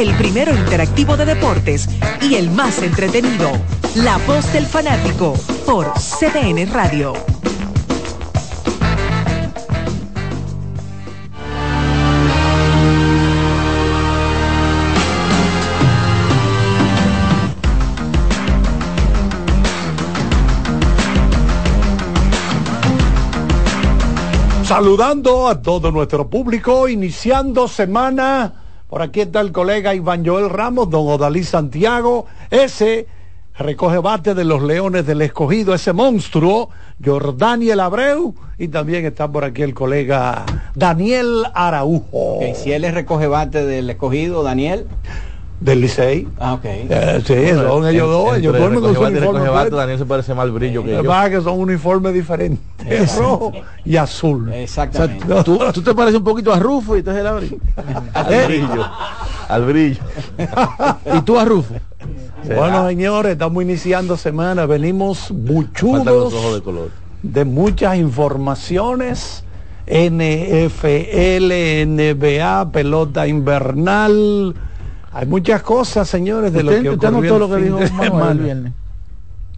el primero interactivo de deportes y el más entretenido. La voz del fanático por CDN Radio. Saludando a todo nuestro público, iniciando semana por aquí está el colega Iván Joel Ramos, don Odalí Santiago, ese recoge bate de los Leones del Escogido, ese monstruo, Jordaniel Abreu, y también está por aquí el colega Daniel Araujo. si él es recoge bate del Escogido, Daniel. Del Licey. Ah, ok. Eh, sí, son ellos dos. Ellos duermen con su uniforme. Daniel se parece más brillo que yo. que son uniformes diferentes. rojo y azul. Exactamente. ¿tú, tú, te pareces un poquito a Rufo y entonces el Al ¿Eh? brillo. Al brillo. ¿Y tú a Rufo? Bueno, señores, estamos iniciando semana. Venimos buchudos de, color. de muchas informaciones. NFL, NBA, pelota invernal hay muchas cosas, señores, de lo que ocurrió lo que dijo el viernes.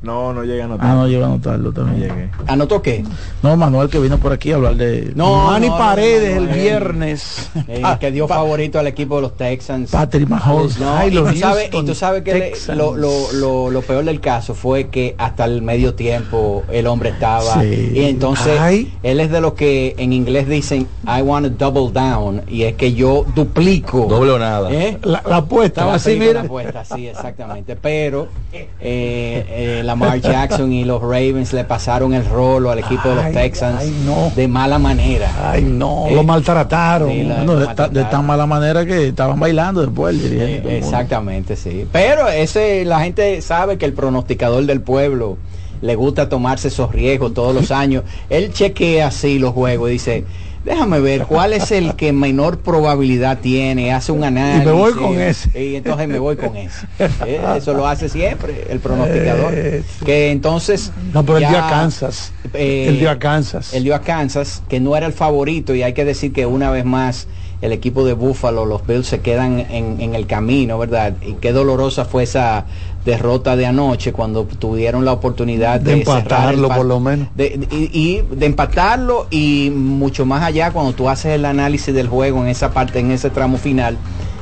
No, no llegué a anotar. Ah, no llegué a anotarlo también. Llegué. ¿Anotó qué? No, Manuel que vino por aquí a hablar de... No, Manny Paredes el viernes. Ah, que dio favorito al equipo de los Texans. Patrick Mahomes. No, y, tú sabes, y, tú sabes, que lo, lo, lo, peor del caso fue que hasta el medio tiempo el hombre estaba... Y entonces él es de los que en inglés dicen I want to double down. Y es que yo duplico. Doble o nada. ¿Eh? La, apuesta. Estaba así, mira. La apuesta, sí, exactamente. Pero... Eh, eh, Lamar Jackson y los Ravens le pasaron el rolo al equipo de los Texans de mala manera. Ay, no, lo maltrataron. de, tan mala manera que estaban bailando después. exactamente, sí. Pero ese la gente sabe que el pronosticador del pueblo le gusta tomarse esos riesgos todos los años. Él chequea así los juegos y dice, déjame ver cuál es el que menor probabilidad tiene, hace un análisis. Y me voy con ese. Y entonces me voy con ese. Eh, eso lo hace siempre el pronosticador. Que entonces... No, pero él dio a Kansas. Eh, él dio a Kansas. Él dio a Kansas, que no era el favorito y hay que decir que una vez más el equipo de Buffalo, los Bills se quedan en, en el camino, ¿verdad? Y qué dolorosa fue esa derrota de anoche cuando tuvieron la oportunidad de, empatarlo por lo menos. y, de empatarlo y mucho más allá cuando tú haces el análisis del juego en esa parte en ese tramo final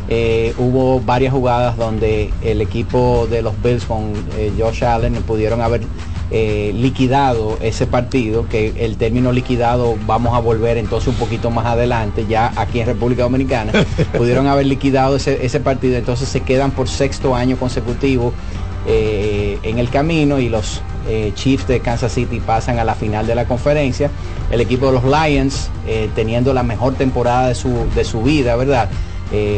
eh, hubo varias jugadas donde el equipo de los Bills con eh, Josh Allen pudieron haber eh, liquidado ese partido, que el término liquidado vamos a volver entonces un poquito más adelante, ya aquí en República Dominicana, pudieron haber liquidado ese, ese, partido, entonces se quedan por sexto año consecutivo eh, en el camino y los eh, Chiefs de Kansas City pasan a la final de la conferencia. El equipo de los Lions, teniendo la mejor temporada de su, de su vida, ¿verdad?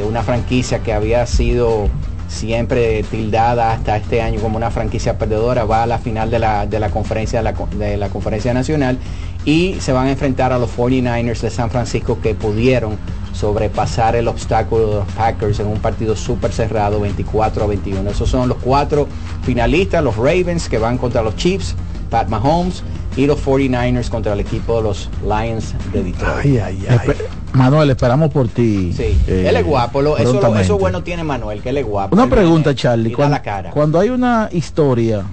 una franquicia que había sido siempre tildada hasta este año como una franquicia perdedora, va a la final de la, de la conferencia de la, conferencia nacional y se van a enfrentar a los 49ers de San Francisco que pudieron sobrepasar el obstáculo de los Packers en un partido súper cerrado 24 a 21. Esos son los cuatro finalistas, los Ravens que van contra los Chiefs, Pat Mahomes y los 49ers contra el equipo de los Lions de Detroit. Manuel, esperamos por ti. Sí, eh, él es guapo. eso, bueno tiene Manuel, que él es guapo. Una pregunta, Charlie. Cuando, la cara. cuando hay una historia,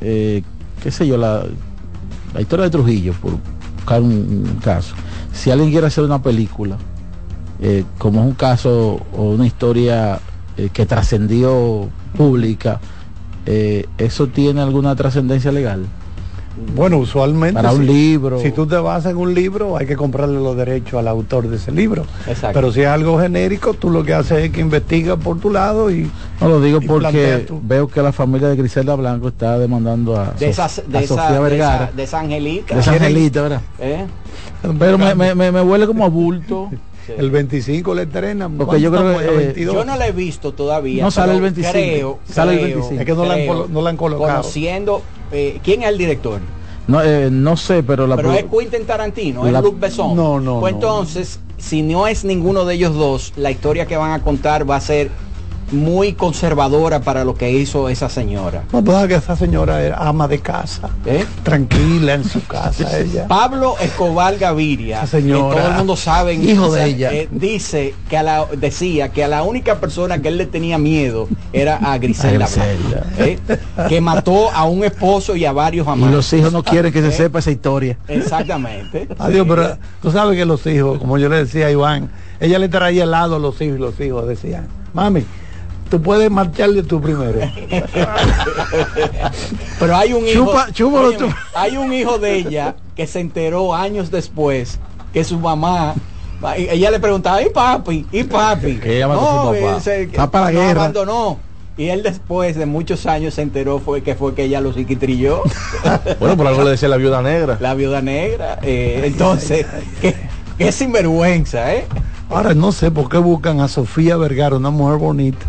eh, qué sé yo, la, la historia de Trujillo, por buscar un, caso, si alguien quiere hacer una película, eh, como es un caso o una historia que trascendió pública, ¿eso tiene alguna trascendencia legal? Bueno, usualmente. Para un libro. Si tú te vas en un libro, hay que comprarle los derechos al autor de ese libro. Exacto. Pero si es algo genérico, tú lo que haces es que investigas por tu lado y. No lo digo porque veo que la familia de Griselda Blanco está demandando a, de Sofía Vergara. De esa, Angelita. De esa Angelita, ¿verdad? ¿Eh? Pero me, me, me, huele como a bulto. Sí. El 25 le entrenan. Porque yo ¿cuánto creo que, eh, 22. Yo no la he visto todavía. No sale el 25, Creo, sale el creo, 25. Es que no la han no la han colocado. Conociendo, eh, ¿quién es el director? No, eh, no sé, pero la Pero es Quentin Tarantino, La- es Luc Besson. No, no, Pues no. entonces, si no es ninguno de ellos dos, la historia que van a contar va a ser muy conservadora para lo que hizo esa señora. No, sabes que esa señora era ama de casa. ¿eh? Tranquila en su casa ella. Pablo Escobar Gaviria, Esa señora, que todo el mundo sabe, hijo de ella. eh, dice que a la, decía que a la única persona que él le tenía miedo era a Griselda, Griselda. Blanco, ¿eh? que mató a un esposo y a varios y amantes. los hijos no quieren que se sepa esa historia. Exactamente. Adiós, pero tú sabes que los hijos, como yo le decía a Iván, ella le traía helado a los hijos y los hijos decían, mami, tú puedes marcharle tú primero. Pero hay un hijo, Chupa- chúpalo óyeme, tú. hay un hijo de ella que se enteró años después que su mamá ella le preguntaba, ¿y papi? ¿Y papi? Que ella a su papá. él se- para la no, guerra. abandonó. Y él después de muchos años se enteró fue que fue que ella lo psiquitrilló, Bueno, por algo le decía la viuda negra. la viuda negra. Eh, entonces, qué, qué sinvergüenza, ¿eh? Ahora no sé por qué buscan a Sofía Vergara, una mujer bonita.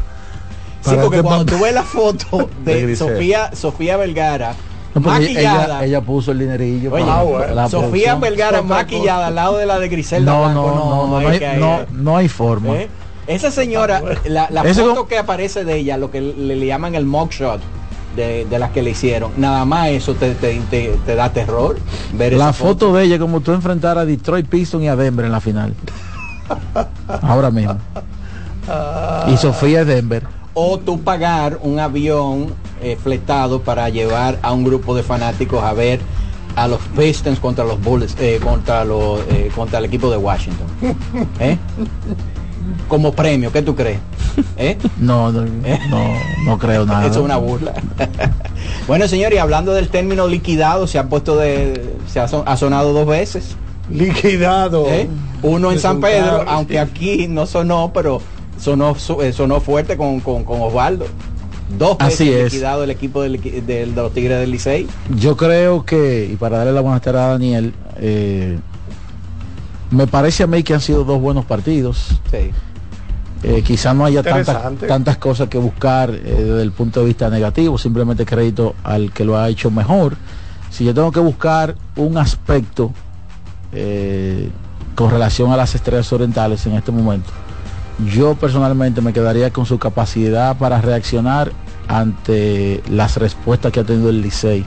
Sí, porque este cuando tú ves la foto De. Sofía, Sofía Vergara, No, maquillada. ella, ella puso el dinerillo. Oye, para bueno. la Sofía producción. Vergara maquillada al lado de la de Griselda No, Blanco, no, no, no, hay, que- no, no hay forma. ¿eh? Esa señora, la, la foto como- que aparece de ella, lo que le, le llaman el mugshot de, de las que le hicieron, nada más eso te, te, te- te da terror ver La esa foto de ella como tú enfrentar a Detroit Pistons y a Denver en la final. Ahora mismo. Y Sofía es Denver. O tú pagar un avión eh, fletado para llevar a un grupo de fanáticos a ver a los Pistons contra los Bulls, eh, contra los, eh, contra el equipo de Washington. ¿Eh? Como premio, ¿qué tú crees? ¿Eh? No, no, no, no creo nada. Eso es una burla. bueno, señor, y hablando del término liquidado, se ha puesto de. se ha, son- ha sonado dos veces. Liquidado. ¿eh? Uno en San Pedro, aunque aquí no sonó, pero sonó, eh, sonó fuerte con, con, con Osvaldo. Dos veces Así es. liquidado el equipo del, del- de los Tigres del Licey. Yo creo que, y para darle la buena tarde a Daniel, eh, me parece a mí que han sido dos buenos partidos. Sí. Eh, quizás no haya tantas, tantas cosas que buscar eh, desde el punto de vista negativo, simplemente crédito al que lo ha hecho mejor. Si yo tengo que buscar un aspecto eh, con relación a las estrellas orientales en este momento, yo personalmente me quedaría con su capacidad para reaccionar ante las respuestas que ha tenido el Licey.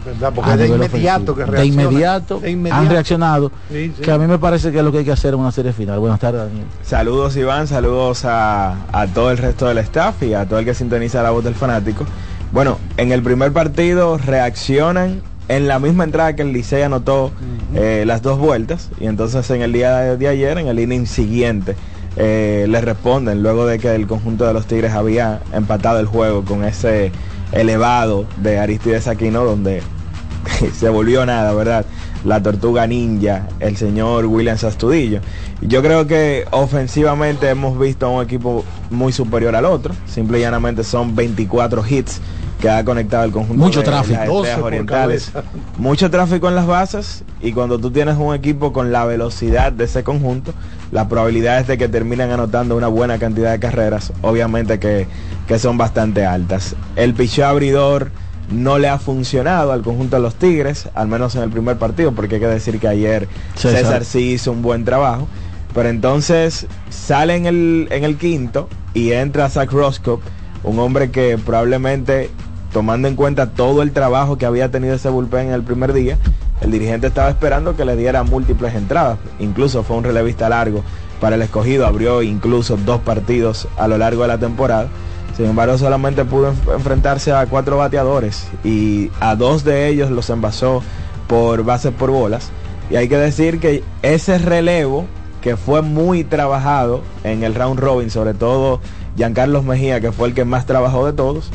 De inmediato ofensivo. que de reacciona. inmediato, De inmediato. han reaccionado, Sí, sí. que a mí me parece que es lo que hay que hacer en una serie final. Buenas tardes, Daniel. Saludos Iván, saludos a, a todo el resto del staff y a todo el que sintoniza la voz del fanático. Bueno, en el primer partido reaccionan en la misma entrada que el Licey anotó eh, las dos vueltas y entonces en el día de, de ayer, en el inning siguiente, eh, le responden luego de que el conjunto de los Tigres había empatado el juego con ese elevado de Aristides Aquino donde se volvió nada, ¿verdad? La tortuga ninja, el señor William Sastudillo. Yo creo que ofensivamente hemos visto un equipo muy superior al otro. Simple y llanamente son 24 hits que ha conectado el conjunto Mucho de tráfico. las 12 estrellas por orientales. Mucho tráfico en las bases y cuando tú tienes un equipo con la velocidad de ese conjunto, las probabilidades de que terminen anotando una buena cantidad de carreras, obviamente que, que son bastante altas. El picheo abridor no le ha funcionado al conjunto de los Tigres, al menos en el primer partido, porque hay que decir que ayer César. César, sí hizo un buen trabajo. Pero entonces sale en el, en el quinto y entra Zach Roscoe, un hombre que probablemente, tomando en cuenta todo el trabajo que había tenido ese bullpen en el primer día, el dirigente estaba esperando que le diera múltiples entradas. Incluso fue un relevista largo para el escogido, abrió incluso dos partidos a lo largo de la temporada. Sin embargo, solamente pudo enf- enfrentarse a cuatro bateadores y a dos de ellos los envasó por bases por bolas. Y hay que decir que ese relevo que fue muy trabajado en el round robin, sobre todo Giancarlos Mejía, que fue el que más trabajó de todos,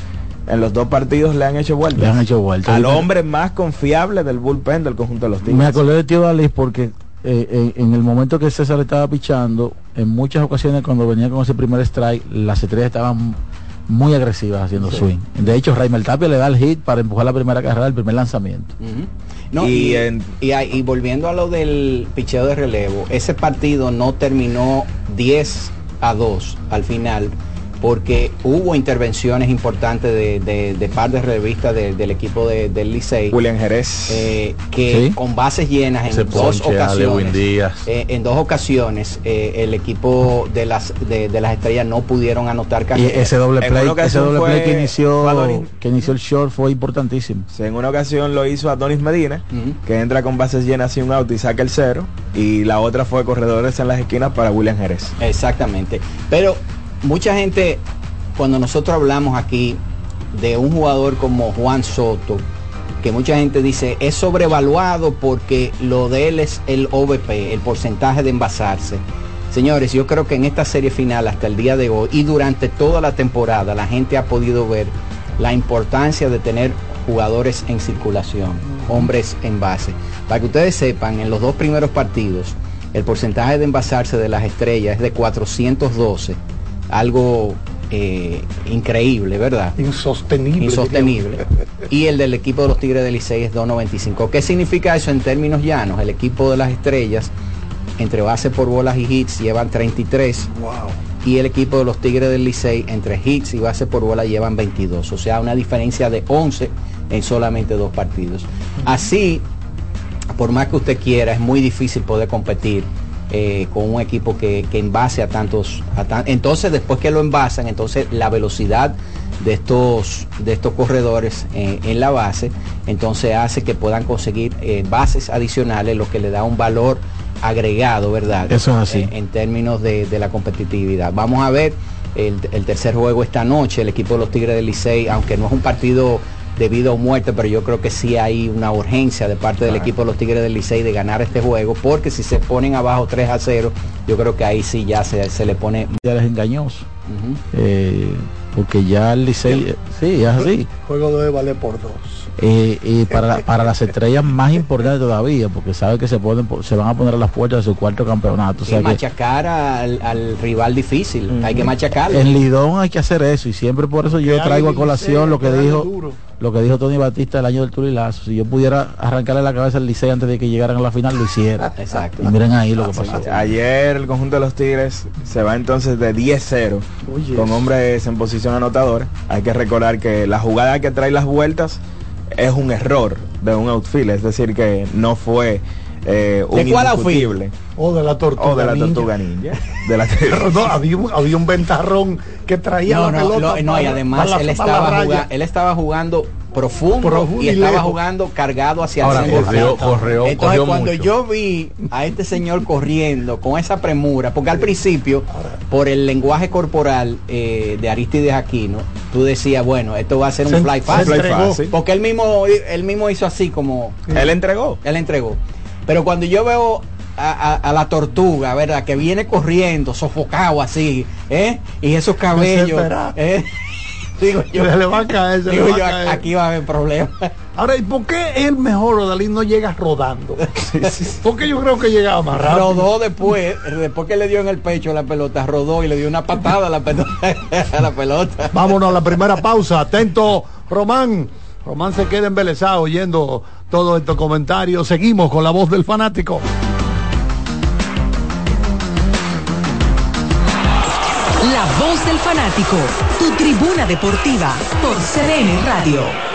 en los dos partidos le han hecho vueltas. Le han hecho vuelta. Al hombre más confiable del bullpen del conjunto de los Tigres. Me acordé de tío Dalí porque eh, en, en el momento que César estaba pichando, en muchas ocasiones cuando venía con ese primer strike, las estrellas estaban muy agresivas haciendo swing. De hecho, Raimel Tapia le da el hit para empujar la primera carrera del primer lanzamiento. No, y, y, en- y a- y volviendo a lo del picheo de relevo, ese partido no terminó 10 a 2 al final porque hubo intervenciones importantes de, de- de par de revistas de- del equipo de- del Licey William Jerez. eh, que Sí. con bases llenas en Ese dos ocasiones. Díaz. eh, en dos ocasiones eh, el equipo de las de, de las estrellas no pudieron anotar Y carreras. ese doble En play, una ese doble play que inició, Adonis. que inició el short fue importantísimo. en una ocasión lo hizo Adonis Medina, que entra con bases llenas y un out y saca el cero. Y la otra fue corredores en las esquinas para William Jerez. Exactamente. Pero mucha gente, cuando nosotros hablamos aquí de un jugador como Juan Soto, que mucha gente dice es sobrevaluado porque lo de él es el OVP, el porcentaje de envasarse. Señores, yo creo que en esta serie final hasta el día de hoy y durante toda la temporada la gente ha podido ver la importancia de tener jugadores en circulación, hombres en base. Para que ustedes sepan, en los dos primeros partidos, el porcentaje de envasarse de las estrellas es de 412, algo eh, increíble, ¿verdad? Insostenible. insostenible. Y el del equipo de los Tigres del Licey es 2.95. ¿Qué significa eso en términos llanos? El equipo de las estrellas, entre base por bolas y hits, llevan 33. Wow. Y el equipo de los Tigres del Licey, entre hits y base por bola, llevan 22. O sea, una diferencia de 11 en solamente dos partidos. Así, por más que usted quiera, es muy difícil poder competir eh, con un equipo que, que envase a tantos, a tan- entonces después que lo envasan, entonces la velocidad de estos, de estos corredores eh, en la base, entonces hace que puedan conseguir eh, bases adicionales, lo que le da un valor agregado, ¿verdad? Eso es así. En términos de, de la competitividad. Vamos a ver el, el tercer juego esta noche, el equipo de los Tigres del Licey, aunque no es un partido de vida o muerte, pero yo creo que sí hay una urgencia de parte del equipo de los Tigres del Licey de ganar este juego, porque si se ponen abajo 3 a 0, yo creo que ahí sí ya se, se le pone... Ya les engañoso. Eh, porque ya el Licey, eh, sí, es así. Juego de vale por dos. Eh, y para, para las estrellas más importantes todavía, porque sabe que se po- se van a poner a las puertas de su cuarto campeonato. O Y sea que machacar al, al rival difícil, hay que machacarlo. en Lidón hay que hacer eso y siempre por eso yo traigo a colación lo que dijo duro. Lo que dijo Tony Batista el año del Tulilazo. Si yo pudiera arrancarle la cabeza al Licey antes de que llegaran a la final, lo hiciera. Exacto. Y miren ahí lo que pasó. Ayer el conjunto de los Tigres se va entonces de 10-0 Oye. con hombres en posición anotadora. Hay que recordar que la jugada que trae las vueltas es un error de un outfield, es decir, que no fue eh, un ¿De cuál indiscutible. O de la tortuga. O de la ninja. tortuga ninja. De la Pero no, había un, había un ventarrón que traía No, la no, pelota. no, no, y además la- él, estaba jugando, él estaba jugando profundo, Profundo y y estaba jugando cargado hacia Ahora el centro. corrió, corrió, Entonces corrió cuando mucho. yo vi a este señor corriendo con esa premura, porque al principio, por el lenguaje corporal eh, de Aristides Aquino, tú decías, bueno, esto va a ser un fly se fast. Porque él mismo, él mismo hizo así como Él entregó. él entregó. Pero cuando yo veo a, a- a la tortuga, ¿verdad? Que viene corriendo, sofocado así, ¿eh? Y esos cabellos. ¿eh? Digo yo, le va a caer, digo va a yo, caer. aquí va a haber problemas. Ahora, ¿y por qué el mejor Odalí no llega rodando? Porque yo creo que llegaba más rápido. Rodó después, después que le dio en el pecho la pelota, rodó y le dio una patada a la pelota. a la pelota. Vámonos a la primera pausa. Atento, Román. Román se queda embelesado oyendo todos estos comentarios. Seguimos con la voz del fanático. La voz del fanático, tu tribuna deportiva por CDN Radio.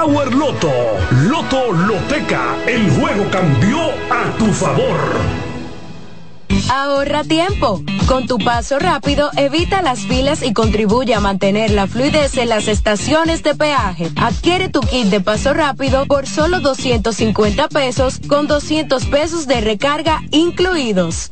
Loto. Loto Loteca. El juego cambió a tu favor. Ahorra tiempo. Con tu paso rápido, evita las filas y contribuye a mantener la fluidez en las estaciones de peaje. Adquiere tu kit de paso rápido por solo 250 pesos con 200 pesos de recarga incluidos.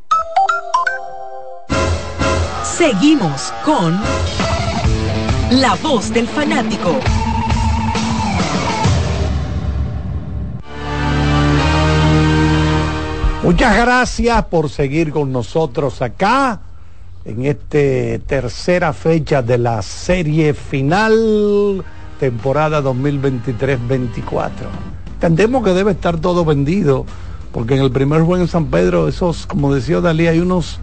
Seguimos con La Voz del Fanático. Muchas gracias por seguir con nosotros acá en esta tercera fecha de la serie final temporada 2023-24. Entendemos que debe estar todo vendido porque en el primer juego en San Pedro, esos, como decía Dalí, hay unos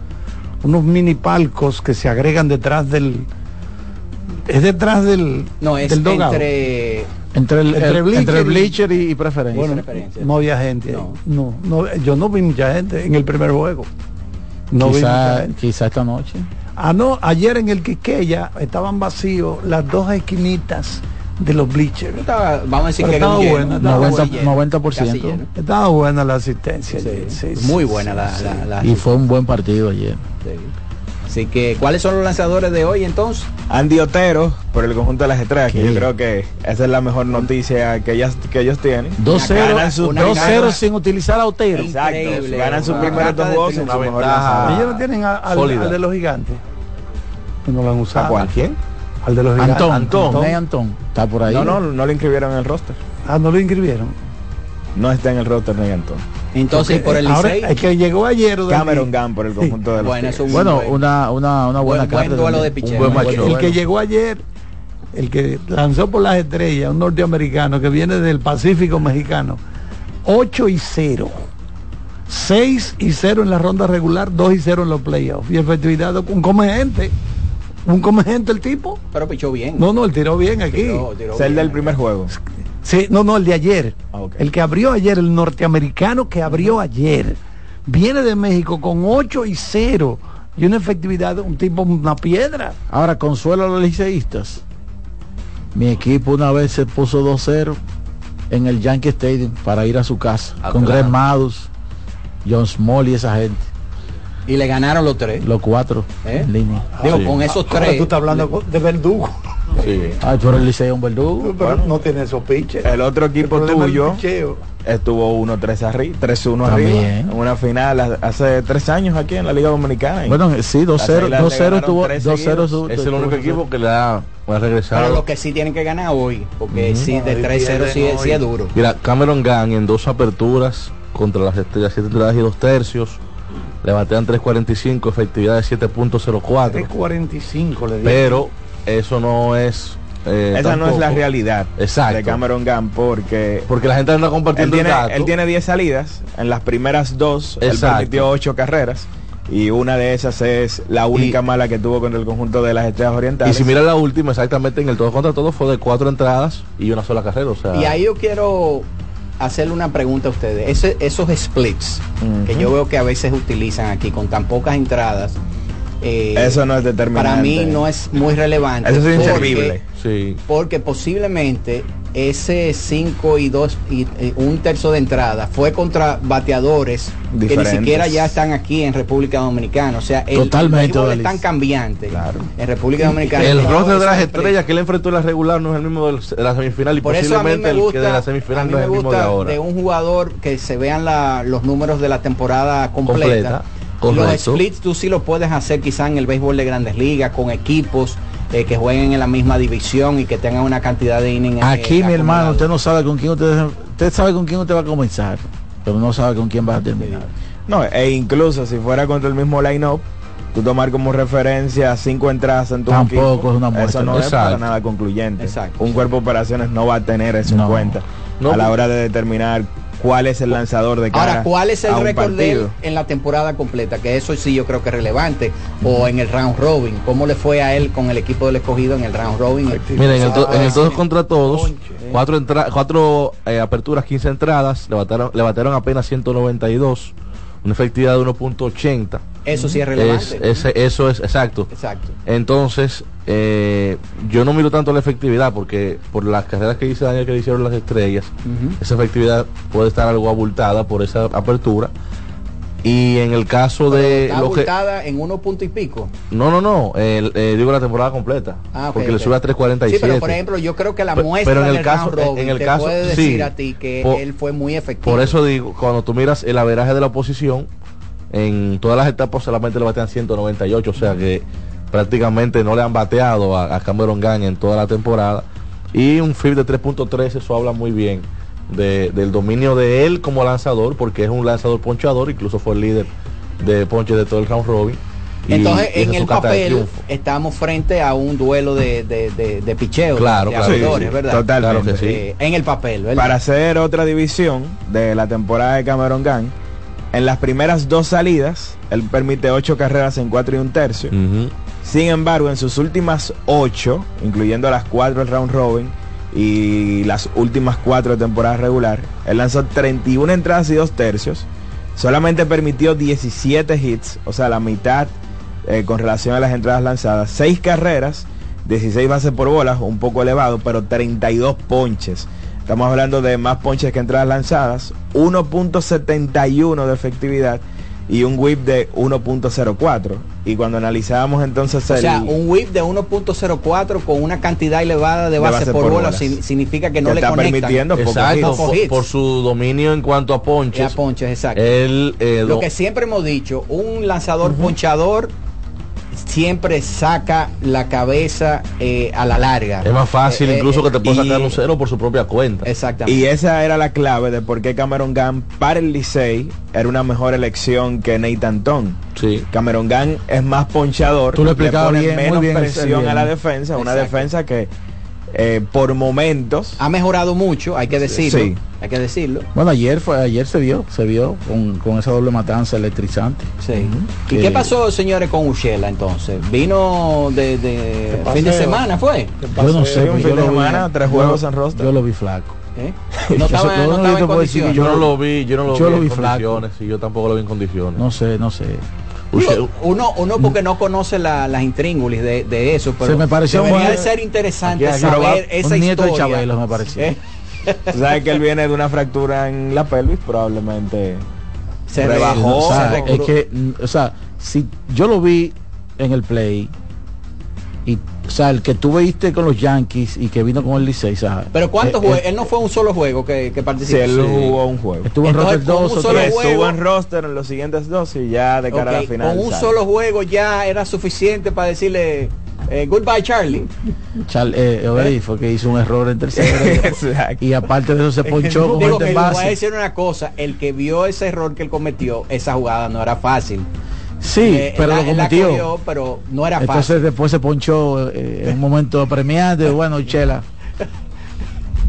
unos mini palcos que se agregan detrás del es detrás del no es del entre Entre el, Entre el- bleacher entre y- bleacher y, y preferencia. bueno, preferencia. no había gente ahí. no. No, yo no vi mucha gente en el primer juego no vi mucha quizá, gente. quizá esta noche. ah no ayer en el Quiqueya estaban vacíos las dos esquinitas de los bleachers Estaba- vamos a decir Pero que estaba lleno, buena, estaba estaba casi buena. lleno, 90%. casi lleno. estaba buena la asistencia ayer, sí, sí, muy sí, buena la, sí. la- la- Y fue un buen partido ayer. sí. Así que, ¿cuáles son los lanzadores de hoy entonces? Andy Otero por el conjunto de las estrellas, que yo creo que esa es la mejor noticia que, ellas, que ellos tienen. 2-0 Ganan su- una 2-0 ganan- sin utilizar a Otero. Exacto, Increíble. ganan sus primeros dos de juegos ellos no tienen al, al de los gigantes que no lo han usado ¿A cuál? ¿Quién? Al de los Antón, Antón. Ney Antón. Está por ahí. No, no, no lo inscribieron en el roster. ah no lo inscribieron No está en el roster ni Antón. Entonces, por el Ahora, Licey, es que llegó ayer. Cameron Gunn por el conjunto de los Bueno, Tigres. eso- Bueno, buen- una, una, una buena buen- buen carta duelo de picheo. Un buen Buen macho. el que llegó ayer el que lanzó por las estrellas un norteamericano que viene del Pacífico mexicano 8 y 0 6 y 0 en la ronda regular 2 y 0 en los playoffs y efectividad un comegente un comegente el tipo pero pichó bien. no no él tiró bien aquí Tiró- tiró Es el bien. del primer juego. Sí, no, no, el de ayer. Ah. El que abrió ayer, el norteamericano que abrió ayer. Viene de México con 8 y 0. Y una efectividad de un tipo, una piedra. Ahora, consuelo a los liceístas. Mi equipo una vez se puso 2-0 en el Yankee Stadium para ir a su casa. Ah, con claro. Greg Maddux, John Small y esa gente. Y le ganaron los tres. Los cuatro ¿Eh? en línea. Digo, Sí. con esos Ahora tres. tú estás hablando de verdugo. Sí. Ay, pero el liceo un verdugo. Pero no tiene esos pitches. El otro equipo el tuyo estuvo 1-3 arriba, 3-1 También. arriba. En una final ha- hace tres años aquí en la Liga Dominicana. Y Bueno, sí, 2-0 las Águilas le 2-0 ganaron estuvo tres 2-0 seguidos. su- Es el único equipo que le ha, le ha regresado. Pero lo que sí tienen que ganar hoy, porque sí, de Hoy 3-0 sí, sí es duro. Mira, Cameron Gang en dos aperturas contra las estrellas 7 entradas y dos tercios. Le batean 3.45, efectividad de 7.04. 3.45 le di. Pero eso no es. eh, Esa no es la realidad Exacto. de Cameron Gunn porque Porque la gente anda él compartiendo tiene, el dato. él tiene 10 salidas. En las primeras dos, él Exacto. permitió 8 carreras. Y una de esas es la única mala que tuvo con el conjunto de las estrellas y orientales. si mira la última, exactamente en el todo contra todo fue de cuatro entradas y una sola carrera. O sea, Y ahí yo quiero hacerle una pregunta a ustedes. Ese- esos splits que yo veo que a veces utilizan aquí con tan pocas entradas, eh, Eso no es determinante. para mí no es muy relevante. Eso es porque- inservible. sí. Porque posiblemente ese 5 y 2 y eh, un tercio de entrada fue contra bateadores que ni siquiera ya están aquí en República Dominicana. O sea, el, Totalmente, el es tan cambiante Claro. en República Dominicana. El roster de las estrellas que él enfrentó en la regular no es el mismo de la semifinal y Por eso a mí posiblemente me el que de la a semifinal mí no es el mismo de ahora. de un jugador que se vean la- los números de la temporada completa. Completa, Los splits tú sí los puedes hacer quizá en el béisbol de grandes ligas con equipos eh, que jueguen en la misma división y que tengan una cantidad de innings. eh, Aquí, mi hermano, usted no sabe con quién usted, usted sabe con quién usted va a comenzar, pero no sabe con quién va a terminar. No, e incluso si fuera contra el mismo line-up, tú tomar como referencia cinco entradas en tu Tampoco equipo, es una muestra. Eso no es para nada concluyente. Exacto. Un cuerpo de operaciones no va a tener eso No. en cuenta No, a la hora de determinar cuál es el lanzador de cara Ahora, ¿cuál es el récord de él en la temporada completa? Que eso sí yo creo que es relevante. O en el round robin. ¿Cómo le fue a él con el equipo del escogido en el round robin? Mira, en el, to- en el todos contra todos, cuatro, entra- cuatro eh, aperturas, 15 entradas, le batearon, le batearon apenas 192, una efectividad de 1.80. Eso sí es Es, relevante. eso es exacto. Exacto. Entonces, eh, yo no miro tanto la efectividad porque por las carreras que dice Daniel que le hicieron las estrellas, esa efectividad puede estar algo abultada por esa apertura. Y en el caso Pero de está lo que... abultada en uno punto y pico. No, no, no, eh, digo la temporada completa. Ah, porque le sube a 3.47. Sí, pero por ejemplo, yo creo que la muestra pero en el del caso- robin en el te caso- puede decir sí. a ti que Por- él fue muy efectivo. Por eso digo, cuando tú miras el averaje de la oposición, en todas las etapas solamente le batean 198, o sea que prácticamente no le han bateado a, a Cameron Gagne en toda la temporada. Y un FIB de 3.3, eso habla muy bien de- del dominio de él como lanzador, porque es un lanzador ponchador, incluso fue el líder de ponche de todo el round robin. Entonces, en el papel, estamos frente a un duelo de, de, de, de picheo. Claro, de claro. abridores, Sí, sí, ¿verdad? totalmente. Claro que sí. Eh, en el papel, ¿verdad? Para hacer otra división de la temporada de Cameron Gunn, en las primeras dos salidas, él permite ocho carreras en cuatro y un tercio. Sin embargo, en sus últimas ocho, incluyendo las cuatro del round robin y las últimas cuatro de temporada regular, él lanzó 31 entradas y dos tercios. Solamente permitió 17 hits, o sea, la mitad eh, con relación a las entradas lanzadas. 6 carreras, 16 bases por bolas, un poco elevado, pero 32 ponches. Estamos hablando de más ponches que entradas lanzadas, 1.71 de efectividad y un whip de 1.04. Y cuando analizábamos entonces o el... sea, un whip de 1.04 con una cantidad elevada de base por, por bola bolas. sin- significa que no Que le está conectan. permitiendo Exacto, hits. por, por su dominio en cuanto a ponches. Ya ponches, exacto. Eh, Lo que siempre hemos dicho, un lanzador ponchador siempre saca la cabeza eh, a la larga. es más fácil Eh, incluso eh, que te pueda sacar un cero por su propia cuenta. Exactamente. Y esa era la clave de por qué Cameron Gunn para el Licey era una mejor elección que Nathan Ton. Sí. Cameron Gunn es más ponchador, Tú lo le explicabas pone menos bien, presión bien. a la defensa, una Exacto. defensa que eh, por momentos ha mejorado mucho, hay que decirlo. Sí. Hay que decirlo. Bueno, ayer fue, ayer se vio, se vio con, con esa doble matanza electrizante. Sí. ¿Y qué pasó, señores, con Ushela entonces? ¿Vino de, fin de semana, fue? Yo no sé, un fin yo de lo vi- semana, tres yo- juegos en roster. Yo lo vi flaco. ¿Eh? No estaba- Eso- no yo estaba en decir yo no lo vi, yo no lo Yo vi lo en vi flaco. condiciones, y yo tampoco lo vi en condiciones. No sé, no sé. Uno, uno porque no conoce la- las intríngulis de, de eso, pero Se me pareció debería de ser interesante Aquí saber esa un nieto de historia. Chabelo me pareció. ¿Eh? Sabes que él viene de una fractura en la pelvis, probablemente Se rebajó. o sea, se es que, mm, o sea, si yo lo vi en el play o sea, el que tú viste con los Yankees y que vino con el Licey, sea, Pero ¿cuántos eh, juegos? eh, Él no fue un solo juego que, que Sí, participó. él jugó un juego. estuvo en Entonces, roster dos o tres. Estuvo en roster en los siguientes dos y ya de cara a la final. con un solo juego ya era suficiente para decirle eh, goodbye Charlie. Chal- eh, Obery fue que hizo un error en tercero y aparte de eso se ponchó con Digo gente que en le voy a base. decir una cosa, el que vio ese error que él cometió, esa jugada no era fácil. Sí, Eh, pero la- lo cometió. cogió, pero no era Entonces fácil. después se ponchó eh, en un momento premiante. Bueno, Chela,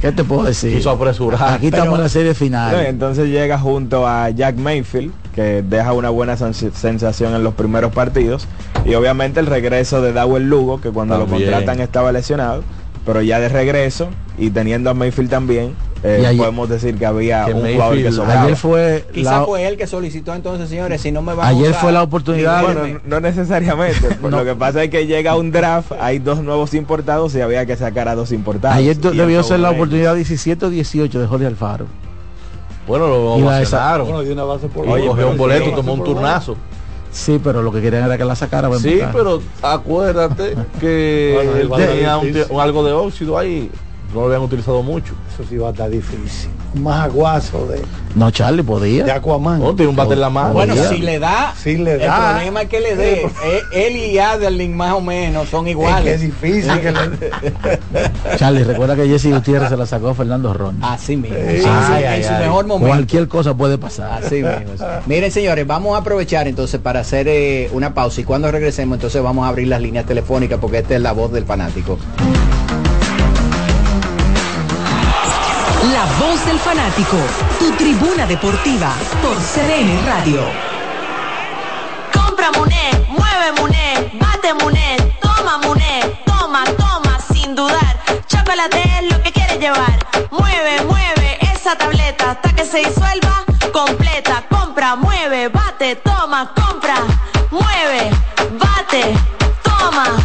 ¿qué te puedo decir? Quiso apresurar. Aquí estamos en la serie No, final. entonces llega junto a Jack Mayfield, que deja una buena sens- sensación en los primeros partidos. Y obviamente el regreso de Dawel Lugo, que cuando También. lo contratan estaba lesionado. Pero ya de regreso y teniendo a Mayfield también, eh, Y ayer- podemos decir que había Que un jugador que sobraba. Ayer fue Quizá la, fue él que solicitó entonces, señores, si no me van a ayer usar, fue la oportunidad. Bueno, no necesariamente. pues Lo que pasa es que llega un draft, hay dos nuevos importados y había que sacar a dos importados. ayer debió ser la oportunidad 17 o 18 de Jorge Alfaro. Bueno, lo Y la de ovacionaron. Bueno, de una base por Oye, cogió un boleto, tomó un por turnazo. Sí, pero lo que querían era que la sacara. para Sí, pero acuérdate que Bueno, él tenía un algo de óxido ahí. No lo habían utilizado mucho. Eso sí va a estar difícil. Más aguazo de, No, Charlie, podía. de Aquaman. No, tiene un bate en la mano. Bueno, si le da, Si le el da. problema es que le dé. Eh, él y Adeline más o menos son Es que iguales. es difícil que le- Charlie, recuerda que Jesse Gutiérrez se la sacó a Fernando Ron. Así mismo. Sí. en su- Ay, en ay, su ay. mejor momento. Cualquier cosa puede pasar. Así mismo. sí. Miren, señores, vamos a aprovechar entonces para hacer eh, una pausa y cuando regresemos entonces vamos a abrir las líneas telefónicas porque esta es la voz del fanático. La voz del fanático, tu tribuna deportiva por CDN Radio. Compra Muné, mueve Muné, bate Muné, toma Muné, toma, toma, sin dudar. Chocolate es lo que quieres llevar. Mueve, mueve esa tableta hasta que se disuelva completa. Compra, mueve, bate, toma, compra, mueve,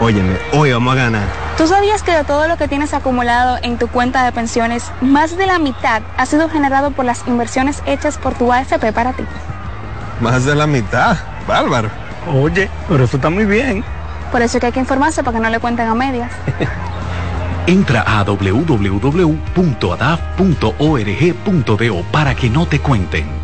Óyeme, hoy vamos a ganar. ¿Tú sabías que de todo lo que tienes acumulado en tu cuenta de pensiones, más de la mitad ha sido generado por las inversiones hechas por tu AFP para ti? Más de la mitad, bárbaro. Oye, pero eso está muy bien. Por eso es que hay que informarse para que no le cuenten a medias. Entra a www.adaf.org.do para que no te cuenten.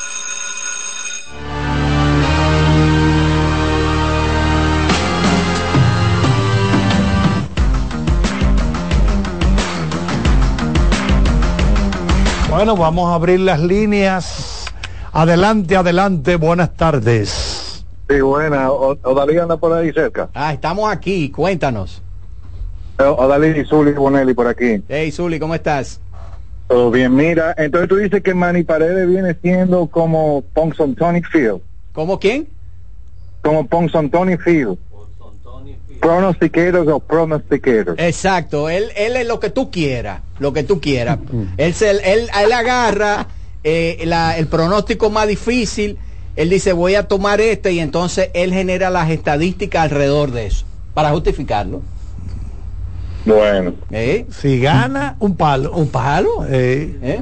Bueno, vamos a abrir las líneas. Adelante, adelante, buenas tardes. Sí, buena. Odalí anda por ahí cerca. Ah, estamos aquí, cuéntanos. Eh, Odalí, Zuli, Bonelli por aquí. Hey, Zuli, ¿cómo estás? Todo bien, mira, entonces tú dices que Manny Paredes viene siendo como Ponson Tony Field. ¿Cómo quién? Como Ponson Tony Field. Pronosticators o pronosticators. Exacto, él, él es lo que tú quieras, lo que tú quieras. él, se, él, él agarra eh, la- el pronóstico más difícil, él dice voy a tomar este y entonces él genera las estadísticas alrededor de eso, para justificarlo. Bueno. ¿Eh? Si gana, un palo. ¿Un palo? Eh.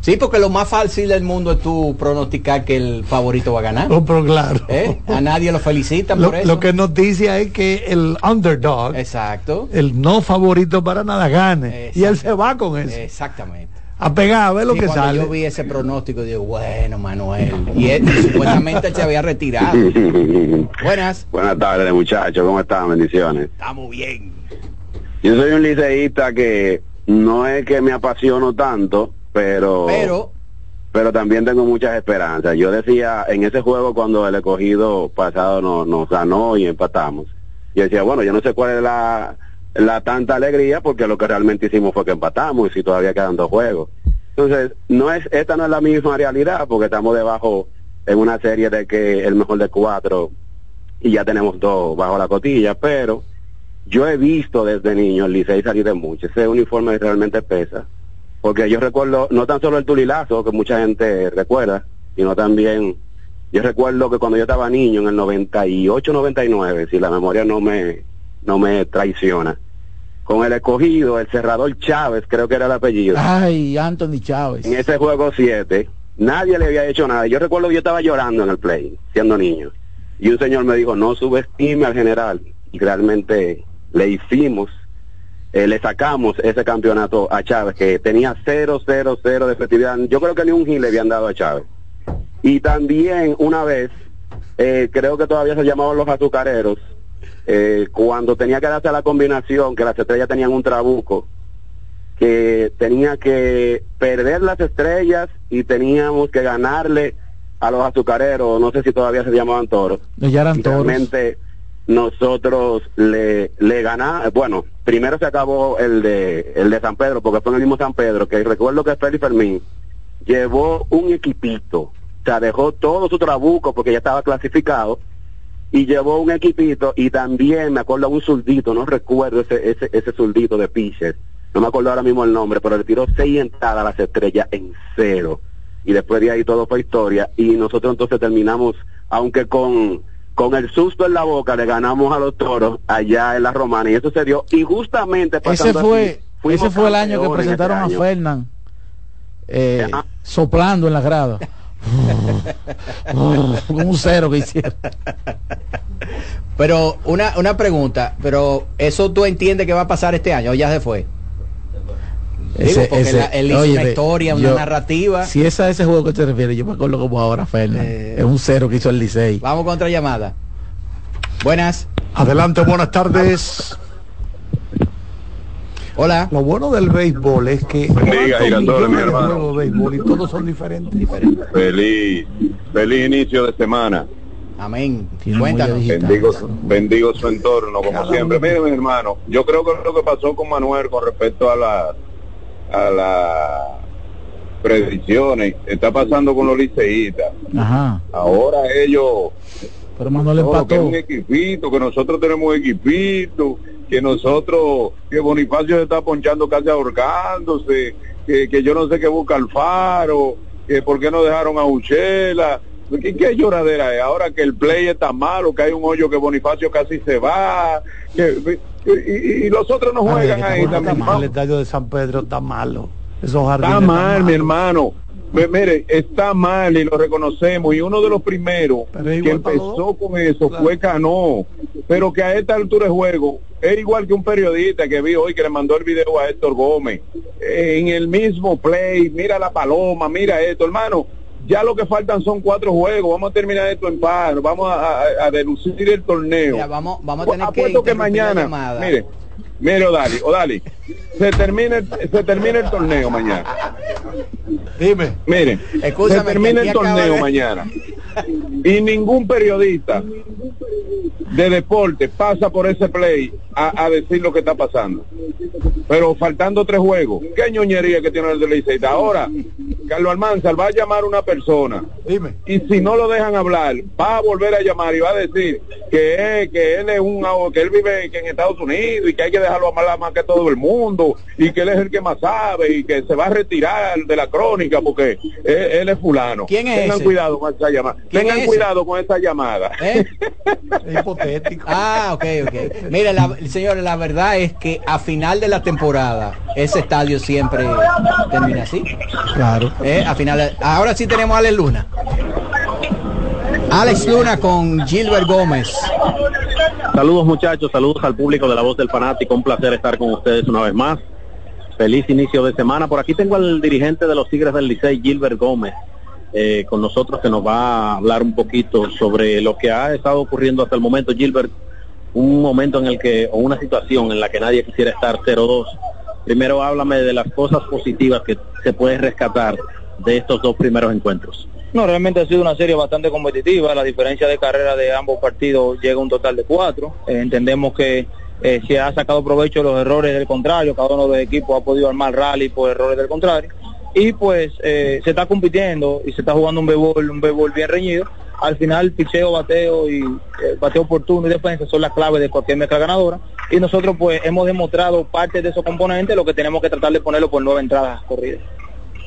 Sí, porque lo más fácil del mundo es tú pronosticar que el favorito va a ganar. Oh, pero claro. ¿Eh? A nadie lo felicitan Lo, por eso. lo que noticia es que el underdog, Exacto. el no favorito para nada, gane. Y él se va con eso. Exactamente. A pegar, a ver lo Sí, que cuando sale. yo vi ese pronóstico, digo, bueno, Manuel. Y, él, y supuestamente se había retirado. Buenas. Buenas tardes, muchachos. ¿Cómo están? Bendiciones. Estamos bien. Yo soy un liceísta que no es que me apasiono tanto, pero Pero, pero también tengo muchas esperanzas. Yo decía, en ese juego cuando el escogido pasado nos, nos ganó y empatamos, yo decía, bueno, yo no sé cuál es la, la tanta alegría porque lo que realmente hicimos fue que empatamos y si todavía quedan dos juegos. Entonces, no es esta no es la misma realidad porque estamos debajo en una serie de que el mejor de cuatro y ya tenemos dos bajo la cotilla, pero yo he visto desde niño el Licey salir de mucho. Ese uniforme realmente pesa. Porque yo recuerdo, no tan solo el tulilazo, que mucha gente recuerda, sino también, yo recuerdo que cuando yo estaba niño, en el 98, 99, si la memoria no me, no me traiciona, con el escogido, el cerrador Chávez, creo que era el apellido. Ay, Anthony Chávez. En ese juego 7, nadie le había hecho nada. Yo recuerdo que yo estaba llorando en el play, siendo niño. Y un señor me dijo, no subestime al general. Y realmente le hicimos, eh, le sacamos ese campeonato a Chávez, que tenía 0, 0, 0 de efectividad. Yo creo que ni un gil le habían dado a Chávez. Y también una vez, eh, creo que todavía se llamaban los azucareros, eh, cuando tenía que darse la combinación, que las estrellas tenían un trabuco, que tenía que perder las estrellas y teníamos que ganarle a los azucareros, no sé si todavía se llamaban toros. Ya eran Y toros. realmente nosotros le, le ganamos, bueno, primero se acabó el de, el de San Pedro, porque fue en el mismo San Pedro, que recuerdo que Félix Fermín llevó un equipito, o sea, dejó todo su trabuco porque ya estaba clasificado, y llevó un equipito y también me acuerdo un zurdito, no recuerdo ese, ese, ese zurdito de pitcher, no me acuerdo ahora mismo el nombre, pero le tiró seis entradas a las estrellas en cero. Y después de ahí todo fue historia. Y nosotros entonces terminamos, aunque con, con el susto en la boca, le ganamos a los toros allá en la romana. Y eso se dio. Y justamente Ese fue, así, ese fue el año que ese presentaron a. Fernán eh, soplando en la grada. Un cero que hicieron. Pero una, una pregunta, pero eso tú entiendes que va a pasar este año o ya se fue. Digo, Ese- porque ese- la- él hizo oye, una historia, una narrativa. Si es a ese juego que te refieres, yo me acuerdo como ahora, Fernán. es un cero que hizo el Licey. Vamos con otra llamada. Buenas. Adelante, buenas tardes. Hola. Lo bueno del béisbol es que Bendiga, ¿cuántos gigantes, mi millones de hermano. juegos de béisbol y todos son diferentes. Feliz, feliz inicio de semana. Amén. Cuéntanos. Bendigo, su- bendigo su entorno, como Cada siempre. Mire, mi hermano, yo creo que lo que pasó con Manuel con respecto a la a las predicciones está pasando con los liceístas. Ajá. Ahora ellos, Pero Manuel no, que es empató. un equipito, que nosotros tenemos un equipito, que nosotros, que Bonifacio se está ponchando casi ahorcándose, que, que yo no sé qué busca Alfaro, que por qué no dejaron a Uchela. ¿Qué, qué lloradera es? Ahora que el play está malo, que hay un hoyo que Bonifacio casi se va, que, y, y- los otros no juegan ahí también. mal, El estadio de San Pedro está malo. Esos jardines Está mal, mi hermano. Mire, está mal y lo reconocemos. Y uno de los primeros que empezó con eso fue Cano. Pero que a esta altura de juego es igual que un periodista que vi hoy que le mandó el video a Héctor Gómez. En el mismo play, mira la paloma, mira esto, hermano. Ya lo que faltan son cuatro juegos. Vamos a terminar esto en paz. Vamos a, a- a deducir el torneo. Mira, vamos, vamos a tener que, Apuesto que la mañana, llamada. mire, mire Odali, Odali, se termina, el- se termina el torneo mañana. Dime. Escúchame, se termina que el torneo de- mañana. Y ningún periodista de deporte pasa por ese play a, a decir lo que está pasando. Pero faltando tres juegos, qué ñoñería que tiene el de Liceita. Ahora, Carlos Almanzar va a llamar a una persona Dime. y si no lo dejan hablar, va a volver a llamar y va a decir que, que él es un que él vive que en Estados Unidos y que hay que dejarlo hablar más que todo el mundo y que él es el que más sabe y que se va a retirar de la crónica porque él, él es fulano. ¿Quién es Tengan ese? cuidado con esa llamada. ¿Quién Tengan es cuidado con esa llamada. ¿Eh? Es hipotético. Ah, ok, ok. Mire, la, señores, la verdad es que a final de la temporada ese estadio siempre termina así. Claro. Eh, a final de- ahora sí tenemos a Alex Luna. Alex Luna con Gilbert Gómez. Saludos muchachos, saludos al público de la voz del fanático, un placer estar con ustedes una vez más. Feliz inicio de semana. Por aquí tengo al dirigente de los Tigres del Licey, Gilbert Gómez, eh, con nosotros que nos va a hablar un poquito sobre lo que ha estado ocurriendo hasta el momento. Gilbert, un momento en el que, o una situación en la que nadie quisiera estar 0-2. Primero háblame de las cosas positivas que se puede rescatar de estos dos primeros encuentros. No, realmente ha sido una serie bastante competitiva. La diferencia de carrera de ambos partidos llega a un total de cuatro. Eh, entendemos que eh, se ha sacado provecho de los errores del contrario. Cada uno de los equipos ha podido armar rally por errores del contrario. Y pues eh, se está compitiendo y se está jugando un béisbol, un béisbol bien reñido. Al final, picheo, bateo y eh, bateo oportuno y defensa son las claves de cualquier mezcla ganadora. Y nosotros pues hemos demostrado parte de esos componentes, lo que tenemos que tratar de ponerlo por nueve entradas corridas.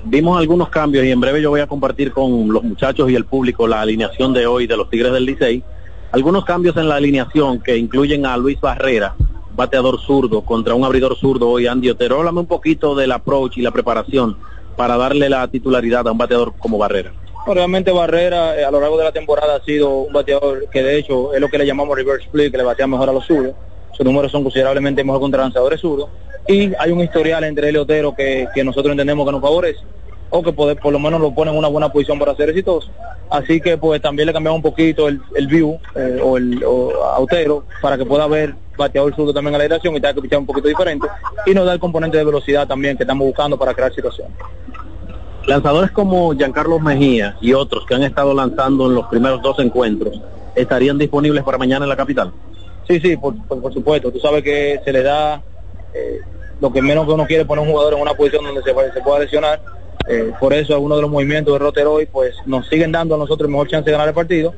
Vimos algunos cambios y en breve yo voy a compartir con los muchachos y el público la alineación de hoy de los Tigres del Licey. Algunos cambios en la alineación que incluyen a Luis Barrera, bateador zurdo, contra un abridor zurdo hoy, Andy Otero. Háblame un poquito del approach y la preparación para darle la titularidad a un bateador como Barrera. Realmente Barrera eh, a lo largo de la temporada ha sido un bateador que de hecho es lo que le llamamos reverse split, que le batea mejor a los zurdos. Sus números son considerablemente mejor contra lanzadores zurdos. Y hay un historial entre él y Otero que, que nosotros entendemos que nos favorece o que poder- por lo menos lo pone en una buena posición para ser exitoso. Así que pues también le cambiamos un poquito el, el view eh, o el o a Otero para que pueda ver bateador zurdo también a la dirección y tenga que pichar un poquito diferente y nos da el componente de velocidad también que estamos buscando para crear situaciones. Lanzadores como Giancarlo Mejía y otros que han estado lanzando en los primeros dos encuentros, ¿estarían disponibles para mañana en la capital? Sí, sí, por, por, por supuesto. Tú sabes que se le da eh, lo que menos que uno quiere poner un jugador en una posición donde se, se pueda lesionar. Eh, por eso algunos de los movimientos de Rotter hoy pues nos siguen dando a nosotros mejor chance de ganar el partido.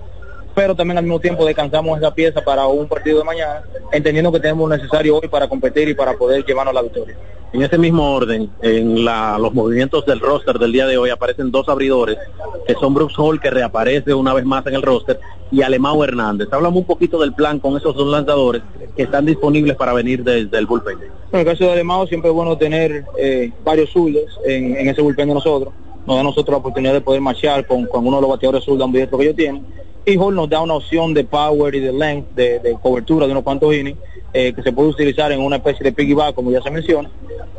Pero también al mismo tiempo descansamos esa pieza para un partido de mañana, entendiendo que tenemos lo necesario hoy para competir y para poder llevarnos a la victoria. En ese mismo orden, en la- los movimientos del roster del día de hoy aparecen dos abridores, que son Brooks Hall, que reaparece una vez más en el roster, y Alemão Hernández. Hablamos un poquito del plan con esos dos lanzadores que están disponibles para venir desde el bullpen. En el caso de Alemão siempre es bueno tener eh, varios zurdos en, en ese bullpen de nosotros. Nos da a nosotros la oportunidad de poder marchar con, con uno de los bateadores zurdos ambidiestros que ellos tienen. Y Hall nos da una opción de power y de length, de, de cobertura de unos cuantos innings, eh, que se puede utilizar en una especie de piggyback, como ya se menciona.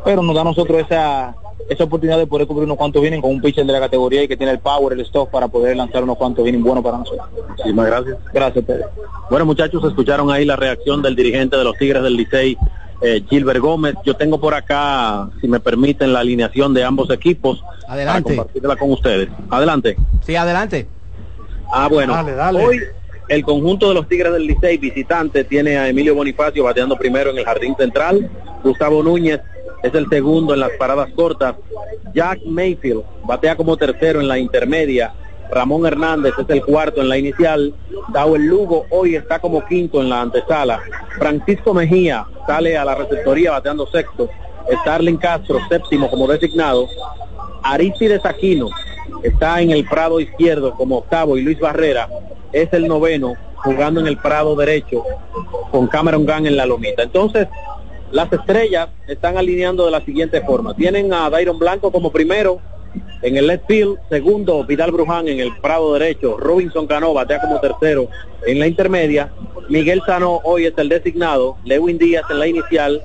Pero nos da a nosotros esa, esa oportunidad de poder cubrir unos cuantos innings con un pitcher de la categoría y que tiene el power, el stock para poder lanzar unos cuantos innings buenos para nosotros. Muchísimas gracias. Gracias, Pedro. Bueno, muchachos, escucharon ahí la reacción del dirigente de los Tigres del Licey, eh, Gilbert Gómez. Yo tengo por acá, si me permiten, la alineación de ambos equipos Adelante. para compartirla con ustedes. Adelante. Sí, adelante. Ah, bueno, Dale, dale. hoy El conjunto de los Tigres del Licey visitante tiene a Emilio Bonifacio bateando primero en el jardín central. Gustavo Núñez es el segundo en las paradas cortas. Jack Mayfield batea como tercero en la intermedia. Ramón Hernández es el cuarto en la inicial. Dawel Lugo hoy está como quinto en la antesala. Francisco Mejía sale a la receptoría bateando sexto. Starling Castro séptimo como designado. Aristides Aquino está en el prado izquierdo como octavo y Luis Barrera es el noveno jugando en el prado derecho con Cameron Gunn en la lomita. Entonces, las estrellas están alineando de la siguiente forma. Tienen a Dairon Blanco como primero en el left field, segundo Vidal Bruján. En el prado derecho, Robinson Cano batea como tercero. En la intermedia, Miguel Sano hoy es el designado, Lewin Díaz en la inicial,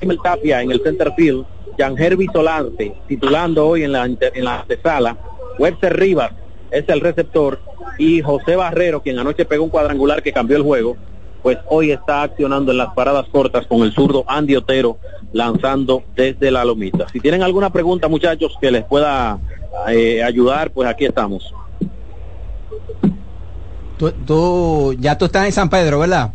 Emil Tapia en el center field, Jan Herbie Solante titulando hoy en la, en la antesala, Webster Rivas es el receptor. Y José Barrero, quien anoche pegó un cuadrangular que cambió el juego, pues hoy está accionando en las paradas cortas con el zurdo Andy Otero lanzando desde la lomita. Si tienen alguna pregunta muchachos que les pueda eh, ayudar, pues aquí estamos. Tú, tú, ya tú estás en San Pedro, ¿verdad?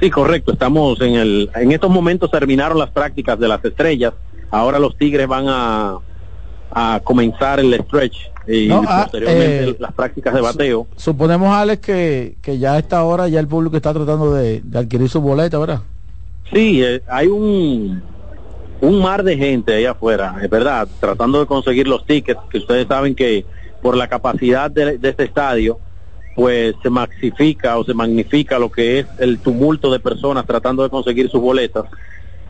Sí, correcto. Estamos en el, en estos momentos terminaron las prácticas de las estrellas. Ahora los Tigres van a, a comenzar el stretch y No, ah, posteriormente eh, las prácticas de bateo. Suponemos, Alex, que, que ya a esta hora ya el público está tratando de, de adquirir su boleta, ¿verdad? Sí, eh, hay un un mar de gente ahí afuera, es verdad, tratando de conseguir los tickets, que ustedes saben que por la capacidad de, de este estadio, pues se maxifica o se magnifica lo que es el tumulto de personas tratando de conseguir sus boletas.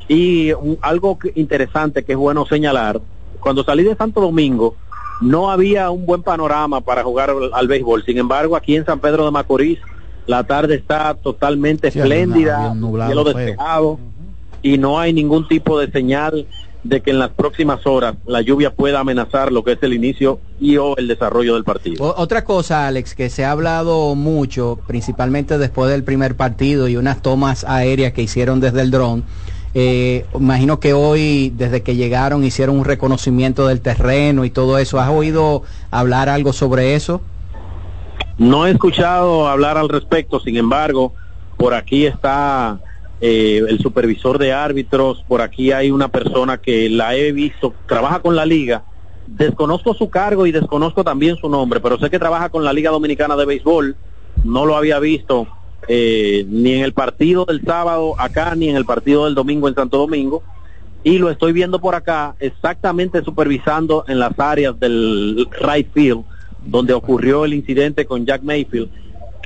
Y un- algo que- interesante que es bueno señalar, cuando salí de Santo Domingo, no había un buen panorama para jugar al, al béisbol. Sin embargo, aquí en San Pedro de Macorís, la tarde está totalmente Sí, espléndida, nublado cielo despejado, y no hay ningún tipo de señal de que en las próximas horas la lluvia pueda amenazar lo que es el inicio y o el desarrollo del partido. O- otra cosa, Alex, que se ha hablado mucho, principalmente después del primer partido y unas tomas aéreas que hicieron desde el dron. Eh, imagino que hoy, desde que llegaron, hicieron un reconocimiento del terreno y todo eso. ¿Has oído hablar algo sobre eso? No he escuchado hablar al respecto, sin embargo, por aquí está eh, el supervisor de árbitros, por aquí hay una persona que la he visto, trabaja con la liga, desconozco su cargo y desconozco también su nombre, pero sé que trabaja con la Liga Dominicana de Béisbol, no lo había visto eh, ni en el partido del sábado acá, ni en el partido del domingo en Santo Domingo, y lo estoy viendo por acá exactamente supervisando en las áreas del right field donde ocurrió el incidente con Jack Mayfield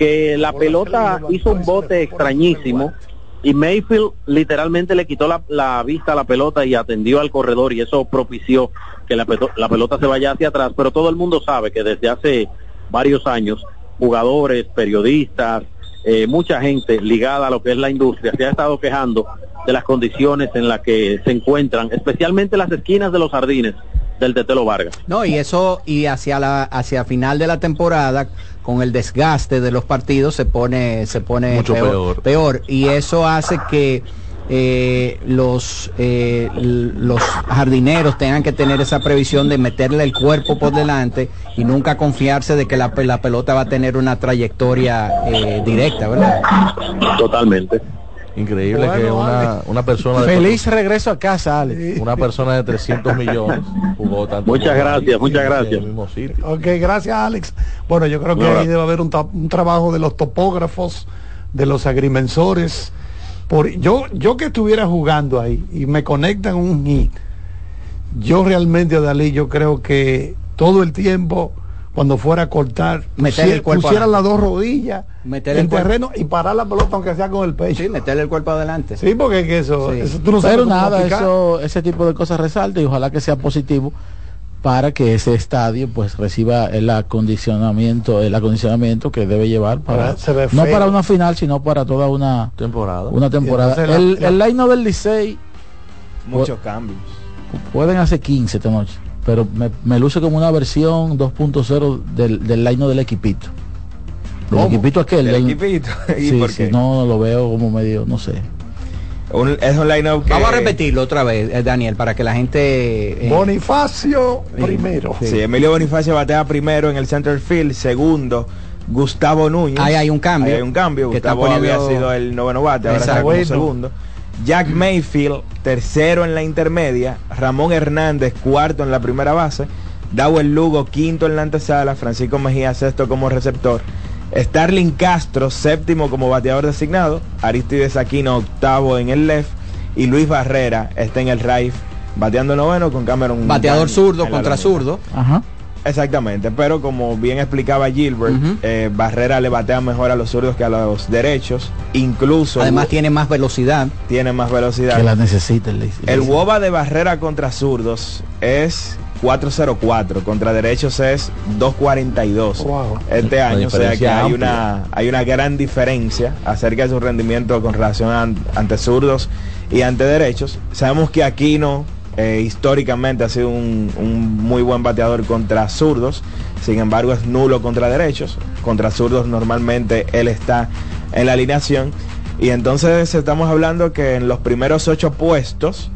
que la pelota hizo un bote extrañísimo. y Mayfield literalmente le quitó la, la vista a la pelota y atendió al corredor y eso propició que la, la pelota se vaya hacia atrás. Pero todo el mundo sabe que desde hace varios años jugadores, periodistas, eh, mucha gente ligada a lo que es la industria se ha estado quejando de las condiciones en las que se encuentran, especialmente las esquinas de los jardines del Tetelo Vargas. No, y eso, y hacia la, hacia final de la temporada, con el desgaste de los partidos, se pone, se pone Mucho peor. peor. Y eso hace que eh, los, eh, los jardineros tengan que tener esa previsión de meterle el cuerpo por delante y nunca confiarse de que la, la pelota va a tener una trayectoria eh, directa, ¿verdad? Totalmente. Increíble que una, una persona de Feliz regreso a casa, Alex. una persona de 300 millones jugó tanto Muchas gracias, ahí, muchas en gracias. el mismo sitio. Ok, gracias Alex. Bueno, yo creo que ahí debe haber un trabajo de los topógrafos, de los agrimensores. Por, yo, yo que estuviera jugando ahí y me conectan un hit, yo realmente, Dalí, yo creo que todo el tiempo, cuando fuera a cortar, Meter pusie- el cuerpo pusiera las dos rodillas Meter en el terreno y parar la pelota aunque sea con el pecho. Sí, meterle el cuerpo adelante. Sí, porque es que eso, Sí. eso tú no sabes Pero nada, eso, ese tipo de cosas resalta y ojalá que sea positivo para que ese estadio pues reciba el acondicionamiento, el acondicionamiento que debe llevar para Ahora se ve no para una final, sino para toda una Temporada. una temporada. la- el la- el line del Licey Muchos cambios. pueden hacer 15 esta noche, pero me, me luce como una versión 2.0 del, del line del equipito. Del ¿Cómo? equipito aquel. ¿Del del- equipito? ¿Y Sí, por sí, qué? no lo veo como medio, no sé. Un- es un line-up que... Vamos a repetirlo otra vez, eh, Daniel, para que la gente... eh, Bonifacio primero. Sí, Emilio Bonifacio batea primero en el center field, segundo Gustavo Núñez. Ahí hay un cambio. Ahí hay un cambio. Gustavo había poniendo- sido el noveno bate, ahora está como Bueno. segundo. Jack Mayfield, tercero en la intermedia. Ramón Hernández, cuarto en la primera base. Dawel Lugo, quinto en la antesala. Francisco Mejía, sexto como receptor. Starling Castro, séptimo como bateador designado. Aristides Aquino, octavo en el left. Y Luis Barrera está en el right, bateando noveno con Cameron. Bateador zurdo contra zurdo. Ajá. Exactamente, pero como bien explicaba Gilbert, eh, Barrera le batea mejor a los zurdos que a los derechos. Incluso Además tiene más velocidad. tiene más velocidad. Que la necesita el. El WOBA de Barrera contra zurdos es 404, contra derechos es 242 este Una año, o sea que hay amplia. una, hay una gran diferencia acerca de su rendimiento con relación a- ante zurdos y ante derechos. Sabemos que Aquino eh, históricamente ha sido un, un muy buen bateador contra zurdos, sin embargo es nulo contra derechos, contra zurdos normalmente él está en la alineación y entonces estamos hablando que en los primeros ocho puestos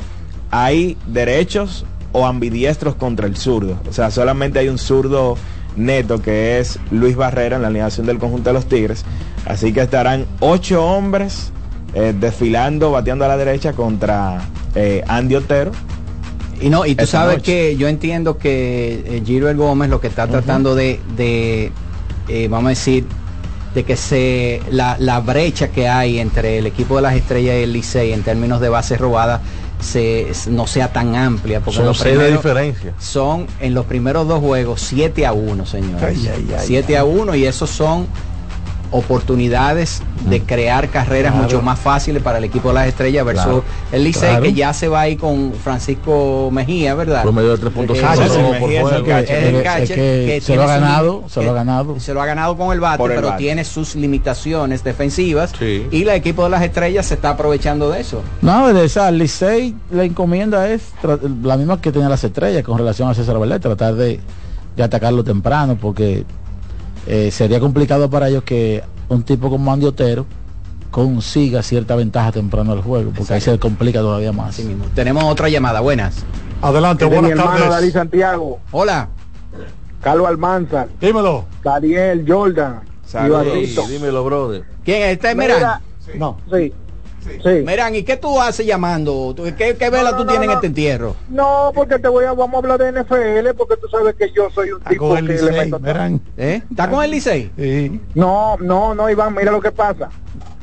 hay derechos o ambidiestros contra el zurdo. O sea, solamente hay un zurdo neto que es Luis Barrera en la alineación del conjunto de los Tigres. Así que estarán ocho hombres eh, desfilando, bateando a la derecha contra eh, Andy Otero. Y no, y tú sabes noche. que yo entiendo que eh, Gilbert Gómez lo que está tratando de, de, eh, vamos a decir, de que se la, la brecha que hay entre el equipo de las estrellas y el Licey en términos de bases robadas se, no sea tan amplia. Porque Son seis de diferencia. Son en los primeros dos juegos 7 a 1, señores. Ay, ay, ay, 7 a 1 y esos son oportunidades de crear carreras Claro. mucho más fáciles para el equipo de las estrellas versus Claro. el Licey Claro. que ya se va ahí con Francisco Mejía, ¿verdad? Promedio de 3.5 Catcher, por Mejía es el juego. catcher, Es el que- se tiene lo ha ganado, se lo ha ganado. Se lo ha ganado con el bate, el pero bate. tiene sus limitaciones defensivas Sí. y el equipo de las estrellas se está aprovechando de eso. No, de esa, Licey la encomienda es la misma que tenía las estrellas con relación a César Valdés, tratar de, de atacarlo temprano, porque eh, sería complicado para ellos que un tipo como Andy Otero consiga cierta ventaja temprano al juego, porque ahí se complica todavía más. Tenemos otra llamada, buenas. Adelante, Es de mi buenas hermano tardes. Santiago, Hola. Carlos Almanzar, Dímelo. Daniel Jordan, dímelo, brother. ¿Quién es este? Mira, Merán. No. Sí. Sí. Merán, ¿y qué tú haces llamando? ¿Tú- ¿Qué, qué vela no, tú no, tienes no. en este entierro? No, porque te voy a, vamos a hablar de NFL, porque tú sabes que yo soy un tipo con el que le meto. ¿Eh? ¿Está con el Licey? Sí. No, no, no, Iván, mira lo que pasa.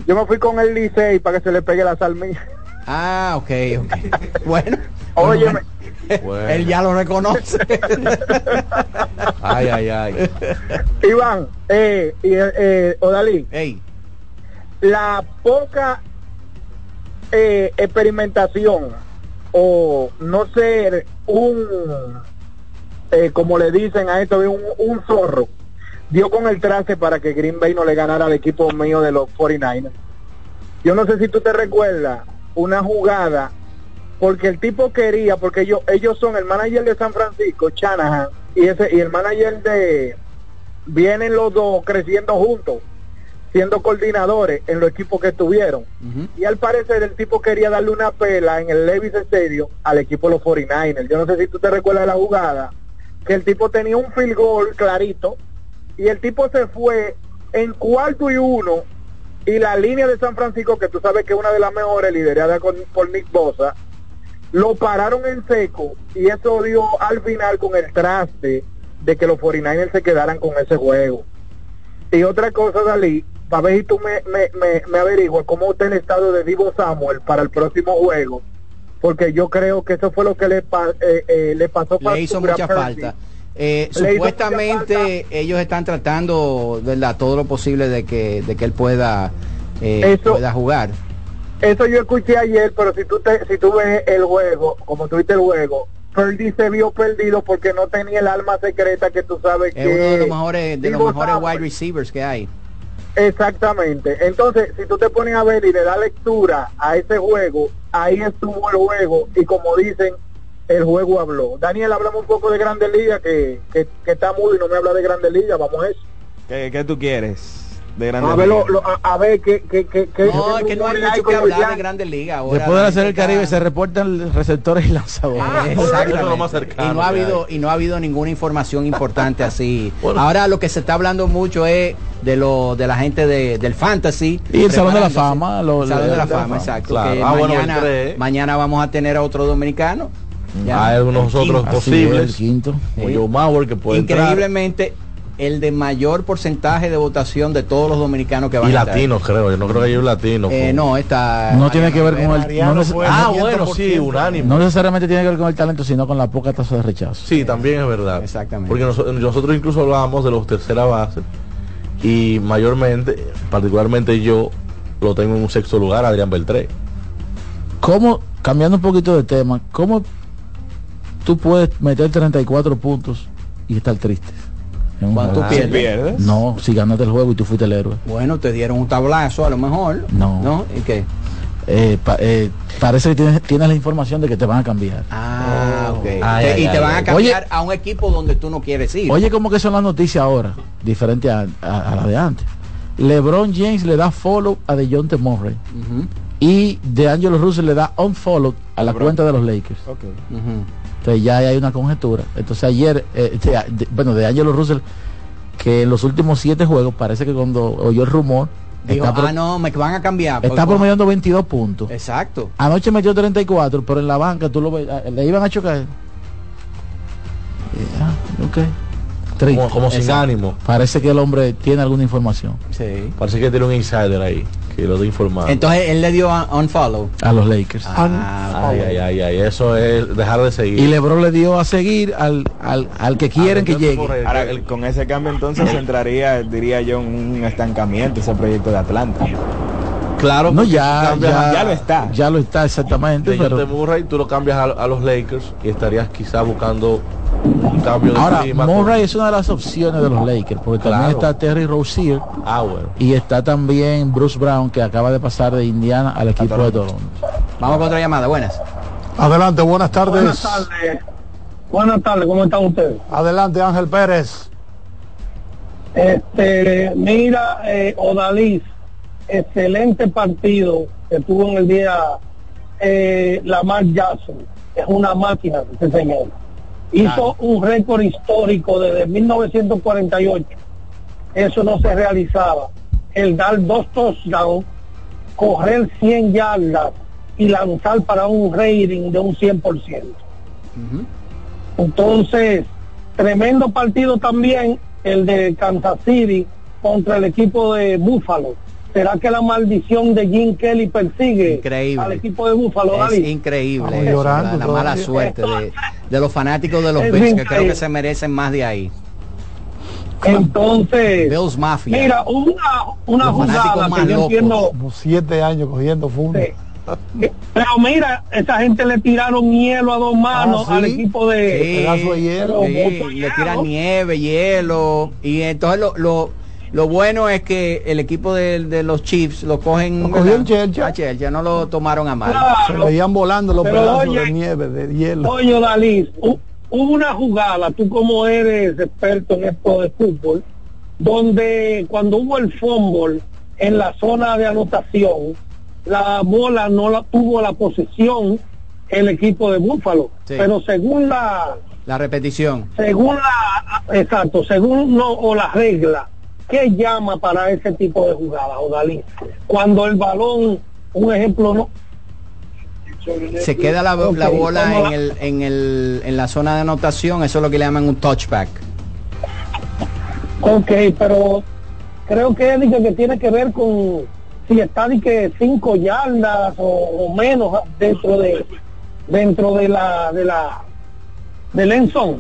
Yo me fui con el Licey para que se le pegue la salmilla. Ah, ok, ok. bueno. Óyeme, Él ya lo reconoce. Ay, ay, ay. Iván, eh, y, eh, Odalí, Ey, la poca eh, experimentación o no ser un, eh, como le dicen a esto, un, un zorro, dio con el traste para que Green Bay no le ganara al equipo mío de los 49ers. Yo no sé si tú te recuerdas una jugada, porque el tipo quería, porque ellos, ellos son el manager de San Francisco, Shanahan, y, ese, y el manager de... Vienen los dos creciendo juntos siendo coordinadores en los equipos que estuvieron. Y al parecer el tipo quería darle una pela en el Levis Stadium al equipo de los 49ers. Yo no sé si tú te recuerdas la jugada, que el tipo tenía un field goal clarito y el tipo se fue en cuarto y uno y la línea de San Francisco, que tú sabes que es una de las mejores, liderada con, por Nick Bosa, lo pararon en seco y eso dio al final con el traste de que los 49ers se quedaran con ese juego. Y otra cosa, Dalí, para ver si tú me, me, me, me averiguas cómo está el estado de Divo Samuel para el próximo juego, porque yo creo que eso fue lo que le, eh, eh, le pasó le hizo factura a mucha falta. Eh, Le hizo mucha supuestamente ellos están tratando, ¿verdad? Todo lo posible de que, de que él pueda, eh, Eso- pueda jugar. Eso yo escuché ayer, pero si tú te, si tú ves el juego, como tuviste el juego, Purdy se vio perdido porque no tenía el alma secreta que tú sabes Es que uno de los mejores, de los mejores wide receivers que hay. Exactamente. Entonces, si tú te pones a ver y le das lectura a ese juego, ahí estuvo el juego y como dicen, el juego habló. Daniel, hablamos un poco de Grandes Ligas, que, que, que está mudo y no me habla de Grandes Ligas, vamos a eso. ¿Qué, qué tú quieres? De grandes A ver, lo- ligas. lo- a, a ver qué, qué, qué, qué- No, qué es que no hay mucho que hablar de. Grandes Ligas. ahora Después de del está- Caribe se reportan receptores y lanzadores. Exactamente. Es lo más cercano y no ha habido y no ha habido ninguna información importante así. Ahora lo que se está hablando mucho es de lo de la gente de, del fantasy Y el Salón de la. Fama, lo- El Salón de la de la Fama, Fama. exacto. Claro. que Ah, bueno, mañana, entré. mañana vamos a tener a otro dominicano. Ya. Hay algunos El otros quinto. posibles. el quinto. Joe Mauer que puede entrar. El de mayor porcentaje de votación de todos los dominicanos que van Y a entrar. latinos, creo. Yo no creo que haya un latino. Eh, no, está No tiene que ver con el no, fue Ah, 900%. bueno, sí, unánime. no necesariamente tiene que ver con el talento, sino con la poca tasa de rechazo. Sí, también es verdad. Exactamente. Porque noso- nosotros incluso hablábamos de los tercera base y mayormente, particularmente yo, lo tengo en un sexto lugar, Adrián Beltré. ¿Cómo, cambiando un poquito de tema, cómo tú puedes meter 34 puntos y estar triste? Cuando tú pierdes. pierdes. No, si ganaste el juego y tú fuiste el héroe. Bueno, te dieron un tablazo a lo mejor. No. ¿No? ¿Y qué? Eh, pa- eh, parece que tienes, tienes la información de que te van a cambiar. Ah, ok. Ay, Te- ay, y te ay, van a cambiar a un equipo donde tú no quieres ir. Oye, ¿cómo que son las noticias ahora? Diferente a, a- a la de antes. LeBron James le da follow a DeJounte Murray Ujú, y DeAngelo Russell le da unfollow a la LeBron. cuenta de los Lakers. Ok. ujú. Entonces ya hay una conjetura. Entonces ayer, eh, este, de- bueno, de Angelo Russell, que en los últimos siete juegos, parece que cuando oyó el rumor, Dijo, está, ah, no, me van a cambiar. está promediando 22 puntos. Exacto. Anoche metió 34, pero en la banca tú lo ves, ah, le iban a chocar. Eh, ah, ok. Triste. Como, como sin Exacto. ánimo. Parece que el hombre tiene alguna información Sí. Parece que tiene un insider ahí que lo de informar. Entonces él le dio un unfollow. a los Lakers. Ah, ay, ay, ay, ay, eso es dejar de seguir. Y LeBron le dio a seguir al, al, al que quieren que llegue. Ahora, el- con ese cambio entonces entraría, diría yo, en un estancamiento ese proyecto de Atlanta. Claro, No, ya, ya, a- ya lo está. Ya lo está exactamente. de pero- Murray, tú lo cambias a, a los Lakers y estarías quizá buscando un cambio de Ahora, clima con- Murray es una de las opciones de los Lakers, porque también está Terry Rozier Ah, bueno. y está también Bruce Brown, que acaba de pasar de Indiana al equipo de Toronto. Vamos con otra llamada. Buenas. Adelante, buenas tardes. Buenas tardes. Buenas tardes, ¿cómo están ustedes? Adelante, Ángel Pérez. Este, mira, eh, Odalís, excelente partido que tuvo en el día eh, Lamar Jackson. Es una máquina, ese señor. Hizo un récord histórico desde 1948. Eso no se realizaba. El dar dos touchdowns, correr 100 yardas y lanzar para un rating de un 100%. Entonces, tremendo partido también el de Kansas City contra el equipo de Buffalo. ¿Será que la maldición de Jim Kelly persigue Increíble. al equipo de Buffalo? Es increíble. Eso, llorando la, la mala todavía. suerte de, de los fanáticos de los Es Bills, que creo que se merecen más de ahí. Entonces, Bills Mafia. mira, una, una Los jugada más que yo locos. entiendo. Como siete años cogiendo fundos. sí. Pero mira, esa gente le tiraron hielo a dos manos Ah, ¿sí? al equipo de... Sí, pedazo de hielo. Sí, le tiran nieve, hielo. Y entonces lo, lo, lo bueno es que el equipo de, de los Chiefs lo cogen. Lo cogió en ¿verdad? Chelcha. A Chelcha, no lo tomaron a mal. Se Claro. veían volando los Pero pedazos oye- de nieve, de hielo. Oye, Dalí, hu- hubo una jugada, tú como eres experto en esto de fútbol, donde cuando hubo el fútbol en la zona de anotación, la bola no la tuvo la posesión el equipo de Búfalo, Sí. pero según la, La repetición. según la, exacto, según no, o la regla, ¿qué llama para ese tipo de jugada, Odalí? Cuando el balón, un ejemplo, no, Se queda la, bola ¿cómo en, la- el, en, el, en la zona de anotación, eso es lo que le llaman un touchback. Ok, pero creo que que tiene que ver con si está de que cinco yardas o, o menos dentro de dentro de la de la del end zone.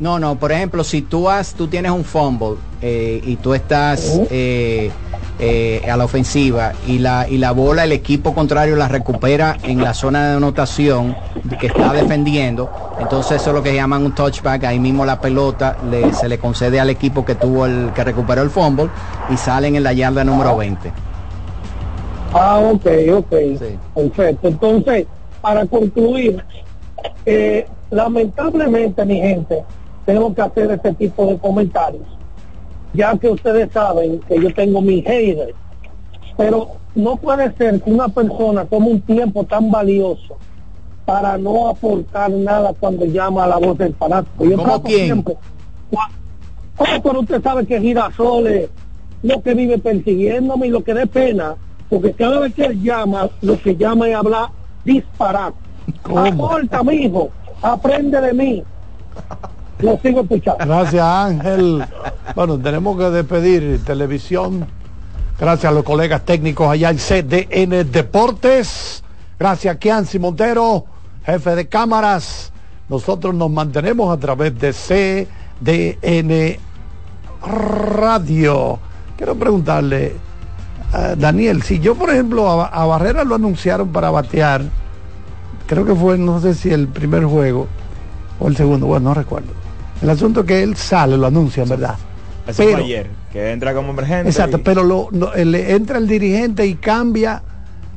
No, no, por ejemplo, si tú has, tú tienes un fumble eh, y tú estás eh, eh, a la ofensiva y la, y la bola el equipo contrario la recupera en la zona de anotación que está defendiendo, entonces eso es lo que llaman un touchback, ahí mismo la pelota le- se le concede al equipo que tuvo el que recuperó el fumble y salen en la yarda número 20. Ah, ok, ok. Sí. Perfecto. Entonces, para concluir, lamentablemente, mi gente, tengo que hacer este tipo de comentarios. ya que ustedes saben que yo tengo mi haters, pero no puede ser que una persona tome un tiempo tan valioso para no aportar nada cuando llama a la voz del fanático. Yo ¿Cómo quién? siempre- pero usted sabe que Girasol es lo que vive persiguiéndome y lo que dé pena, porque cada vez que él llama, lo que llama es hablar disparate. Aporta, mijo, aprende de mí. Gracias Ángel. Bueno, tenemos que despedir televisión. Gracias a los colegas técnicos allá en CDN Deportes. Gracias Kianci Montero, jefe de cámaras. Nosotros nos mantenemos a través de CDN Radio. Quiero preguntarle, a Daniel, si yo por ejemplo a Barrera lo anunciaron para batear, creo que fue, no sé si el primer juego o el segundo, bueno, no recuerdo. El asunto es que él sale, lo anuncian, ¿verdad? Eso fue Pero- ayer, que entra como emergente. Exacto, y- pero lo, no, le entra el dirigente y cambia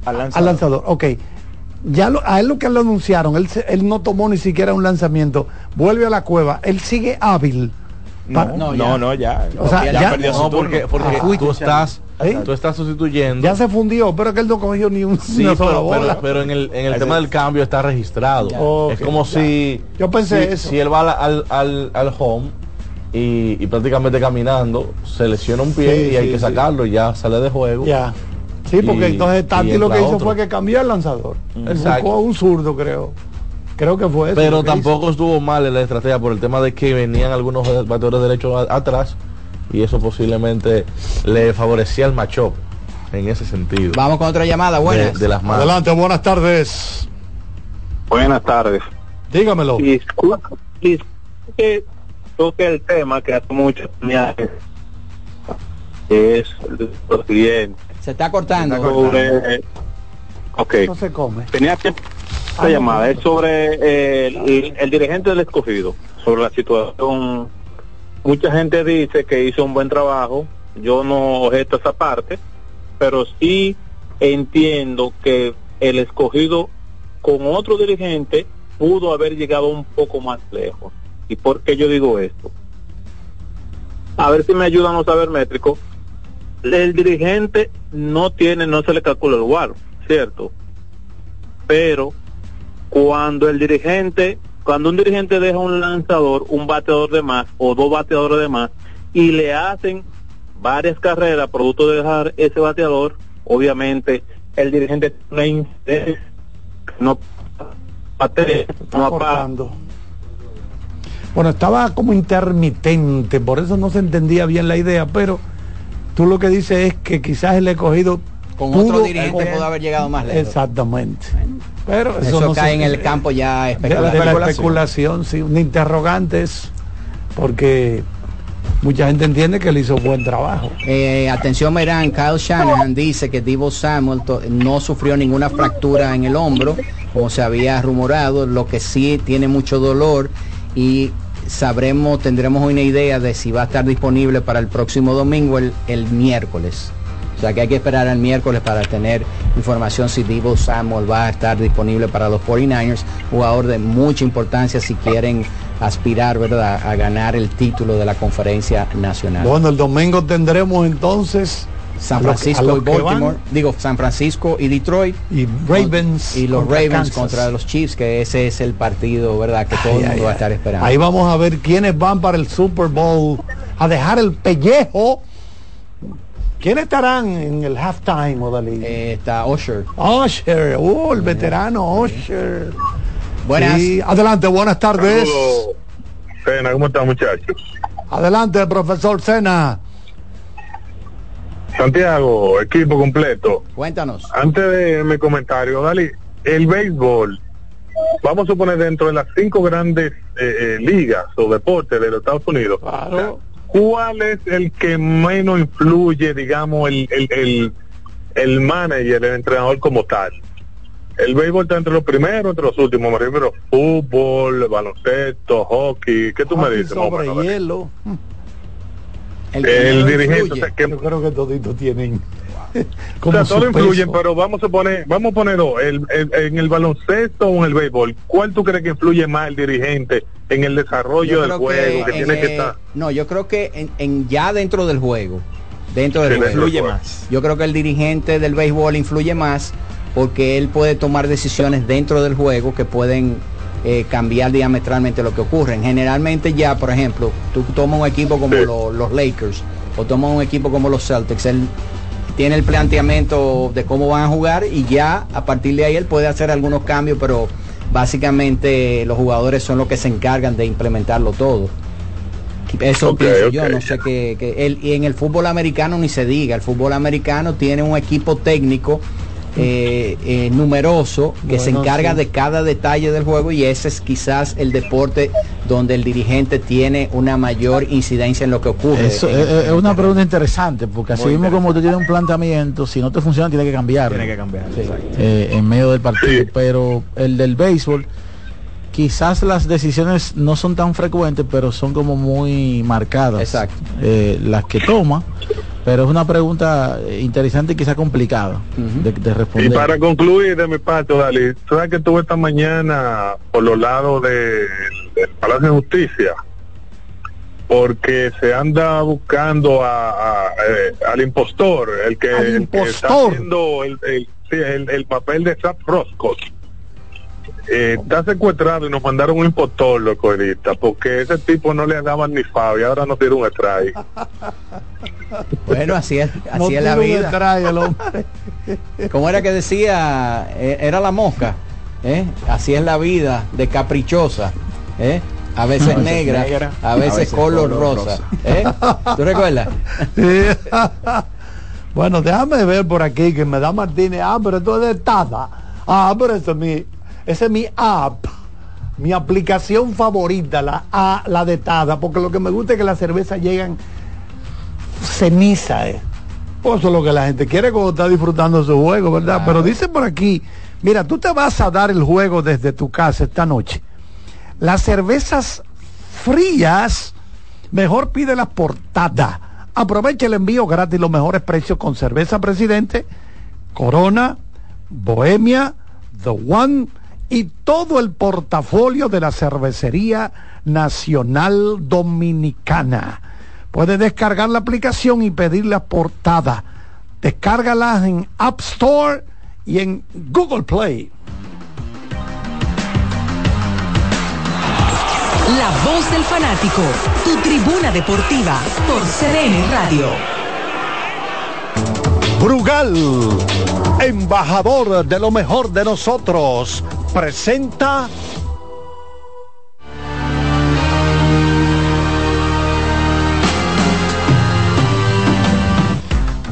Al al lanzador. Ok, ya lo- a él lo que lo anunciaron, él, no tomó ni siquiera un lanzamiento, vuelve a la cueva, él sigue hábil. No, para- no, no, ya. O sea, ya- perdió su No, turno. porque, porque Ah, tú estás ¿Eh? tú estás sustituyendo. Ya se fundió, pero que él no cogió ni un, Sí, pero, bola. pero, pero en el, en el tema del cambio está registrado. Es como ya. si. Yo pensé si, eso. si él va al, al, al home y, y prácticamente caminando, se lesiona un pie Sí, y hay que sacarlo y ya sale de juego. Ya. Sí, porque Y- entonces Tati lo que hizo otro. fue que cambió el lanzador. Exacto. Buscó un zurdo, creo. Creo que fue eso. Pero tampoco estuvo mal en la estrategia por el tema de que venían algunos bateadores derechos a- atrás y eso posiblemente le favorecía al macho en ese sentido. Vamos con otra llamada, buenas. De, de las manos. Adelante, buenas tardes. Buenas tardes. Dígamelo. Disculpe, disculpe, toque el tema que hace mucho viajes es lo siguiente. Se está cortando. Sobre, ok, No se come. tenía que esta llamada es sobre eh, el, el dirigente del escogido, sobre la situación. Mucha gente dice que hizo un buen trabajo, yo no objeto esa parte, pero sí entiendo que el escogido con otro dirigente pudo haber llegado un poco más lejos. ¿Y por qué yo digo esto? A ver si me ayudan los saber métricos. El dirigente no tiene, no se le calcula el lugar, ¿cierto? Pero cuando el dirigente, cuando un dirigente deja un lanzador, un bateador de más o dos bateadores de más y le hacen varias carreras producto de dejar ese bateador, obviamente el dirigente no bate, no apaga. cortando. Bueno, estaba como intermitente, por eso no se entendía bien la idea, pero tú lo que dices es que quizás el escogido Con pudo- otro dirigente pudo haber llegado más lejos. Exactamente. Pero eso, Eso, no cae se- en el campo ya de, especulativo. de la especulación, sí, un interrogante es porque mucha gente entiende que él hizo buen trabajo. Eh, atención Merán, Kyle Shanahan dice que Divo Samuel no sufrió ninguna fractura en el hombro, como se había rumorado, lo que sí tiene mucho dolor y sabremos, tendremos una idea de si va a estar disponible para el próximo domingo el, el miércoles. O sea que hay que esperar al miércoles para tener información si Divo Samuel va a estar disponible para los 49ers, jugador de mucha importancia si quieren aspirar, ¿verdad?, a ganar el título de la conferencia nacional. Bueno, el domingo tendremos entonces San Francisco los y Baltimore, digo San Francisco y Detroit y Ravens y los contra Ravens Kansas. contra los Chiefs, que ese es el partido, ¿verdad? Que todo Ay, el mundo ay, va a estar esperando. Ahí vamos a ver quiénes van para el Super Bowl a dejar el pellejo. ¿Quiénes estarán en el halftime, Odalí? Eh, está Usher. Usher, oh, el veterano Usher. Buenas. Sí, adelante, buenas tardes. Pena, ¿cómo están muchachos? Adelante, profesor Sena. Santiago, equipo completo. Cuéntanos. Antes de mi comentario, Dali, el béisbol, vamos a suponer dentro de las cinco grandes eh, eh, ligas o deportes de los Estados Unidos, Claro. ¿Cuál es el que menos influye, digamos, el, el, el, el manager, el entrenador como tal? El béisbol está entre los primeros, entre los últimos, me refiero fútbol, baloncesto, hockey, ¿qué tú me Hockey dices? más o sobre hielo. El, dirigente, o sea, que- Yo creo que toditos tienen. O sea, todo influye, pero vamos a poner, vamos a poner dos, el, el- en el baloncesto o en el béisbol, ¿cuál tú crees que influye más el dirigente en el desarrollo del juego, que, en, tiene que estar. No, yo creo que en, en ya dentro del juego, dentro del juego, influye más. Yo creo que el dirigente del béisbol influye más porque él puede tomar decisiones dentro del juego que pueden eh, cambiar diametralmente lo que ocurre. Generalmente ya, por ejemplo, tú tomas un equipo como lo- los Lakers o tomas un equipo como los Celtics, él tiene el planteamiento de cómo van a jugar y ya a partir de ahí él puede hacer algunos cambios, pero básicamente los jugadores son los que se encargan de implementarlo todo. Eso pienso yo, no sé el- y en el fútbol americano ni se diga, el fútbol americano tiene un equipo técnico eh, eh, numeroso que se encarga sí. de cada detalle del juego y ese es quizás el deporte donde el dirigente tiene una mayor incidencia en lo que ocurre. Eso es, el- es una pregunta interesante, porque así Muy mismo como tú tienes un planteamiento, si no te funciona tiene que cambiar. Tiene que cambiar. exacto. eh, en medio del partido. Pero el del béisbol, quizás las decisiones no son tan frecuentes, pero son como muy marcadas. Exacto. eh, las que toma. Pero es una pregunta interesante y quizás complicada de, de Y responder. para concluir de mi parte, Dalí, tú sabes que estuve esta mañana por los lados de- del Palacio de Justicia, porque se anda buscando a, a, eh, al impostor, el que, Al el que está haciendo el, el- sí, el- el papel de Zap Roscott. Eh, está secuestrado y nos mandaron un impostor, loco, ahorita, porque ese tipo no le daban ni y ahora nos dieron un strike. Bueno, así es, así No es la vida. hombre. ¿Cómo era que decía? Eh, Era la mosca. ¿eh? Así es la vida, de caprichosa. ¿eh? A veces, A veces negra, negra, a veces, color, rosa. ¿eh? ¿Tú recuerdas? bueno, déjame ver por aquí que me da Martínez. Ah, pero esto es de Tada. Ah, pero eso es mi, esa es mi app. Mi aplicación favorita, la A, la de Tada, porque lo que me gusta es que las cervezas llegan ceniza, eh. Pues eso es lo que la gente quiere cuando está disfrutando su juego, ¿verdad? Pero dice por aquí, mira, tú te vas a dar el juego desde tu casa esta noche. Las cervezas frías, mejor pídelas por Tada. Aprovecha el envío gratis, los mejores precios con cerveza Presidente, Corona, Bohemia, The One y todo el portafolio de la Cervecería Nacional Dominicana. Puedes descargar la aplicación y pedirla portada. Descárgalas en App Store y en Google Play. La voz del fanático, tu tribuna deportiva por CDN Radio. Brugal, embajador de lo mejor de nosotros, presenta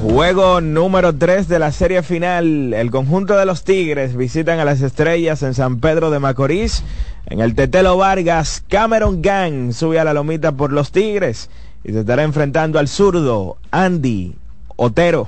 Juego número 3 de la serie final. El conjunto de los Tigres visitan a las estrellas en San Pedro de Macorís. En el Tetelo Vargas, Cameron Gang sube a la lomita por los Tigres y se estará enfrentando al zurdo Andy Otero.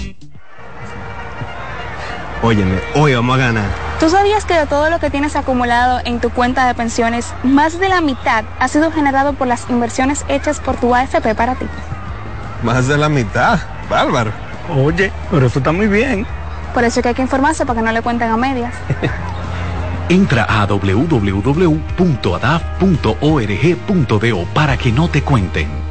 Óyeme, hoy vamos a ganar. ¿Tú sabías que de todo lo que tienes acumulado en tu cuenta de pensiones, más de la mitad ha sido generado por las inversiones hechas por tu AFP para ti? Más de la mitad. Bárbaro. Oye, pero eso está muy bien. Por eso es que hay que informarse para que no le cuenten a medias. Entra a www.adaf.org.do para que no te cuenten.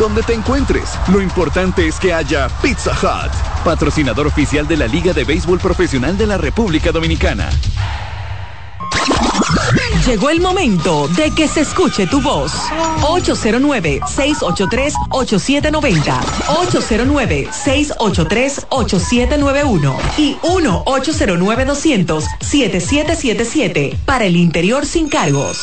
Donde te encuentres, lo importante es que haya Pizza Hut, patrocinador oficial de la Liga de Béisbol Profesional de la República Dominicana. Llegó el momento de que se escuche tu voz. 809-683-8790. 809-683-8791. Y 1-809-200-7777. Para el interior sin cargos.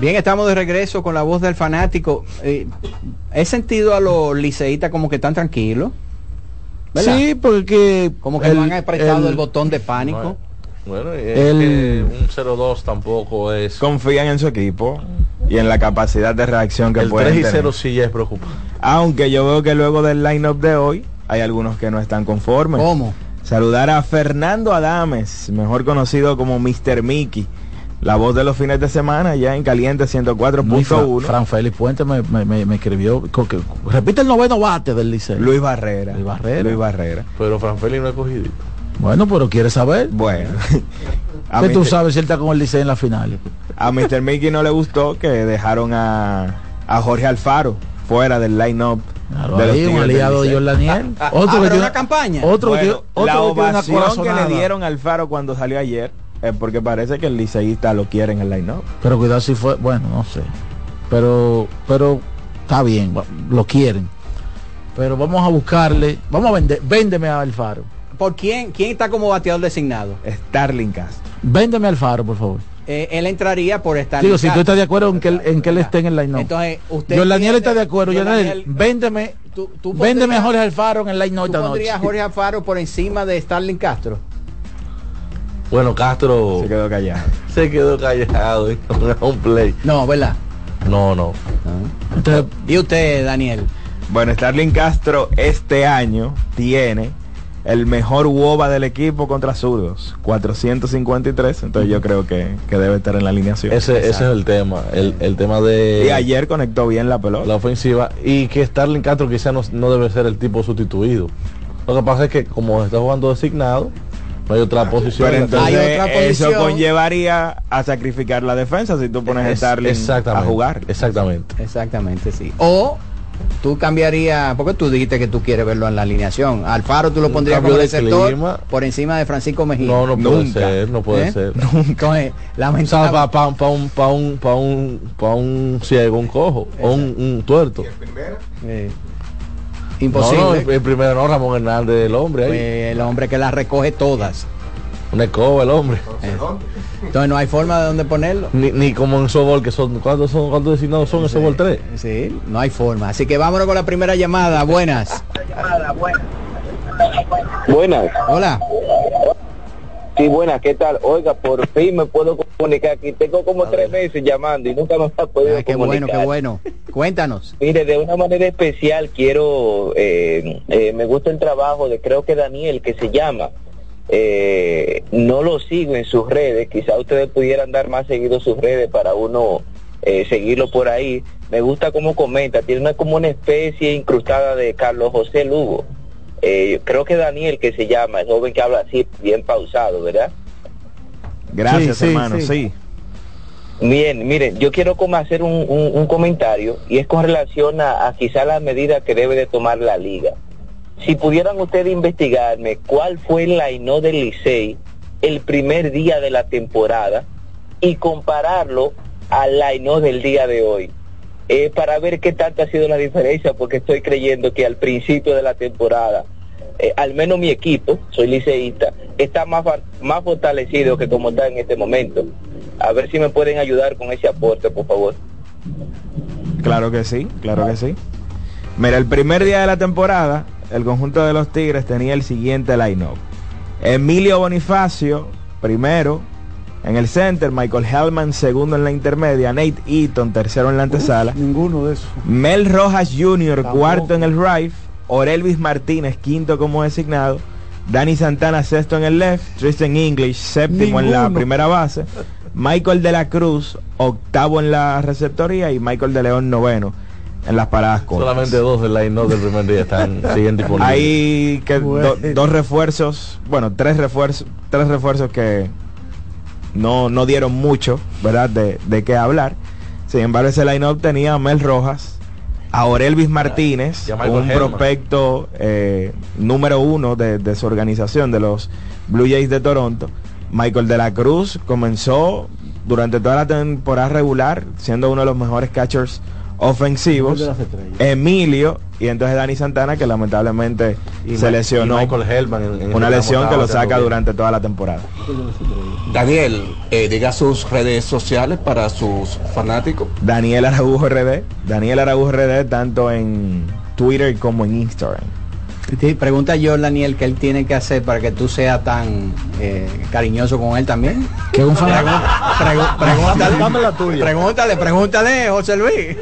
Bien, estamos de regreso con la voz del fanático. Eh, he sentido a los liceístas como que están tranquilos. ¿verdad? Sí, porque Como que no han apretado el, botón de pánico. Bueno, El- que un 0-2 tampoco es. Confían en su equipo y en la capacidad de reacción que El pueden 3 y tener. 0 sí ya es preocupante. Aunque yo veo que luego del line-up de hoy hay algunos que no están conformes. ¿Cómo? Saludar a Fernando Adames, mejor conocido como Mr. Mickey. La voz de los fines de semana ya en Caliente No, y Fran, 104.1. Fran Félix Puente me, me- me- me escribió. que- repite el noveno bate del Liceo. Luis Barrera. Luis Barrera. Luis Barrera. Pero Franfeli no ha cogido. Bueno, pero quiere saber. Bueno. A ¿Qué tú sabes si él está con el Liceo en la final? A Mr. Mickey no le gustó que dejaron a, a Jorge Alfaro fuera del line-up. Claro, de los ahí un aliado de Licey. John Daniel. Ah, Otro que tiene- una campaña. Otro que Bueno, otro la que tiene una ovación que le dieron al Faro cuando salió ayer es porque parece que el liceísta lo quiere en el line-up. Pero cuidado si fue, bueno, no sé. Pero, pero está bien, lo quieren. Pero vamos a buscarle, vamos a vender, véndeme a Alfaro. ¿Por quién? ¿Quién está como bateador designado? Starling Castro. Véndeme a Alfaro, por favor. Eh, él entraría por estar. Digo, si tú estás de acuerdo en que él, en que él esté en el line Entonces, usted. Yo Daniel está de acuerdo. Yo Daniel, véndeme, tú, tú véndeme a Jorge Alfaro en el line ¿Tú esta noche. pondrías a Jorge Alfaro por encima de Starling Castro? Bueno, Castro Se quedó callado. se quedó callado. ¿eh? un play. No, ¿verdad? No, no. Entonces, ¿Y usted, Daniel? Bueno, Starling Castro este año tiene el mejor WOBA del equipo contra zurdos, 453, entonces yo creo que, que debe estar en la alineación. Ese, ese es el tema. El, el tema de Y ayer conectó bien la pelota. la ofensiva. Y que Starling Castro quizá no, no debe ser el tipo sustituido. Lo que pasa es que como está jugando designado, no hay otra posición. Pero entonces Hay otra eso conllevaría a sacrificar la defensa si tú pones a Es- Starling a exactamente, jugar. Exactamente. Exactamente, sí. O tú cambiarías, porque tú dijiste que tú quieres verlo en la alineación. Alfaro tú lo pondrías como receptor clima. por encima de Francisco Mejía. No, no puede Nunca. ser, no puede ¿Eh? ser. Entonces, O sea, lamentable. para un, pa un, pa un, pa un, pa un ciego, un cojo, o un, un tuerto. Eh, imposible. no, el, el primero no, Ramón Hernández, el hombre ahí. Pues, el hombre que las recoge todas. Una escoba, el hombre. Eh, Entonces no hay forma de dónde ponerlo. Ni, ni como en Sobol, que son, ¿cuántos son, cuántos designados son en Sobol 3? Sí, no hay forma. Así que vámonos con la primera llamada. Buenas. Buenas. Hola. Sí, buenas, ¿qué tal? Oiga, por fin me puedo comunicar aquí. Tengo como tres meses llamando y nunca me ha podido Ay, qué comunicar. bueno, qué bueno. Cuéntanos. Mire, de una manera especial quiero, eh, eh, me gusta el trabajo de creo que Daniel, que se llama. Eh, no lo sigo en sus redes, quizá ustedes pudieran dar más seguido sus redes para uno eh, seguirlo por ahí. Me gusta cómo comenta, tiene una, como una especie incrustada de Carlos José Lugo. Eh, creo que Daniel que se llama, el joven que habla así, bien pausado, ¿verdad? Gracias, Sí, hermano. sí. sí. Bien, miren, yo quiero como hacer un, un- un comentario y es con relación a, a quizá la medida que debe de tomar la liga. Si pudieran ustedes investigarme cuál fue el line del Licey el primer día de la temporada y compararlo al line del día de hoy, eh, para ver qué tanta ha sido la diferencia, porque estoy creyendo que al principio de la temporada, eh, al menos mi equipo, soy liceísta, está más, más fortalecido que como está en este momento. A ver si me pueden ayudar con ese aporte, por favor. Claro que sí, claro que sí. Mira, el primer día de la temporada, el conjunto de los Tigres tenía el siguiente line-up. Emilio Bonifacio, primero. En el center, Michael Hellman, segundo en la intermedia. Nate Eaton, tercero en la antesala. Ninguno de esos. Mel Rojas Jr., Tampoco. cuarto en el right. Orelvis Martínez, quinto como designado. Dani Santana, sexto en el left. Tristan English, séptimo en la primera base. Michael de la Cruz, octavo en la receptoría. Y Michael de León, noveno en las paradas cortas. Solamente dos del line del primer día están siguen disponibles. Hay que do- dos refuerzos, bueno, tres refuerzos, tres refuerzos que no, no dieron mucho, ¿verdad? De, de qué hablar. Sin embargo, ese line-up tenía a Mel Rojas, a Orelvis Martínez, y a Michael un prospecto eh, número uno de, de su organización, de los Blue Jays de Toronto. Michael de la Cruz comenzó durante toda la temporada regular siendo uno de los mejores catchers ofensivos. Emilio y entonces Dani Santana que lamentablemente Y se lesionó y Michael Hellman en- en una lesión que lo saca también. durante toda la temporada. Daniel, eh, diga sus redes sociales para sus fanáticos. Daniel Araújo RD, Daniel Araújo RD tanto en Twitter como en Instagram. Te pregunta yo, Daniel, qué él tiene que hacer para que tú seas tan eh, cariñoso con él también. Que un fan- Pregu- pregúntale, Dame la tuya. pregúntale, pregúntale, José Luis.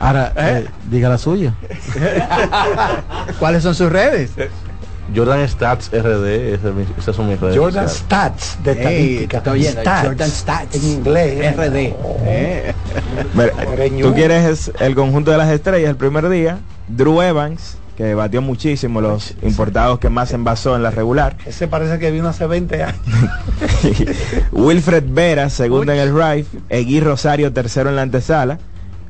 Ahora, eh, diga la suya. ¿Cuáles son sus redes? Jordan Stats RD, esas son mis redes. Jordan sociales. Stats de estadística. Stats. Jordan Stats. En inglés. RD. Eh. Mira. Tú quieres el conjunto de las estrellas el primer día, Drew Evans, que batió muchísimo los importados que más envasó en la regular. Ese parece que vino hace 20 años. Wilfred Vera, segundo en el right. Egui Rosario, tercero en la antesala.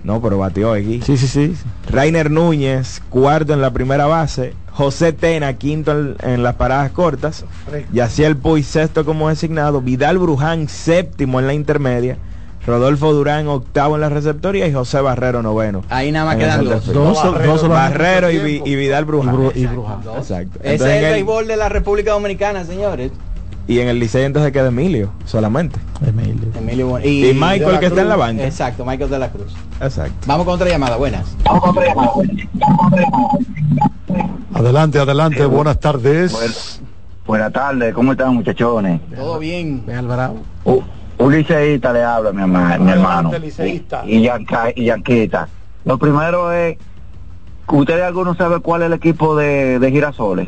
No, pero batió Egui. Sí, sí, sí. Rainer Núñez, cuarto en la primera base. José Tena, quinto en, en las paradas cortas. Yaciel Puy, sexto como designado. Vidal Bruján, séptimo en la intermedia. Rodolfo Durán, octavo en la receptoría. Y José Barrero, noveno. Ahí nada más quedan dos. Barrero y, Vi- y Vidal Bruján. Y Bru- y Bruján. Exacto. Ese es el béisbol de la República Dominicana, señores. y en el Licey entonces queda Emilio, solamente. Emilio. Emilio Y Michael, que está en la banca. Exacto, Michael de la Cruz. Exacto. Vamos con otra llamada, buenas. Adelante, adelante, buenas tardes. Buenas tardes, ¿cómo están muchachones? Todo bien. Alvarado. U- Un liceísta le habla, mi, ama- mi hermano. Y, y, yanca- y yanquita. Lo primero es, ¿ustedes algunos saben cuál es el equipo de, de girasoles?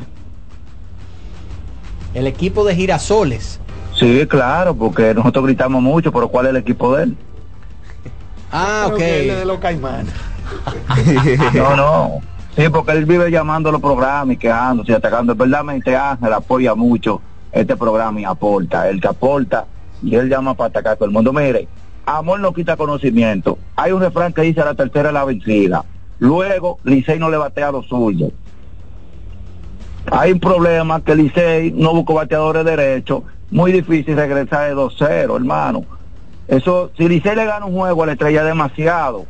El equipo de girasoles. Sí, claro, porque nosotros gritamos mucho, pero ¿cuál es el equipo de él? Ah, Creo ok. que él es de los caimanes. No, no. Sí, porque él vive llamando a los programas y quejándose y atacando. Verdaderamente Ángel apoya mucho este programa y aporta. El que aporta y él llama para atacar a todo el mundo. Mire, amor no quita conocimiento. Hay un refrán que dice la tercera la vencida. Luego, Licey no le batea a los suyos. Hay un problema que Licey no buscó bateadores derechos. Muy difícil regresar de 2-0, hermano. Eso, si Licey le gana un juego la estrella demasiado.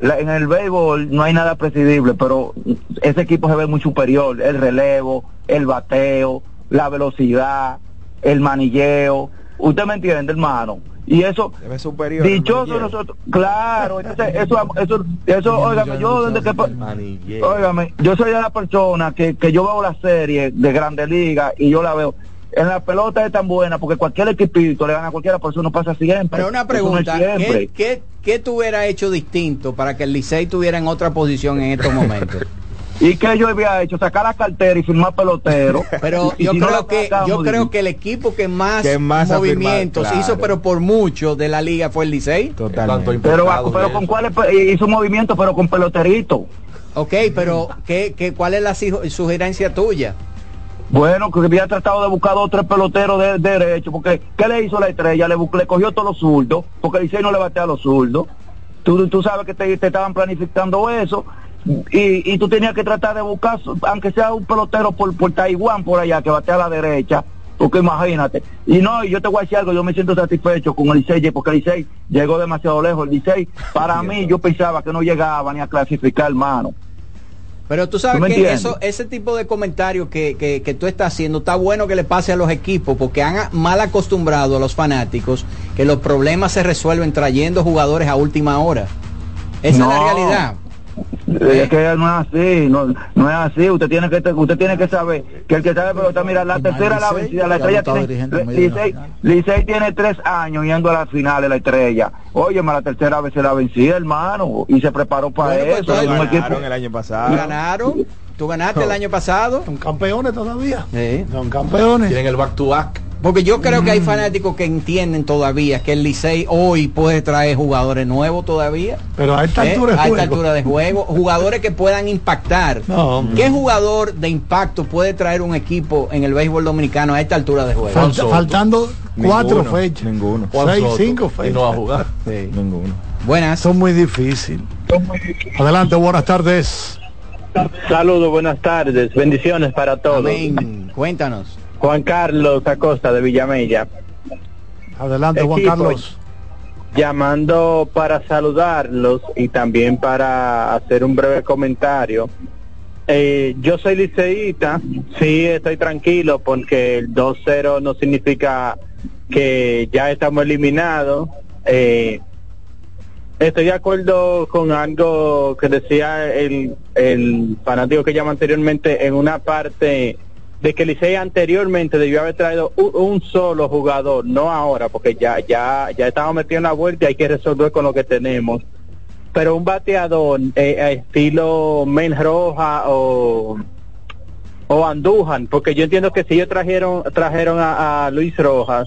En el béisbol no hay nada presidible, pero ese equipo se ve muy superior. El relevo, el bateo, la velocidad, el manilleo. Usted me entiende, hermano. Y eso, superior. dichoso nosotros. Claro, entonces, eso, eso, eso, óigame, yo desde que... Óigame, yo soy de la persona que, que yo veo la serie de Grande Liga y yo la veo. En la pelota es tan buena porque cualquier equipito le gana a cualquiera, por eso no pasa siempre. Pero una no pregunta. ¿qué, qué, qué tú hubieras hecho distinto para que el Licey estuviera en otra posición en estos momentos? ¿Y qué yo había hecho? Sacar la cartera y firmar pelotero. Pero Y yo creo que yo creo que el equipo que más, Que más movimientos hizo, pero por mucho de la liga fue el Licey. Totalmente. Pero, pero con cuáles pe- hizo movimiento, pero con peloterito. Ok, pero ¿qué, qué, ¿cuál es la sugerencia tuya? Bueno, que había tratado de buscar dos o tres peloteros de, de derecho, porque ¿qué le hizo la estrella? Le, le cogió todos los zurdos, porque el Licey no le batea a los zurdos. Tú, tú sabes que te, te estaban planificando eso, y, y tú tenías que tratar de buscar, aunque sea un pelotero por, por Taiwán, por allá, que batea a la derecha, porque imagínate. Y no, yo te voy a decir algo, yo me siento satisfecho con el Licey, porque el Licey llegó demasiado lejos. El Licey, para mí, yo pensaba que no llegaba ni a clasificar, hermano. Pero tú ¿Tú sabes que eso, ese tipo de comentarios que, que, que tú estás haciendo está bueno que le pase a los equipos porque han mal acostumbrado a los fanáticos que los problemas se resuelven trayendo jugadores a última hora. Esa No. es la realidad. Es que no es así, no, no es así. Usted tiene que usted tiene que saber que el que sabe pelota, mira, la tercera la vencida, la estrella tiene, Licey, Licey tiene tres años yendo a las finales la estrella. Oye, la tercera vez se la vencida, hermano, y se preparó para Bueno, pues, eso. entonces es un equipo- Ganaron el año pasado. Ganaron. Tú ganaste el año pasado. Son campeones todavía. Sí. Son campeones. Tienen el back to back. Porque yo creo que hay fanáticos que entienden todavía que el Licey hoy puede traer jugadores nuevos todavía. Pero a esta ¿eh? altura de a esta juego. altura de juego, jugadores que puedan impactar. No, ¿Qué jugador de impacto puede traer un equipo en el béisbol dominicano a esta altura de juego? Falta- faltando cuatro Ninguno, fechas. Ninguno. Juan Seis, Soto, cinco Y fechas. no va a jugar. Sí. Ninguno. Buenas. Son muy difíciles. Adelante, buenas tardes. Saludos, buenas tardes, bendiciones para todos. Amén. Cuéntanos. Juan Carlos Acosta de Villamella. Adelante, Juan Carlos. Llamando para saludarlos y también para hacer un breve comentario. Eh, yo soy liceísta, sí estoy tranquilo porque el 2-0 no significa que ya estamos eliminados. Eh, Estoy de acuerdo con algo que decía el, el fanático que llama anteriormente en una parte de que Licey anteriormente debió haber traído un, un solo jugador, no ahora, porque ya ya ya estamos metidos en la vuelta y hay que resolver con lo que tenemos. Pero un bateador eh, a estilo Men Roja o o Andújan, porque yo entiendo que si ellos trajeron trajeron a, a Luis Rojas,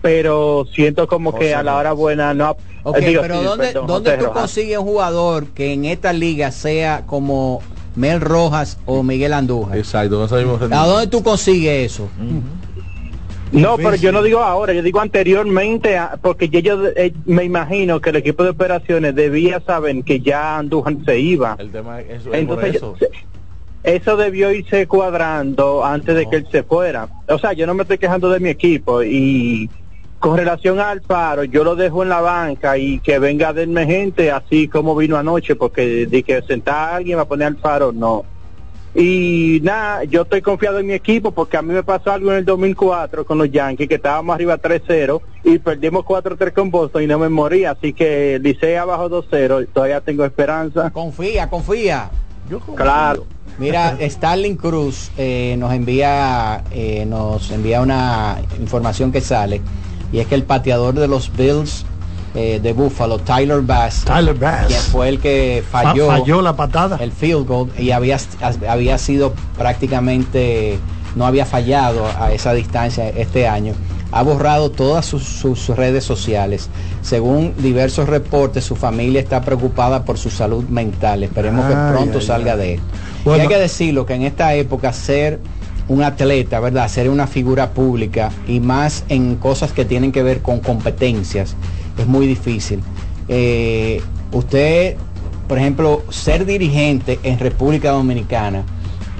pero siento como que a la hora buena no Ok, digo, pero sí, ¿dónde, perdón, ¿dónde José tú Rojas. consigues un jugador que en esta liga sea como Mel Rojas o Miguel Andújar? Exacto, no sabemos. ¿A dónde tú consigues eso? No, pero yo no digo ahora, yo digo anteriormente, a- porque yo eh, me imagino que el equipo de operaciones debía saber que ya Andújar se iba. El tema es eso. es por Entonces, eso. eso debió irse cuadrando antes de que él se fuera. O sea, yo no me estoy quejando de mi equipo y con relación al paro, yo lo dejo en la banca y que venga a darme gente así como vino anoche, porque de que sentar a alguien va a poner al paro, no. Y nada, yo estoy confiado en mi equipo porque a mí me pasó algo en el 2004 con los Yankees, que estábamos arriba 3-0 y perdimos 4-3 con Boston y no me morí, así que Licey abajo 2-0, todavía tengo esperanza. Confía, confía. Claro. Mira, Starling Cruz eh, nos envía eh, nos envía una información que sale y es que el pateador de los Bills eh, de Buffalo, Tyler Bass, Tyler Bass. quien fue el que falló, Fa- falló la patada. el field goal y había, había sido prácticamente no había fallado a esa distancia este año. Ha borrado todas sus, sus redes sociales. Según diversos reportes, su familia está preocupada por su salud mental. Esperemos que pronto ay, salga ay. de él. Bueno. Y hay que decirlo que en esta época ser un atleta, ¿verdad? Ser una figura pública y más en cosas que tienen que ver con competencias es muy difícil. Eh, usted, por ejemplo, ser dirigente en República Dominicana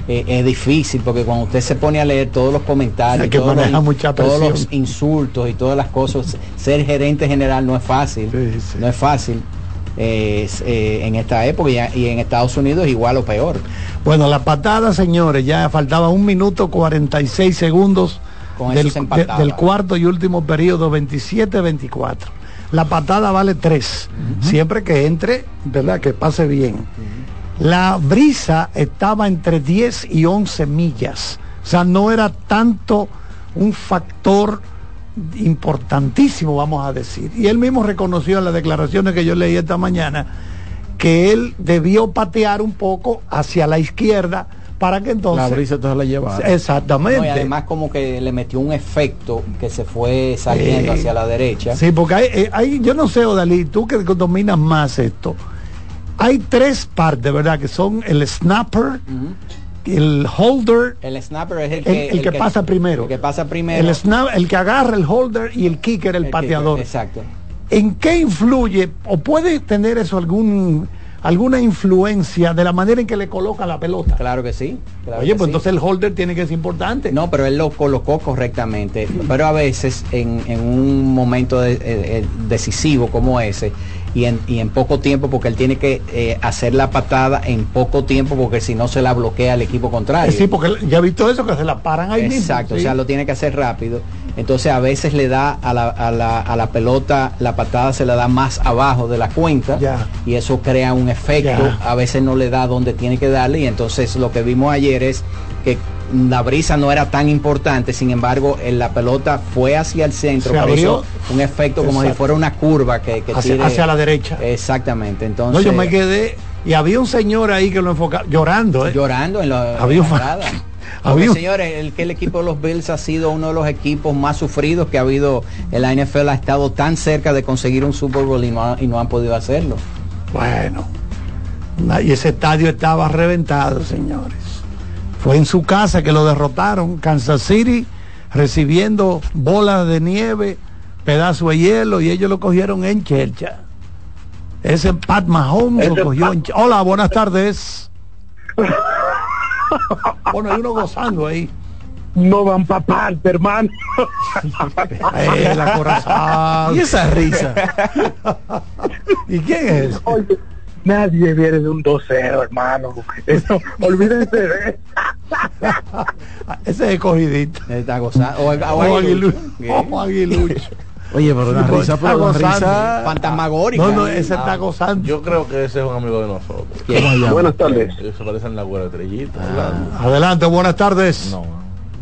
eh, es difícil porque cuando usted se pone a leer todos los comentarios, que todos, los, mucha todos los insultos y todas las cosas, ser gerente general no es fácil, no es fácil. Eh, eh, en esta época y, y en Estados Unidos igual o peor. Bueno, la patada, señores, ya faltaba un minuto 46 segundos Con del, de- del cuarto y último periodo, 27-24. La patada vale 3, siempre que entre, ¿verdad? Que pase bien. La brisa estaba entre 10 y 11 millas, o sea, no era tanto un factor importantísimo, vamos a decir. Y él mismo reconoció en las declaraciones que yo leí esta mañana que él debió patear un poco hacia la izquierda para que entonces... La brisa entonces la. Exactamente. No, y además como que le metió un efecto que se fue saliendo Eh, hacia la derecha. Sí, porque hay, eh, hay- yo no sé, Odalí, tú que dominas más esto. Hay tres partes, ¿verdad? Que son el snapper, el holder, El snapper es el que, el que pasa primero. El que pasa primero. El, snap, el que agarra el holder y el kicker, el, pateador. kicker, exacto. ¿En qué influye o puede tener eso algún alguna influencia de la manera en que le coloca la pelota? Claro que sí. claro Oye, que pues sí. entonces el holder tiene que ser importante. No, pero él lo colocó correctamente. Pero a veces en, en un momento de- eh, eh, decisivo como ese y en, y en poco tiempo, porque él tiene que eh, hacer la patada en poco tiempo, porque si no se la bloquea el equipo contrario. Eh, sí, porque ya he visto eso que se la paran ahí mismo. Exacto, sí. o sea, lo tiene que hacer rápido. Entonces a veces le da a la, a la, a la pelota, la patada se le da más abajo de la cuenta Ya. y eso crea un efecto. Ya. A veces no le da donde tiene que darle y entonces lo que vimos ayer es que la brisa no era tan importante, sin embargo, en la pelota fue hacia el centro, Se abrió. un efecto como si fuera una curva que, que Hacia- tire- hacia la derecha. Exactamente, No, entonces yo me quedé y había un señor ahí que lo enfocaba llorando, ¿eh? llorando en la, Había en la Porque, un- señores, el que el equipo de los Bills ha sido uno de los equipos más sufridos que ha habido en la NFL, ha estado tan cerca de conseguir un Super Bowl y no, ha- y no han podido hacerlo. Bueno, y ese estadio estaba reventado, señores. Fue en su casa que lo derrotaron, Kansas City, recibiendo bolas de nieve, pedazos de hielo, y ellos lo cogieron en Chelcha. Ese Pat Mahomes lo cogió Pat- en Ch- Hola, buenas tardes. bueno, hay uno gozando ahí. No van pa' parte, hermano. Eh, la corazón. ¿Y esa risa? ¿Y quién es? Oye, nadie viene de un 2-0, hermano. Eso, olvídense de eso. Ese es escogidito. Está gozando. O, o- Ojo, Aguilucho. Oye, pero una risa, pero una risa. Fantasmagórica. No, no, ese está gozando. Yo creo que ese es un amigo de nosotros. Buenas tardes. Ellos se parecen la abuela estrellita. Adelante, buenas tardes. No.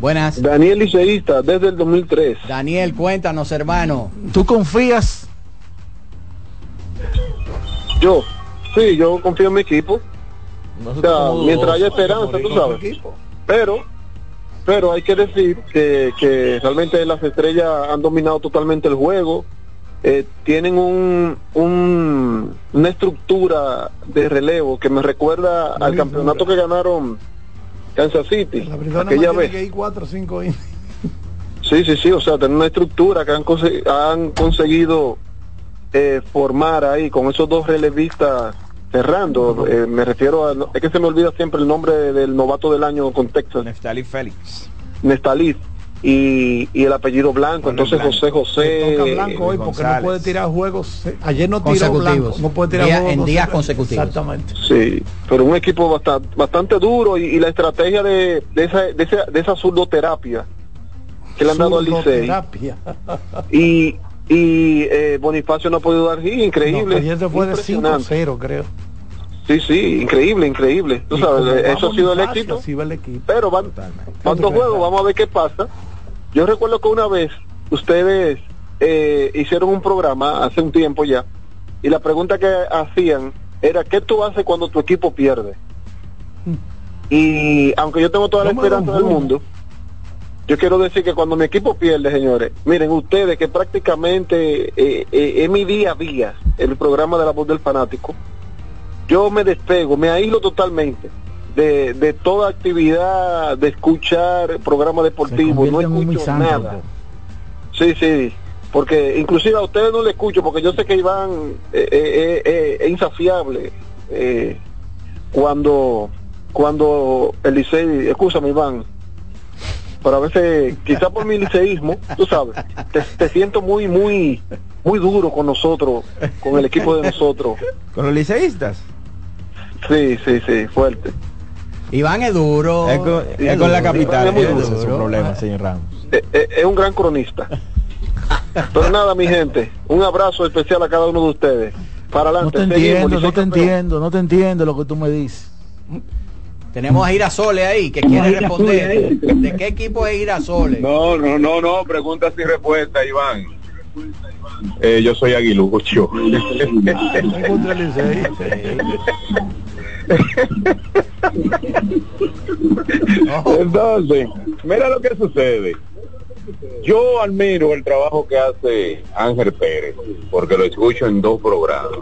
Buenas. Daniel Liceísta, desde el 2003. Daniel, cuéntanos, hermano. ¿Tú confías? Yo, sí, yo confío en mi equipo. O sea, mientras haya esperanza, tú sabes. Pero, pero hay que decir que, que realmente las estrellas han dominado totalmente el juego. Eh, tienen un, un- una estructura de relevo que me recuerda al campeonato que ganaron Kansas City La aquella vez. que ir cuatro cinco. Sí, sí, sí, o sea, tener una estructura que han, conse- han conseguido eh, formar ahí con esos dos relevistas cerrando. Eh, me refiero a, es que se me olvida siempre el nombre del novato del año con Texas, Neftali Félix. Nestalí, y, y el apellido Blanco, Bueno, entonces Blanco. José José. Toca blanco hoy eh, porque no puede tirar juegos. Ayer no tiró blanco. No puede tirar Día- juegos en días consecutivos. consecutivos. Exactamente. Sí, pero un equipo bastante, bastante duro y, y la estrategia de, de, esa, de, esa, de esa zurdoterapia que le han dado al Licey y, y eh, Bonifacio no ha podido dar hit, increíble. No, ayer se fue de impresionante. 5-0, creo. Sí, sí, increíble, increíble. Tú sabes, eso ha sido el éxito. el equipo. Pero van, van dos juegos, vamos a ver qué pasa. Yo recuerdo que una vez ustedes eh, hicieron un programa hace un tiempo ya y la pregunta que hacían era ¿qué tú haces cuando tu equipo pierde? Y aunque yo tengo toda la No esperanza del mundo, yo quiero decir que cuando mi equipo pierde, señores, miren ustedes que prácticamente eh, eh, es mi día a día el programa de la voz del fanático, yo me despego, me aíslo totalmente de, de toda actividad, de escuchar programa deportivo, no escucho nada. Sí, sí, porque inclusive a ustedes no le escucho, porque yo sé que Iván eh, es insaciable eh, cuando cuando el Licey, escúchame Iván, pero a veces, quizá por mi liceísmo, tú sabes, te, te siento muy, muy, muy duro con nosotros, con el equipo de nosotros. ¿Con los liceístas? Sí, sí, sí, fuerte. Iván es duro. Es con, es es con la capital, es muy ese duro. es su problema, señor Ramos. Eh, eh, es un gran cronista. Pero nada, mi gente, un abrazo especial a cada uno de ustedes. Para No adelante, te seguimos, entiendo, no te campeón. entiendo, no te entiendo lo que tú me dices. Tenemos a Girasole ahí que quiere responder. ¿De qué equipo es Girasole? No, no, no, no, pregunta sin respuesta, Iván. Eh, yo soy aguilucho. Entonces, mira lo que sucede. Yo admiro el trabajo que hace Ángel Pérez, porque lo escucho en dos programas.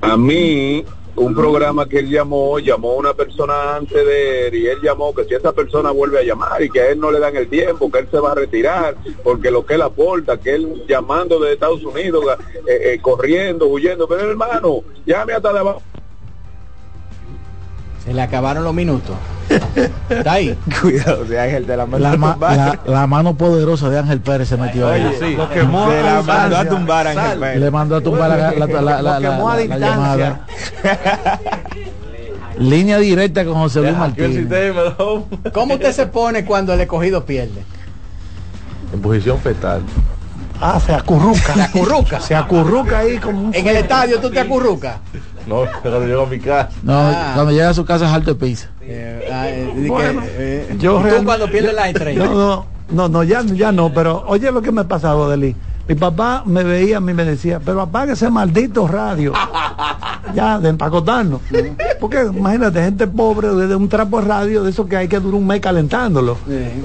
A mí, un programa que él llamó, llamó una persona antes de él y él llamó que si esa persona vuelve a llamar y que a él no le dan el tiempo, que él se va a retirar, porque lo que él aporta, que él llamando de Estados Unidos, eh, eh, corriendo, huyendo, pero hermano, llame hasta de abajo. Se le acabaron los minutos. Está ahí. Cuidado, de Ángel de la mano. La, ma- la- la mano poderosa de Ángel Pérez se metió ahí. Oye, sí. Lo quemó Se la a mandó a tumbar a Ángel Sal. Pérez. Le mandó a tumbar la, la, la, quemó a llamada. Línea directa con José Luis Martínez. ¿Cómo usted se pone cuando el escogido pierde? En posición fetal. Ah, se acurruca. Se acurruca. Se acurruca ahí como un En el estadio tú te acurrucas. No, cuando llego a mi casa. No, Ah. cuando llega a su casa es alto de pizza. Eh, ah, eh, Bueno, eh, yo ¿y tú cuando pierdes la estrella. No, no, no, no, ya, ya no, pero oye lo que me pasaba, Deli. Mi papá me veía a mí y me decía, pero apague ese maldito radio. ya, de empacotarnos. Porque imagínate, gente pobre desde un trapo de radio, de eso que hay que durar un mes calentándolo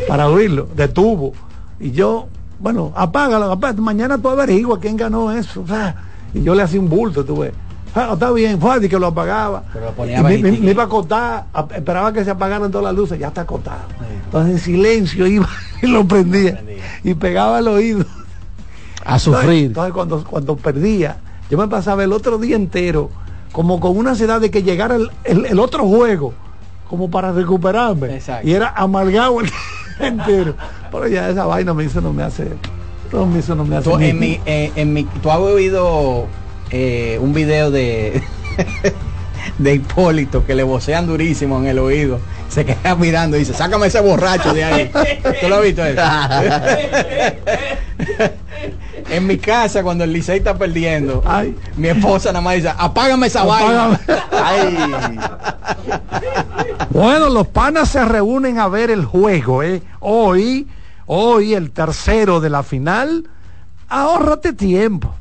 para oírlo, de tubo. Y yo, bueno, apágalo, apágalo. mañana tú averiguas quién ganó eso. o sea, y yo le hacía un bulto, tú ves. Ah, está bien, fue y que lo apagaba. Pero lo Y ponía me, me- bajitico. me iba a acotar, esperaba que se apagaran todas las luces, ya está acotado. Entonces en silencio iba y lo prendía y pegaba el oído. A sufrir. Entonces cuando, cuando perdía, yo me pasaba el otro día entero como con una ansiedad de que llegara el, el- el otro juego, como para recuperarme. Exacto. Y era amargado el día entero. Pero ya esa vaina me hizo, no me hace. No me hizo, no me hace. Tú, ni- en mi, eh, en mi, tú has oído eh, un video de de Hipólito que le vocean durísimo en el oído. Se queda mirando y dice, sácame ese borracho de ahí. ¿Tú lo has visto eso? en mi casa, cuando el Licey está perdiendo, mi esposa nada más dice, apágame esa vaina. Bueno, los panas se reúnen a ver el juego, ¿eh? Hoy, hoy el tercero de la final. Ahórrate tiempo.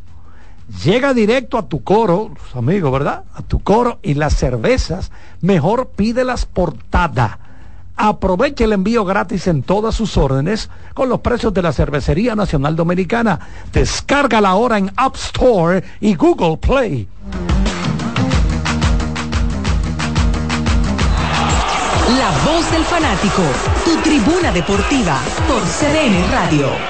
Llega directo a tu coro, tus amigos, ¿verdad? A tu coro y las cervezas, mejor pídelas portada. Aprovecha el envío gratis en todas sus órdenes con los precios de la Cervecería Nacional Dominicana. Descárgala ahora en App Store y Google Play. La voz del fanático, tu tribuna deportiva por CDN Radio.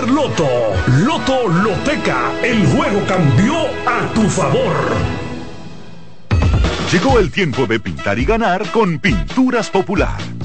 Loto. Loto Loteca. El juego cambió a tu favor. Llegó el tiempo de pintar y ganar con Pinturas Popular.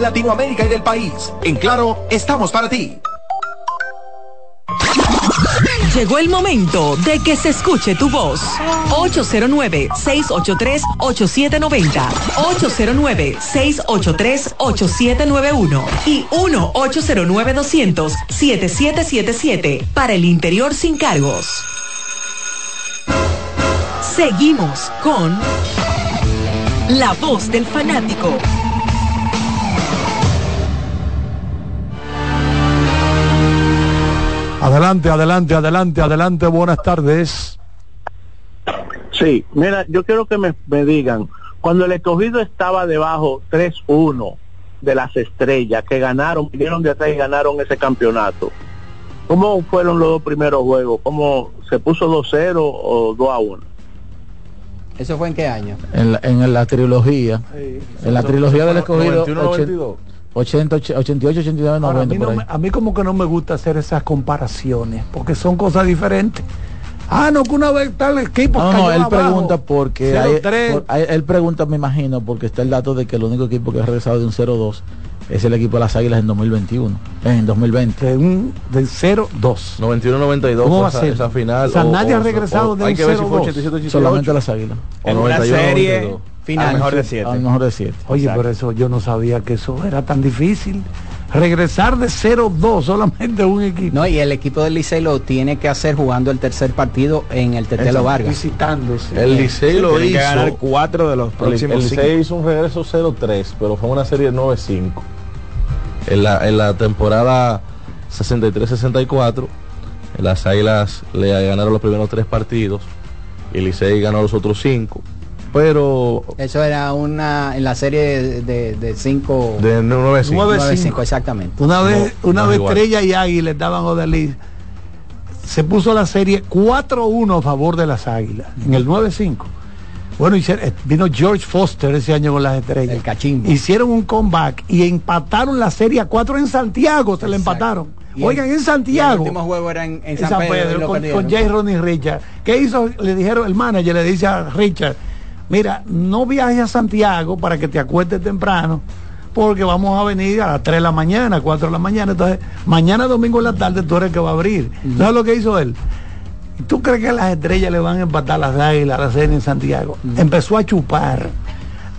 Latinoamérica y del país. En Claro, estamos para ti. Llegó el momento de que se escuche tu voz. 809-683-8790. 809-683-8791. Y 1-809-200-7777. Para el interior sin cargos. Seguimos con La voz del fanático. Adelante, adelante, adelante, adelante. Buenas tardes. Sí, mira, yo quiero que me, me digan, cuando el escogido estaba debajo 3-1 de las estrellas que ganaron, vinieron de atrás y ganaron ese campeonato, ¿cómo fueron los dos primeros juegos? ¿Cómo se puso 2-0 o 2-1? ¿Eso fue en qué año? En la, en la trilogía. En la trilogía del escogido. 91, 92. 80, 88, 89, Ahora, 90. a, mí no me- a mí como que no me gusta hacer esas comparaciones, porque son cosas diferentes. Ah, no, que una vez tal equipo No, cayó no, él abajo, pregunta porque hay- 0-3. por- hay- él pregunta, me imagino, porque está el dato de que el único equipo que ha regresado de un 0-2 es el equipo de las Águilas en 2021, en 2020. De un de 0-2. 91-92 ¿Cómo va a esa, ser? esa final. O sea, nadie ha regresado de Hay un que ver si fue 0-2. 87, 88. Solamente las Águilas. O En una 91, serie 92. Final. Al mejor de siete. Al mejor de 7. Oye, Exacto. por eso yo no sabía que eso era tan difícil. Regresar de 0-2 solamente un equipo. No, y el equipo del Licey lo tiene que hacer jugando el tercer partido en el Tetelo Vargas. Visitándose. El Licey lo Tienen que ganar hizo. cuatro de los El, el próximos cinco. Licey hizo un regreso 0-3, pero fue una serie 9-5. En la, en la temporada 63-64, las Águilas le ganaron los primeros tres partidos y el Licey ganó los otros cinco. Pero Eso era una en la serie de, de cinco. de 9-5. 9-5. exactamente. Una vez, No, una no vez igual. Estrella y Águila estaban Odalí. Se puso la serie 4-1 a favor de las Águilas en el 9-5. Bueno, hicieron- eh, vino George Foster ese año con las estrellas. El cachimbo. Hicieron un comeback y empataron la serie a 4 en Santiago, se la empataron. Y el- Oigan, en Santiago. El último juego era en, en en San, San Pedro, Pedro, con, con J. Ronnie Richard. ¿Qué hizo? Le dijeron, el manager le dice a Richard, mira, no viajes a Santiago para que te acuestes temprano, porque vamos a venir a las 3 de la mañana, 4 de la mañana. Entonces, mañana domingo en la tarde tú eres el que va a abrir. ¿Sabes lo que hizo él? ¿Tú crees que las estrellas le van a empatar las águilas a la serie en Santiago? Empezó a chupar,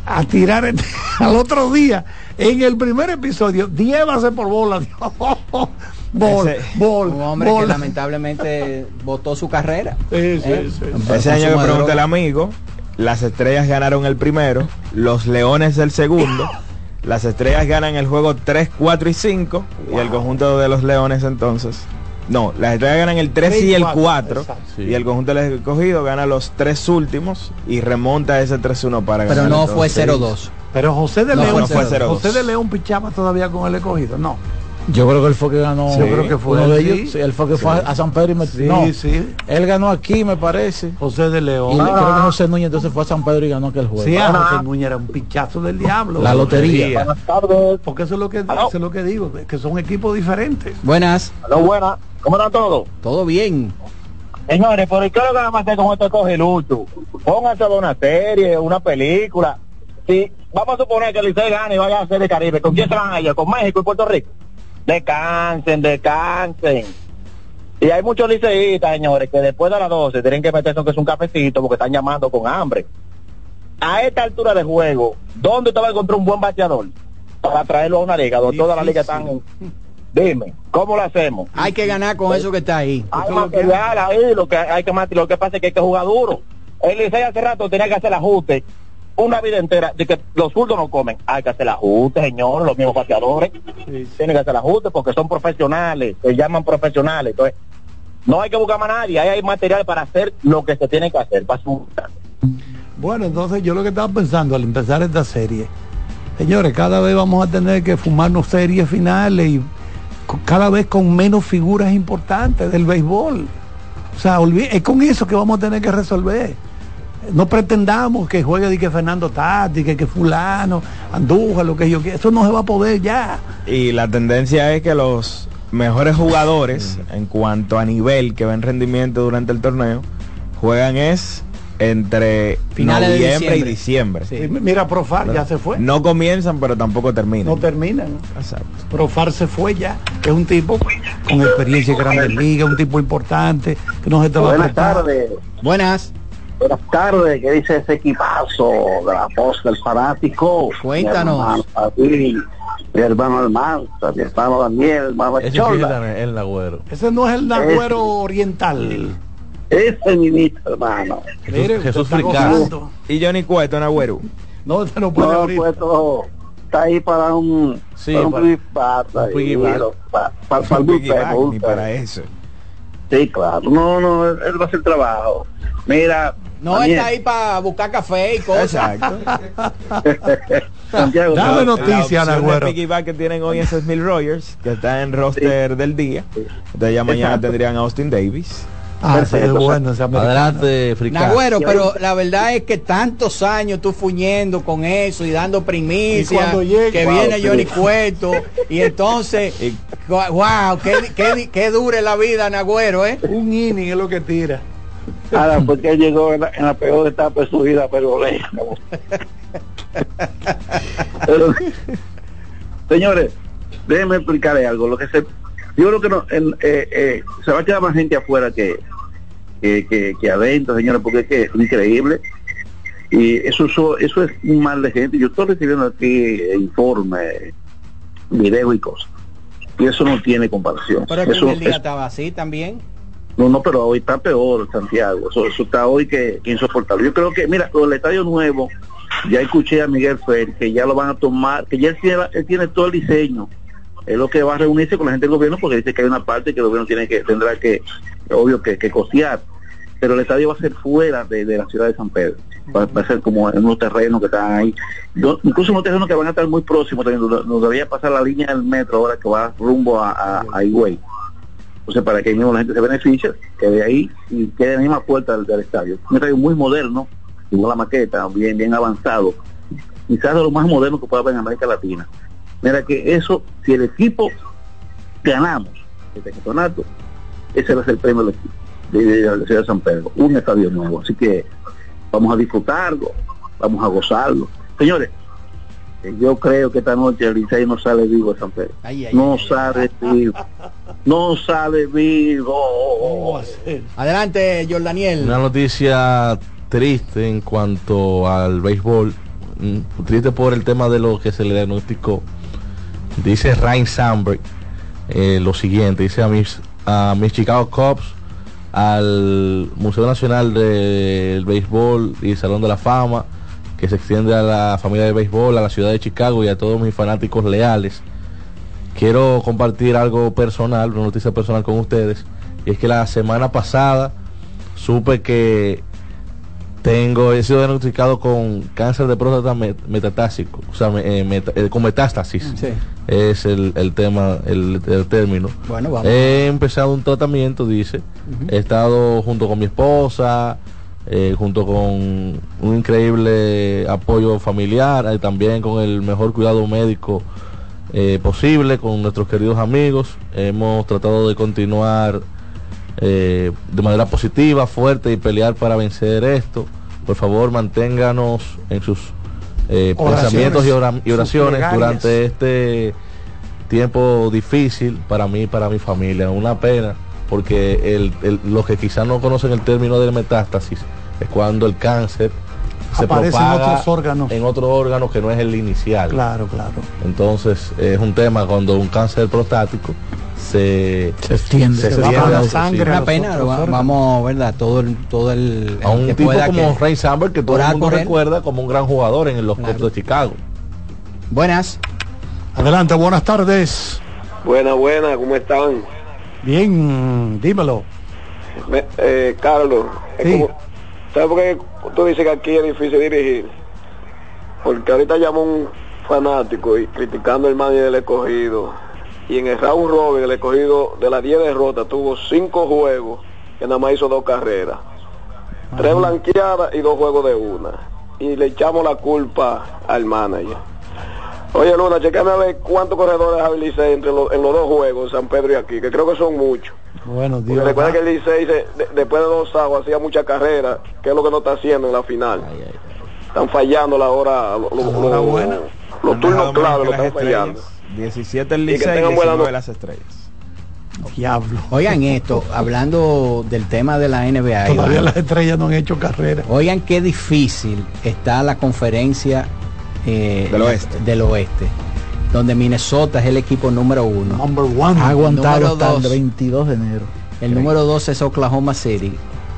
a tirar el- al otro día. En el primer episodio, 10 bases por bola. bol, Ese- bol, Un hombre bol. que lamentablemente votó su carrera. Sí, sí, ¿Eh? sí. Ese año que pregunté al amigo, las estrellas ganaron el primero, los leones el segundo, las estrellas ganan el juego 3, 4 y 5, y el conjunto de los leones entonces. No, las estrellas ganan el 3 y el 4, Exacto. y el conjunto del escogido gana los tres últimos y remonta ese 3-1 para Pero ganar. no fue entonces. 0-2. Pero José de No, León, no fue 0-2. José de León pichaba todavía con el escogido. No. Yo creo que él fue que ganó. Sí, yo creo que fue uno de él, ellos. sí. Sí, él fue que fue a San Pedro y metió. Sí, no, sí. Él ganó aquí, me parece. José de León. Y creo que José Núñez entonces fue a San Pedro y ganó aquel juego. Sí, a José Núñez era un pichazo del diablo. La lotería. Buenas tardes. Porque eso es lo que, eso es lo que digo, que son equipos diferentes. Buenas. Aló, buenas. ¿Cómo están todos? Todo bien. Señores, ¿por qué lo que vamos a hacer con este cogilucho? Pónganse a ver una serie, una película. Si vamos a suponer que el Licey gane y vaya a hacer de Caribe, ¿con quién se van a ir? ¿Con México y Puerto Rico? Descansen, descansen. Y hay muchos liceístas, señores, que después de las 12 tienen que meterse aunque es un cafecito porque están llamando con hambre. A esta altura de juego, ¿dónde usted va a encontrar un buen bateador? Para traerlo a una liga, donde todas las ligas están... Dime, ¿cómo lo hacemos? Hay que ganar con eso que está ahí. Hay material ahí, lo que hay que lo que pasa es que hay que jugar duro. El Licey hace rato tenía que hacer el ajuste una vida entera de que los zurdos no comen. Hay que hacer el ajuste, señor, los mismos pateadores. Tienen que hacer ajuste porque son profesionales, se llaman profesionales. Entonces, no hay que buscar a nadie, ahí hay material para hacer lo que se tiene que hacer, para su Bueno, entonces yo lo que estaba pensando al empezar esta serie, señores, cada vez vamos a tener que fumarnos series finales y cada vez con menos figuras importantes del béisbol. O sea, es con eso que vamos a tener que resolver. No pretendamos que juegue de que Fernando Tati, que, que fulano, Andújar, lo que yo quiera. Eso no se va a poder ya. Y la tendencia es que los mejores jugadores en cuanto a nivel que ven rendimiento durante el torneo juegan es entre Finales de noviembre y diciembre. diciembre. Y Mira, Profar ya se fue. No comienzan, pero tampoco terminan. No terminan. Exacto. Profar se fue ya. Es un tipo con experiencia en grandes ligas, un tipo importante que no se te va a Buenas tardes. Buenas. Buenas tardes, ¿qué dice ese equipazo de la voz del fanático? Cuéntanos. Mi hermano David, mi hermano Almanza, mi hermano Daniel, mi hermano Ese sí es el, Nagüero. Ese no es el Nagüero oriental. Ese ministro, hermano. Mire, Jesús Fricado. gozando. Y Johnny Cueto, Nagüero. No, usted no puede No, abrir. pues todo está ahí para un, Sí, para un para- lo- para Un piggyback, buffet, me ni gusta. para eso. Sí, claro. No, no, él él va a hacer trabajo. Mira. No Daniel, está ahí para buscar café y cosas. Santiago, Dame no, noticia, La opción Nagüero. de piggyback que tienen hoy es Smith Rogers, que está en roster del día. Entonces ya mañana Exacto. tendrían a Austin Davis. Ah, sí, es bueno. Adelante. Nagüero, pero la verdad es que tantos años tú fuñendo con eso y dando Y primicia cuando llegue- que Wow, viene sí. Johnny Cueto y entonces wow, qué, qué, qué dure la vida Nagüero, ¿eh? Un inning es lo que tira. Ahora, porque él llegó en la, en la peor etapa de su vida, pero. Pero, señores, déjenme explicarle algo. Lo que se, yo creo que no, en- eh, eh, se va a quedar más gente afuera que, que, que, que adentro, señores, porque es que es increíble. Y eso, eso, eso es un mal de gente. Yo estoy recibiendo aquí informes, videos y cosas. Y eso no tiene comparación. Pero que Eso el día es- estaba así también. No, no, pero hoy está peor, Santiago. Eso, está hoy que, insoportable. Yo creo que, mira, el estadio nuevo, ya escuché a Miguel Fer que ya lo van a tomar, que ya él tiene, todo el diseño. Es lo que va a reunirse con la gente del gobierno porque dice que hay una parte que el gobierno tiene que, tendrá que, obvio, que, que costear. Pero el estadio va a ser fuera de, la ciudad de San Pedro. Va, a ser como en unos terrenos que están ahí. Do- incluso unos terrenos que van a estar muy próximos también. Nos, nos debería pasar la línea del metro ahora que va rumbo a, a, a Higüey. Entonces, para que mismo la gente se beneficie, que de ahí y quede en la misma puerta del, estadio. Un estadio muy moderno, igual la maqueta, bien, bien avanzado. Quizás de lo más moderno que pueda haber en América Latina. Mira que eso, si el equipo ganamos este campeonato, ese va a ser el premio del equipo de, la ciudad de San Pedro, un estadio nuevo. Así que vamos a disfrutarlo, vamos a gozarlo. Señores, yo creo que esta noche el Licey no sale vivo de San Pedro. Ay, ay, no ay, sale vivo. No sale vivo. Adelante, Jordaniel. Una noticia triste en cuanto al béisbol, mm, triste por el tema de lo que se le diagnosticó. Dice Ryan Sandberg eh, lo siguiente, dice a mis, a mis Chicago Cubs, al Museo Nacional del Béisbol y Salón de la Fama, que se extiende a la familia de béisbol, a la ciudad de Chicago y a todos mis fanáticos leales. Quiero compartir algo personal, una noticia personal con ustedes, y es que la semana pasada supe que Tengo, he sido diagnosticado con cáncer de próstata met- metatásico, o sea, me- eh, meta- eh, con metástasis. Sí. Es el, el tema, el, el término. Bueno, vamos. He empezado un tratamiento, dice. He estado junto con mi esposa, eh, junto con un increíble apoyo familiar, eh, también con el mejor cuidado médico eh, posible, con nuestros queridos amigos. Hemos tratado de continuar eh, de manera positiva, fuerte y pelear para vencer esto. Por favor, manténganos en sus pensamientos y, ora- y oraciones durante este tiempo difícil para mí y para mi familia. Una pena, porque el, el- los que quizás no conocen el término de metástasis es cuando el cáncer se Aparece en propaga otros órganos. en otro órgano que no es el inicial. Claro, claro. Entonces es un tema cuando un cáncer prostático se, se extiende, se se va extiende la a otros sangre. Una pena, va- vamos, ¿verdad? Todo el, todo el, a un que tipo pueda como que- Ray Samberg que todo el mundo recuerda como un gran jugador en los Cubs de Chicago. Buenas. Adelante, buenas tardes. Buena, buena, ¿cómo están? Bien, dímelo. Me- eh, Carlos, es Sí. como- ¿sabes por qué tú dices que aquí es difícil dirigir? Porque ahorita llamó un fanático y criticando el manager del escogido. Y en el round robin, el escogido de las 10 derrotas tuvo 5 juegos que nada más hizo dos carreras. Tres blanqueadas y dos juegos de una. Y le echamos la culpa al manager. Oye Luna, checame a ver cuántos corredores habilicé entre los, en los dos juegos, San Pedro y aquí, que creo que son muchos. Bueno, Porque Dios. recuerda que el Licey de- después de dos aguas hacía mucha carrera, que es lo que no está haciendo en la final. Están fallando la hora, lo- lo- lo- los turnos clave lo están fallando. 17 el Y que Licey, tengan buena 19 no- las estrellas. Diablo. Oigan esto, hablando del tema de la NBA. Todavía Iván. las estrellas no han hecho carrera. Oigan qué difícil está la conferencia eh, Del oeste. del oeste, donde Minnesota es el equipo número uno. Number one. Ha aguantado Número hasta el dos. 22 de enero. El número dos es Oklahoma City.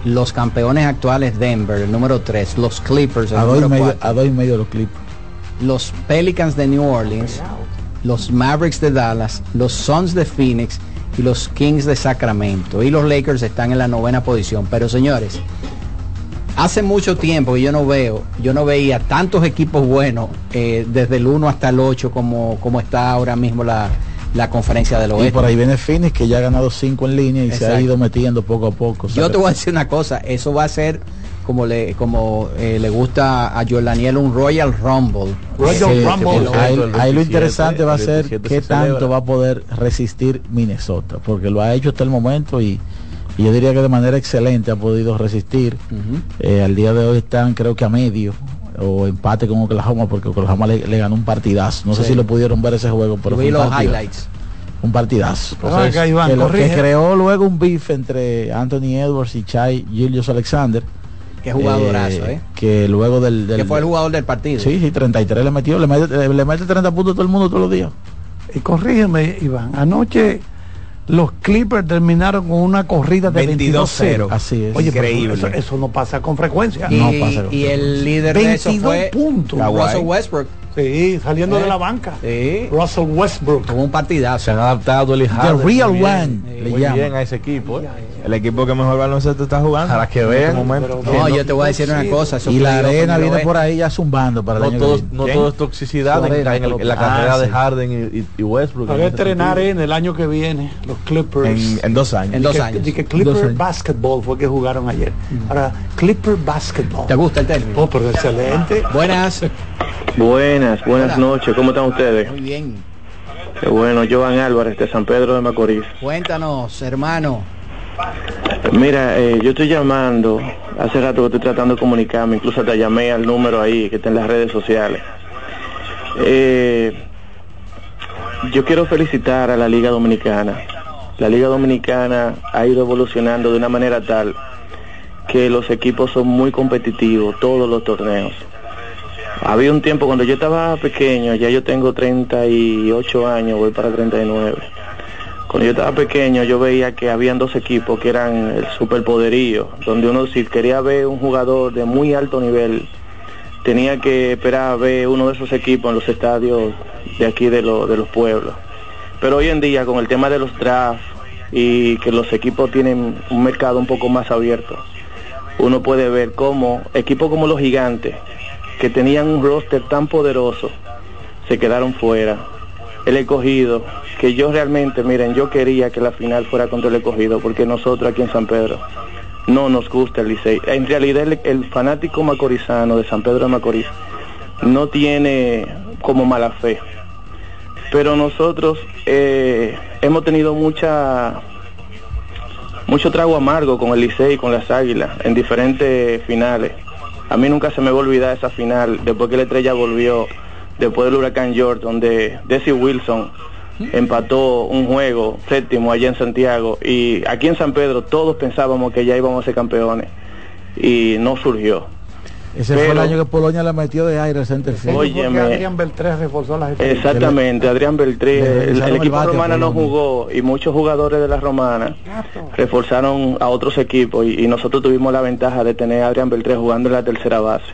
Los campeones actuales Denver, el número tres. Los Clippers, el A dos, y número medio, cuatro. a dos y medio los clips. Los Pelicans de New Orleans, los Mavericks de Dallas, los Suns de Phoenix y los Kings de Sacramento. Y los Lakers están en la novena posición. Pero señores, hace mucho tiempo que yo no veo, yo no veía tantos equipos buenos eh, desde el 1 hasta el 8 como, como está ahora mismo la, la conferencia del Y oeste. por ahí viene Phoenix que ya ha ganado 5 en línea y se ha ido metiendo poco a poco. O sea, Yo te voy a decir una cosa, eso va a ser como le como eh, le gusta a Jordaniel un Royal Rumble. Royal Eh, Rumble. ahí, lo 27, interesante va a ser 27 qué se tanto celebra. va a poder resistir Minnesota, porque lo ha hecho hasta el momento y, y yo diría que de manera excelente ha podido resistir. Eh, al día de hoy están creo que a medio o empate con Oklahoma porque Oklahoma le, le ganó un partidazo. No sé si lo pudieron ver ese juego, pero vi un los highlights. Un partidazo. Acá, Iván, que, lo- que corrige. creó luego un beef entre Anthony Edwards y Chai Gillius Alexander. Qué jugadorazo, ¿eh? Que luego del, del Que fue el jugador del partido. Sí, sí, 33 le metió, le mete, le mete 30 puntos a todo el mundo todos los días. Y corrígeme, Iván. Anoche los Clippers terminaron con una corrida de 22-0. Así es. Oye, pero Increíble. Eso, eso no pasa con frecuencia. Y, No pasa con y el líder de eso 22 fue puntos. Russell Westbrook. Sí, saliendo Eh. de la banca. Sí. Russell Westbrook. Tuvo un partidazo. Se han adaptado el The Real One, le muy bien a ese equipo. eh. El equipo que mejor baloncesto está jugando. Para que este vean. momento. No, yo te voy a decir una cosa. Y la arena viene por ahí ya zumbando para el No año todo, que viene. no ¿Quién? todo es toxicidad en, Arena, en el- en la ah, carrera de sí. Harden y, y- y Westbrook. Van en a ese estrenar en el año que viene los Clippers. En, en dos años. En dos años. di que Clipper. Basketball fue que jugaron ayer. Ahora, Clipper Basketball. ¿Te gusta el término? Oh, pero excelente. Buenas. Buenas, buenas Hola. noches, ¿cómo están ustedes? Muy bien. Qué bueno, Joan Álvarez de San Pedro de Macorís. Cuéntanos, hermano. Mira, eh, yo estoy llamando, hace rato que estoy tratando de comunicarme, incluso te llamé al número ahí que está en las redes sociales. Eh, yo quiero felicitar a la Liga Dominicana. La Liga Dominicana ha ido evolucionando de una manera tal que los equipos son muy competitivos, todos los torneos. Había un tiempo cuando yo estaba pequeño, ya yo tengo 38 años, voy para 39. Cuando yo estaba pequeño yo veía que habían dos equipos que eran el superpoderío, donde uno si quería ver un jugador de muy alto nivel, tenía que esperar a ver uno de esos equipos en los estadios de aquí de, lo- de los pueblos. Pero hoy en día con el tema de los drafts y que los equipos tienen un mercado un poco más abierto, uno puede ver cómo equipos como los gigantes, que tenían un roster tan poderoso, se quedaron fuera. El escogido, que yo realmente, miren, yo quería que la final fuera contra el escogido, porque nosotros aquí en San Pedro no nos gusta el Licey. En realidad el, el fanático macorizano de San Pedro de Macorís no tiene como mala fe. Pero nosotros eh, hemos tenido mucha mucho trago amargo con el Licey y con las Águilas en diferentes finales. A mí nunca se me va a olvidar esa final, después que la estrella volvió, después del huracán George, donde Desi Wilson empató un juego séptimo allá en Santiago y aquí en San Pedro todos pensábamos que ya íbamos a ser campeones y no surgió. Ese fue el año que Polonia la metió de aire al. Óyeme. Adrián Beltré reforzó las Exactamente, Adrián Beltré, Le el, equipo romana no jugó y muchos jugadores de la romana reforzaron a otros equipos y, y nosotros tuvimos la ventaja de tener a Adrián Beltré jugando en la tercera base.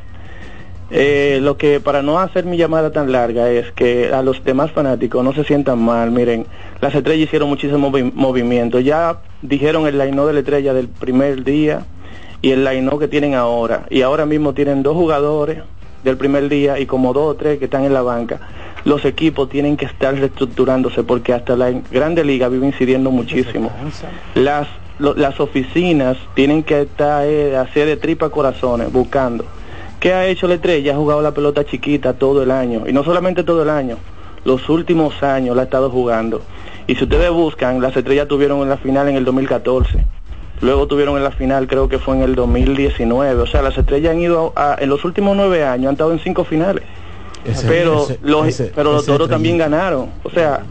Eh, lo que para no hacer mi llamada tan larga es que a los demás fanáticos no se sientan mal, miren, las estrellas hicieron muchísimo movi- movimiento, ya dijeron el line de la estrella del primer día y el line que tienen ahora, y ahora mismo tienen dos jugadores del primer día y como dos o tres que están en la banca. Los equipos tienen que estar reestructurándose porque hasta la Grande Liga vive incidiendo muchísimo. Las, lo- las oficinas tienen que estar eh, hacer de tripa corazones buscando. ¿Qué ha hecho la estrella? Ha jugado la pelota chiquita todo el año. Y no solamente todo el año, los últimos años la ha estado jugando. Y si ustedes buscan, las estrellas tuvieron en la final en el 2014. Luego tuvieron en la final, creo que fue en el 2019. O sea, las estrellas han ido a- en los últimos nueve años, han estado en cinco finales. Ese- pero ese- los, ese- pero los toros también ganaron. O sea,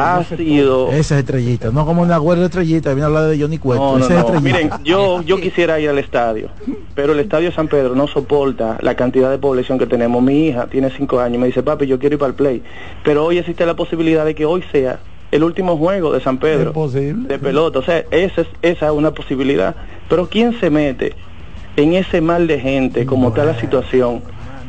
ha sido... Esa es estrellita, no como una abuela estrellita, viene a hablar de Johnny Cueto. No, no, esa es no. estrellita. Miren, yo, yo quisiera ir al estadio, pero el estadio San Pedro no soporta la cantidad de población que tenemos. Mi hija tiene cinco años, me dice, papi, yo quiero ir para el play. Pero hoy existe la posibilidad de que hoy sea el último juego de San Pedro de pelota. O sea, esa es, esa es una posibilidad. Pero ¿quién se mete en ese mal de gente, como está la situación,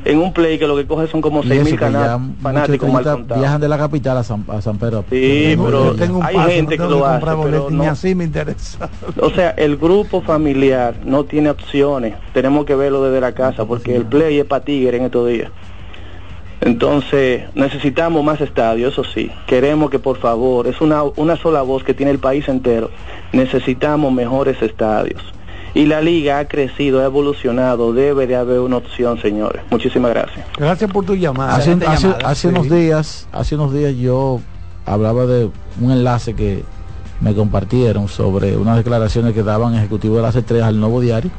en un play que lo que coge son como Y seis eso mil que ya canales muchos fanáticos mal contados? viajan de la capital a San, a San Pedro. Sí, pero tengo un hay paso, gente no que lo hace, pero Ni no. así me interesa. O sea, el grupo familiar no tiene opciones. Tenemos que verlo desde la casa porque el play es para tigre en estos días. Entonces, necesitamos más estadios, eso sí. Queremos que por favor, es una, una sola voz que tiene el país entero. Necesitamos mejores estadios. Y la liga ha crecido, ha evolucionado. Debe de haber una opción, señores. Muchísimas gracias. Gracias por tu llamada. Hace, hace- hace Sí. unos días, hace unos días yo hablaba de un enlace que me compartieron sobre unas declaraciones que daban ejecutivos de las estrellas al nuevo diario,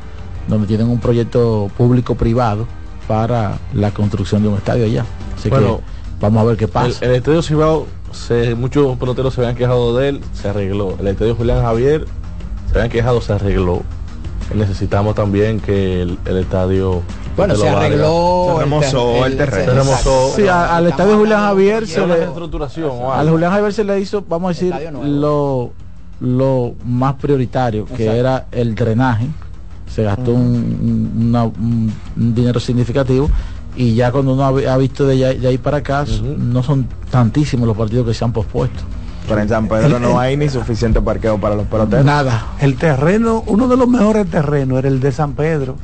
donde tienen un proyecto público-privado para la construcción de un estadio allá. Así Bueno, que vamos a ver qué pasa. El, el estadio Cibao, se, muchos peloteros se habían quejado de él, se arregló. El estadio Julián Javier, se habían quejado, se arregló. Necesitamos también que el, el estadio... Bueno, se arregló Se remozó el terreno. Se remozó. Sí, a- al estadio Julián Javier se le, al. Julián Javier se le hizo, vamos a decir, lo, lo más prioritario, que Exacto. era el drenaje. Se gastó un, un- una- un- un dinero significativo y ya cuando uno ha, vi- ha visto de ahí para acá, no son tantísimos los partidos que se han pospuesto. Pero en San Pedro no hay ni suficiente parqueo para los peloteros. Nada. El terreno, uno de los mejores terrenos era el de San Pedro.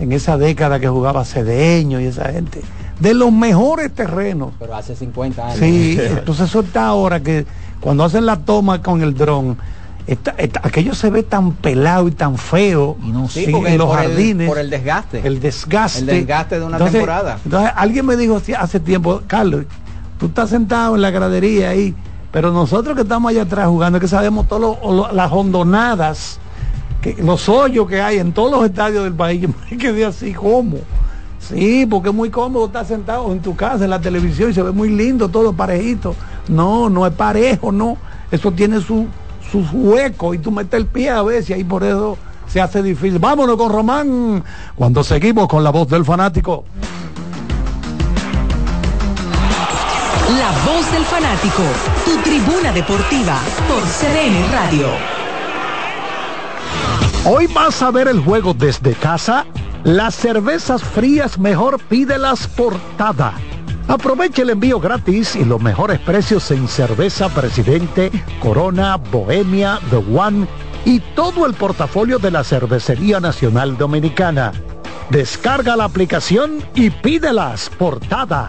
En esa década que jugaba Cedeño y esa gente. De los mejores terrenos. Pero hace 50 años. Sí, entonces eso está ahora que cuando hacen la toma con el dron, está- está- aquello se ve tan pelado y tan feo en- porque en los por el- jardines. por el desgaste. El desgaste. El desgaste de una Entonces- temporada. Entonces alguien me dijo hace- hace tiempo, Carlos, tú estás sentado en la gradería ahí, pero nosotros que estamos allá atrás jugando, que sabemos todas las hondonadas, que, los hoyos que hay en todos los estadios del país, yo me quedé así como. Sí, porque es muy cómodo estar sentado en tu casa, en la televisión, y se ve muy lindo, todo parejito. No, no es parejo, no. Eso tiene su, sus huecos y tú metes el pie a veces y ahí por eso se hace difícil. Vámonos con Román, cuando seguimos con la voz del fanático. La voz del fanático, tu tribuna deportiva por CDN Radio. Hoy vas a ver el juego desde casa. Las cervezas frías mejor pídelas portada. Aprovecha el envío gratis y los mejores precios en cerveza Presidente, Corona, Bohemia, The One y todo el portafolio de la Cervecería Nacional Dominicana. Descarga la aplicación y pídelas portada.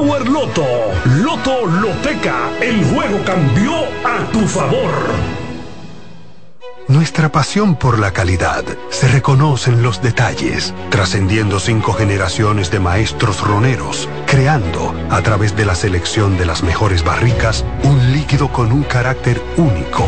Power Loto. Loto Loteca. El juego cambió a tu favor. Nuestra pasión por la calidad se reconoce en los detalles, trascendiendo cinco generaciones de maestros roneros, creando, a través de la selección de las mejores barricas, un líquido con un carácter único,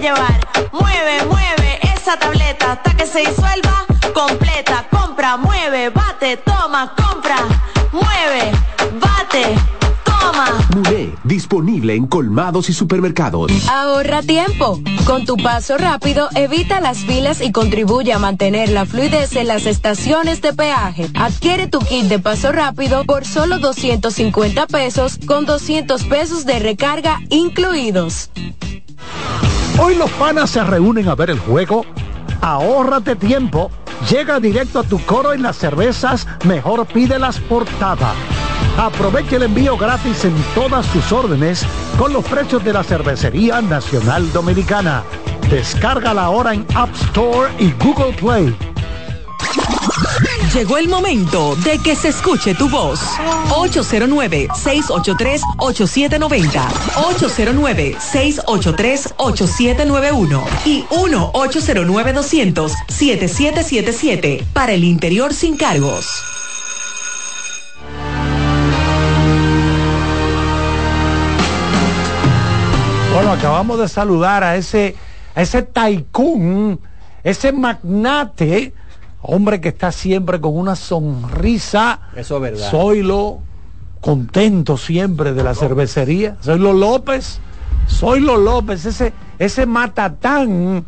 llevar. Mueve, mueve esa tableta hasta que se disuelva completa. Compra, mueve, bate, toma, compra, mueve, bate, toma. Muné, disponible en colmados y supermercados. Ahorra tiempo. Con tu paso rápido, evita las filas y contribuye a mantener la fluidez en las estaciones de peaje. Adquiere tu kit de paso rápido por solo 250 pesos con 200 pesos de recarga incluidos. Hoy los panas se reúnen a ver el juego. Ahórrate tiempo. Llega directo a tu coro en las cervezas. Mejor pídelas portada. Aprovecha el envío gratis en todas tus órdenes con los precios de la Cervecería Nacional Dominicana. Descárgala ahora en App Store y Google Play. Llegó el momento de que se escuche tu voz. 809-683-8790. 809-683-8791. Y 1-809-200-7777. Para el interior sin cargos. Bueno, acabamos de saludar a ese, a ese taikún, ese magnate, hombre que está siempre con una sonrisa. Eso es verdad. Zoilo, contento siempre de la cervecería. Zoilo López, Zoilo López, ese, ese matatán,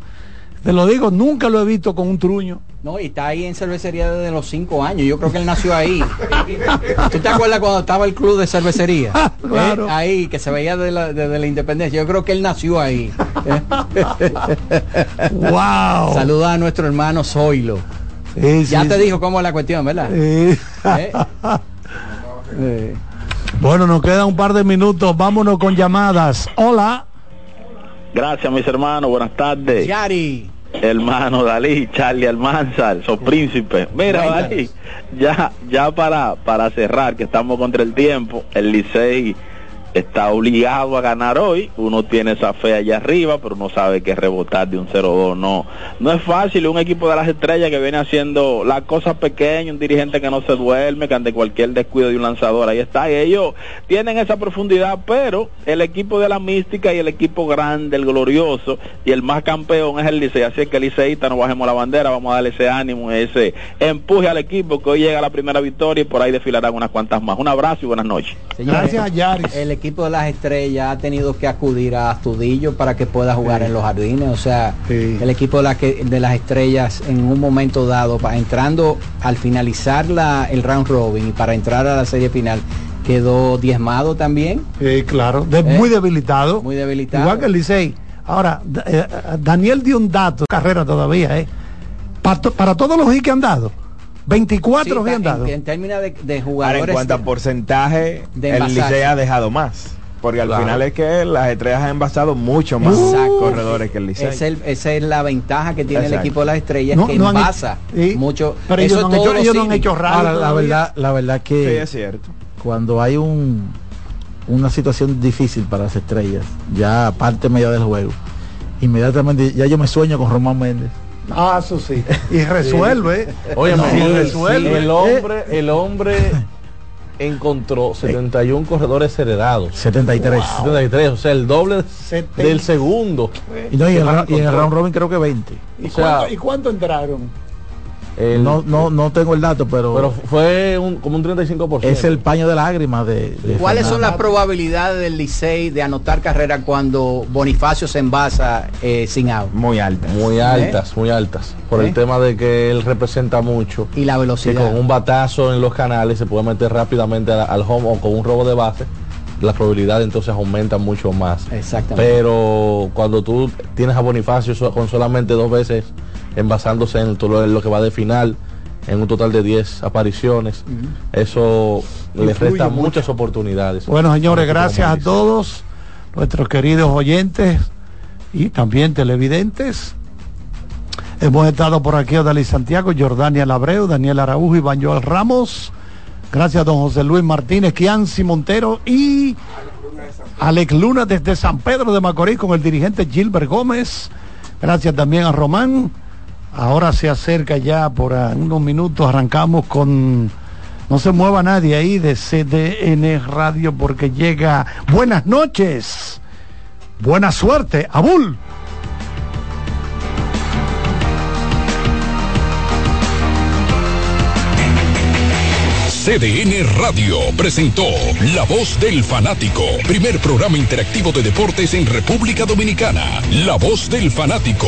te lo digo, nunca lo he visto con un truño. No, y está ahí en cervecería desde los cinco años. Yo creo que él nació ahí. ¿Tú te acuerdas cuando estaba el club de cervecería? Claro. Eh, ahí, que se veía desde la, desde la independencia. Yo creo que él nació ahí. wow. Saluda a nuestro hermano Zoilo. Ya sí, te sí. dijo cómo es la cuestión, ¿verdad? Eh. Bueno, nos queda un par de minutos. Vámonos con llamadas. Hola. Gracias, mis hermanos. Buenas tardes. Yari. Hermano Dalí, Charlie Almanzar, sos príncipe. Mira. Dalí, ya, ya para, para cerrar, que estamos contra el tiempo, el Licey está obligado a ganar hoy. Uno tiene esa fe allá arriba, pero uno sabe que rebotar de un 0-2 no, no es fácil. Un equipo de las estrellas que viene haciendo las cosas pequeñas, un dirigente que no se duerme, que ante cualquier descuido de un lanzador, ahí está. Y ellos tienen esa profundidad, pero el equipo de la mística y el equipo grande, el glorioso y el más campeón es el Licey. Así es que el Liceísta no bajemos la bandera, vamos a darle ese ánimo, ese empuje al equipo que hoy llega a la primera victoria y por ahí desfilarán unas cuantas más. Un abrazo y buenas noches. Gracias, Yaris. El equipo de las estrellas ha tenido que acudir a Astudillo para que pueda jugar en los jardines. O sea, el equipo de, la que, de las estrellas en un momento dado, para, entrando al finalizar la, el round robin y para entrar a la serie final, quedó diezmado también. Claro, de- muy debilitado. Muy debilitado. Igual que el Licey. Ahora, eh, Daniel dio un dato, carrera todavía, ¿eh? Pa- to- para todos los hits que han dado, 24 Sí, han en- dado. En, términos de, de Ahora, jugadores. en cuanto a porcentaje, de el. Licey ha dejado más. Porque al Claro. final es que las estrellas han envasado mucho más Exacto. corredores que el Licey. Es el- esa es la ventaja que tiene el equipo de las estrellas, No- que no han envasa hecho- mucho. pero ellos Eso no han hecho- ellos no han hecho Ahora, la verdad, la verdad que Sí, es cierto. cuando hay un una situación difícil para las estrellas, ya parte media del juego, inmediatamente ya yo me sueño con Román Méndez. Ah, eso sí. Y resuelve. Oye, No, sí, resuelve. el hombre, el hombre encontró 71 corredores heredados. 73. 73, o sea, el doble del segundo. Y, no, y, ra- y en el round robin creo que 20. ¿Y, o sea, cuánto, ¿Y cuánto entraron? El- no, no, no tengo el dato, pero, Pero fue un, como un 35%. es el paño de lágrimas de, de ¿Cuáles son las probabilidades del Licey de anotar carrera cuando Bonifacio se envasa eh, sin out? Muy altas. Muy altas, muy altas. Por ¿Eh? el tema de que él representa mucho. Y la Que velocidad. con un batazo en los canales se puede meter rápidamente a- al home o con un robo de base. Las probabilidades entonces aumentan mucho más. Exactamente. Pero cuando tú tienes a Bonifacio con solamente dos veces envasándose en todo lo que va de final, en un total de 10 apariciones, eso le Influye resta mucho. muchas oportunidades. Bueno, señores, gracias a todos nuestros queridos oyentes y también televidentes. Hemos estado por aquí Odalí Santiago, Jordania Labreu, Daniel Araújo, Iván Joel Ramos. Gracias a don José Luis Martínez, Kianci Montero y Alex Luna desde San Pedro de Macorís con el dirigente Gilbert Gómez. Gracias también a Román. Ahora se acerca ya por unos minutos, arrancamos con... No se mueva nadie ahí de CDN Radio porque llega... Buenas noches. Buena suerte. Abul. CDN Radio presentó La Voz del Fanático, primer programa interactivo de deportes en República Dominicana. La Voz del Fanático.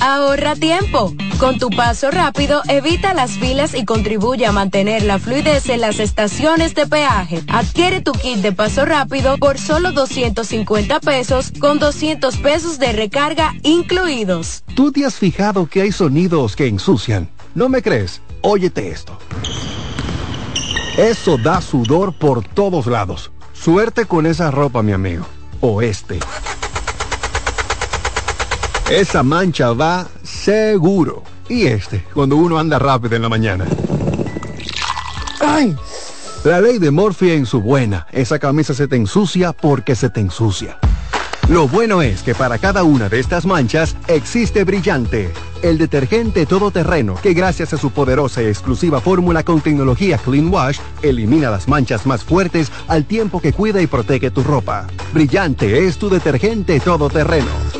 Ahorra tiempo. Con tu paso rápido, evita las filas y contribuye a mantener la fluidez en las estaciones de peaje. Adquiere tu kit de paso rápido por solo 250 pesos con 200 pesos de recarga incluidos. ¿Tú te has fijado que hay sonidos que ensucian? ¿No me crees? Óyete esto. Eso da sudor por todos lados. Suerte con esa ropa, mi amigo. O este. Esa mancha va seguro. Y este, cuando uno anda rápido en la mañana. ¡Ay! La ley de Morphy en su buena. Esa camisa se te ensucia porque se te ensucia. Lo bueno es que para cada una de estas manchas existe Brillante, el detergente todoterreno que gracias a su poderosa y exclusiva fórmula con tecnología Clean Wash elimina las manchas más fuertes al tiempo que cuida y protege tu ropa. Brillante es tu detergente todoterreno.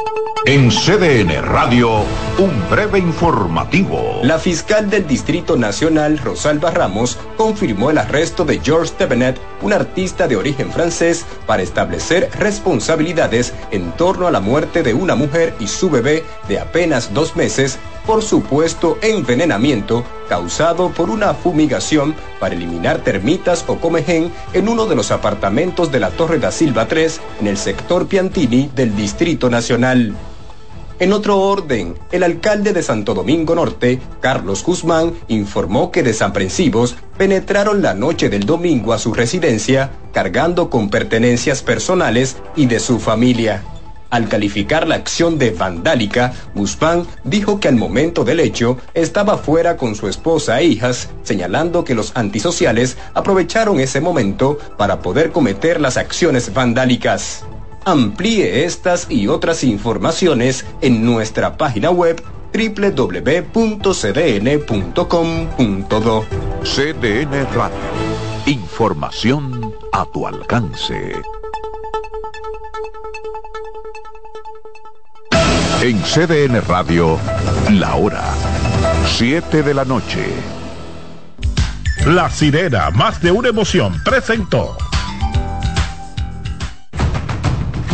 En CDN Radio, un breve informativo. La fiscal del Distrito Nacional, Rosalba Ramos, confirmó el arresto de George Tevenet, un artista de origen francés, para establecer responsabilidades en torno a la muerte de una mujer y su bebé de apenas dos meses por supuesto envenenamiento causado por una fumigación para eliminar termitas o comején en uno de los apartamentos de la Torre da Silva 3 en el sector Piantini del Distrito Nacional. En otro orden, el alcalde de Santo Domingo Norte, Carlos Guzmán, informó que desaprensivos penetraron la noche del domingo a su residencia cargando con pertenencias personales y de su familia. Al calificar la acción de vandálica, Guzmán dijo que al momento del hecho estaba fuera con su esposa e hijas, señalando que los antisociales aprovecharon ese momento para poder cometer las acciones vandálicas. Amplíe estas y otras informaciones en nuestra página web www.cdn.com.do. CDN Radio. Información a tu alcance. En CDN Radio, la hora 7 de la noche. La sirena, más de una emoción, presentó.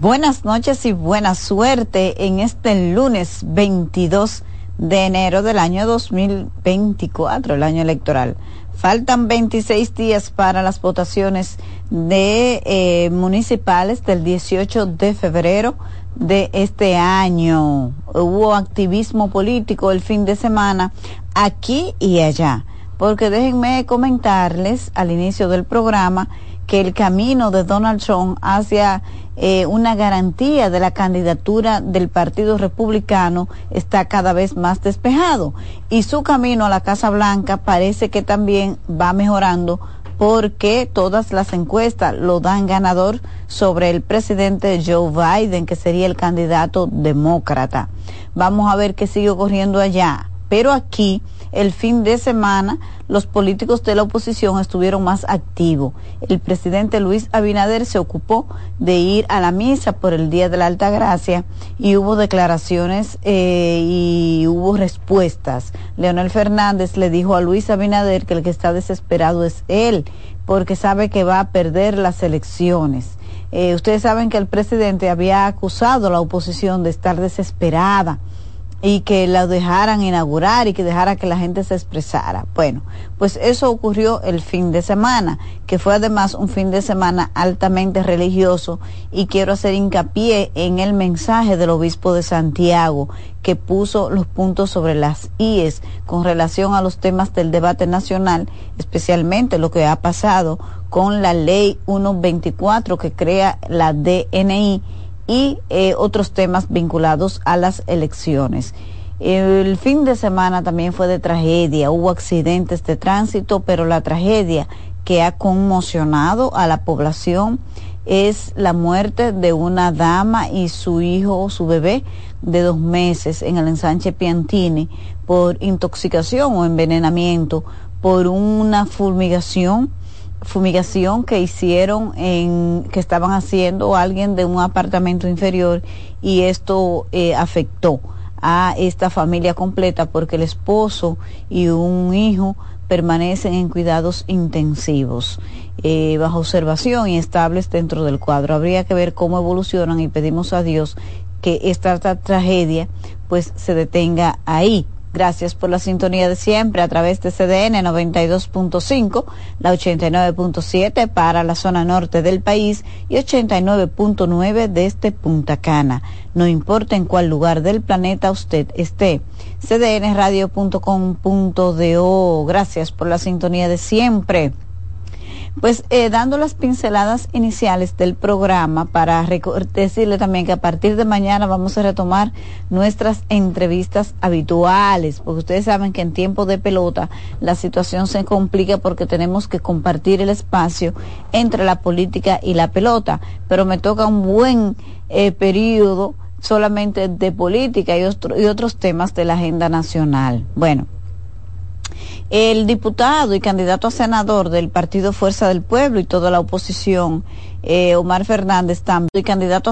Buenas noches y buena suerte en este lunes 22 de enero del año 2024, el año electoral. Faltan 26 días para las votaciones de eh, municipales del 18 de febrero de este año. Hubo activismo político el fin de semana aquí y allá, porque déjenme comentarles al inicio del programa que el camino de Donald Trump hacia eh, una garantía de la candidatura del Partido Republicano está cada vez más despejado y su camino a la Casa Blanca parece que también va mejorando porque todas las encuestas lo dan ganador sobre el presidente Joe Biden, que sería el candidato demócrata. Vamos a ver qué sigue ocurriendo allá. Pero aquí el fin de semana los políticos de la oposición estuvieron más activos. El presidente Luis Abinader se ocupó de ir a la misa por el Día de la Alta Gracia y hubo declaraciones eh, y hubo respuestas. Leonel Fernández le dijo a Luis Abinader que el que está desesperado es él, porque sabe que va a perder las elecciones. Eh, ustedes saben que el presidente había acusado a la oposición de estar desesperada y que la dejaran inaugurar y que dejara que la gente se expresara. Bueno, pues eso ocurrió el fin de semana, que fue además un fin de semana altamente religioso y quiero hacer hincapié en el mensaje del obispo de Santiago que puso los puntos sobre las IES con relación a los temas del debate nacional, especialmente lo que ha pasado con la ley 124 que crea la DNI y eh, otros temas vinculados a las elecciones. El fin de semana también fue de tragedia, hubo accidentes de tránsito, pero la tragedia que ha conmocionado a la población es la muerte de una dama y su hijo, su bebé de dos meses en el ensanche Piantini por intoxicación o envenenamiento por una fulmigación fumigación que hicieron en que estaban haciendo alguien de un apartamento inferior y esto eh, afectó a esta familia completa porque el esposo y un hijo permanecen en cuidados intensivos eh, bajo observación y estables dentro del cuadro. Habría que ver cómo evolucionan y pedimos a Dios que esta tragedia pues se detenga ahí Gracias por la sintonía de siempre a través de CDN 92.5, la 89.7 para la zona norte del país y 89.9 desde Punta Cana. No importa en cuál lugar del planeta usted esté. cdnradio.com.do. Gracias por la sintonía de siempre. Pues eh, dando las pinceladas iniciales del programa para decirle también que a partir de mañana vamos a retomar nuestras entrevistas habituales, porque ustedes saben que en tiempo de pelota la situación se complica porque tenemos que compartir el espacio entre la política y la pelota, pero me toca un buen eh, periodo solamente de política y, y otros temas de la agenda nacional. Bueno. El diputado y candidato a senador del Partido Fuerza del Pueblo y toda la oposición, eh, Omar Fernández, también y candidato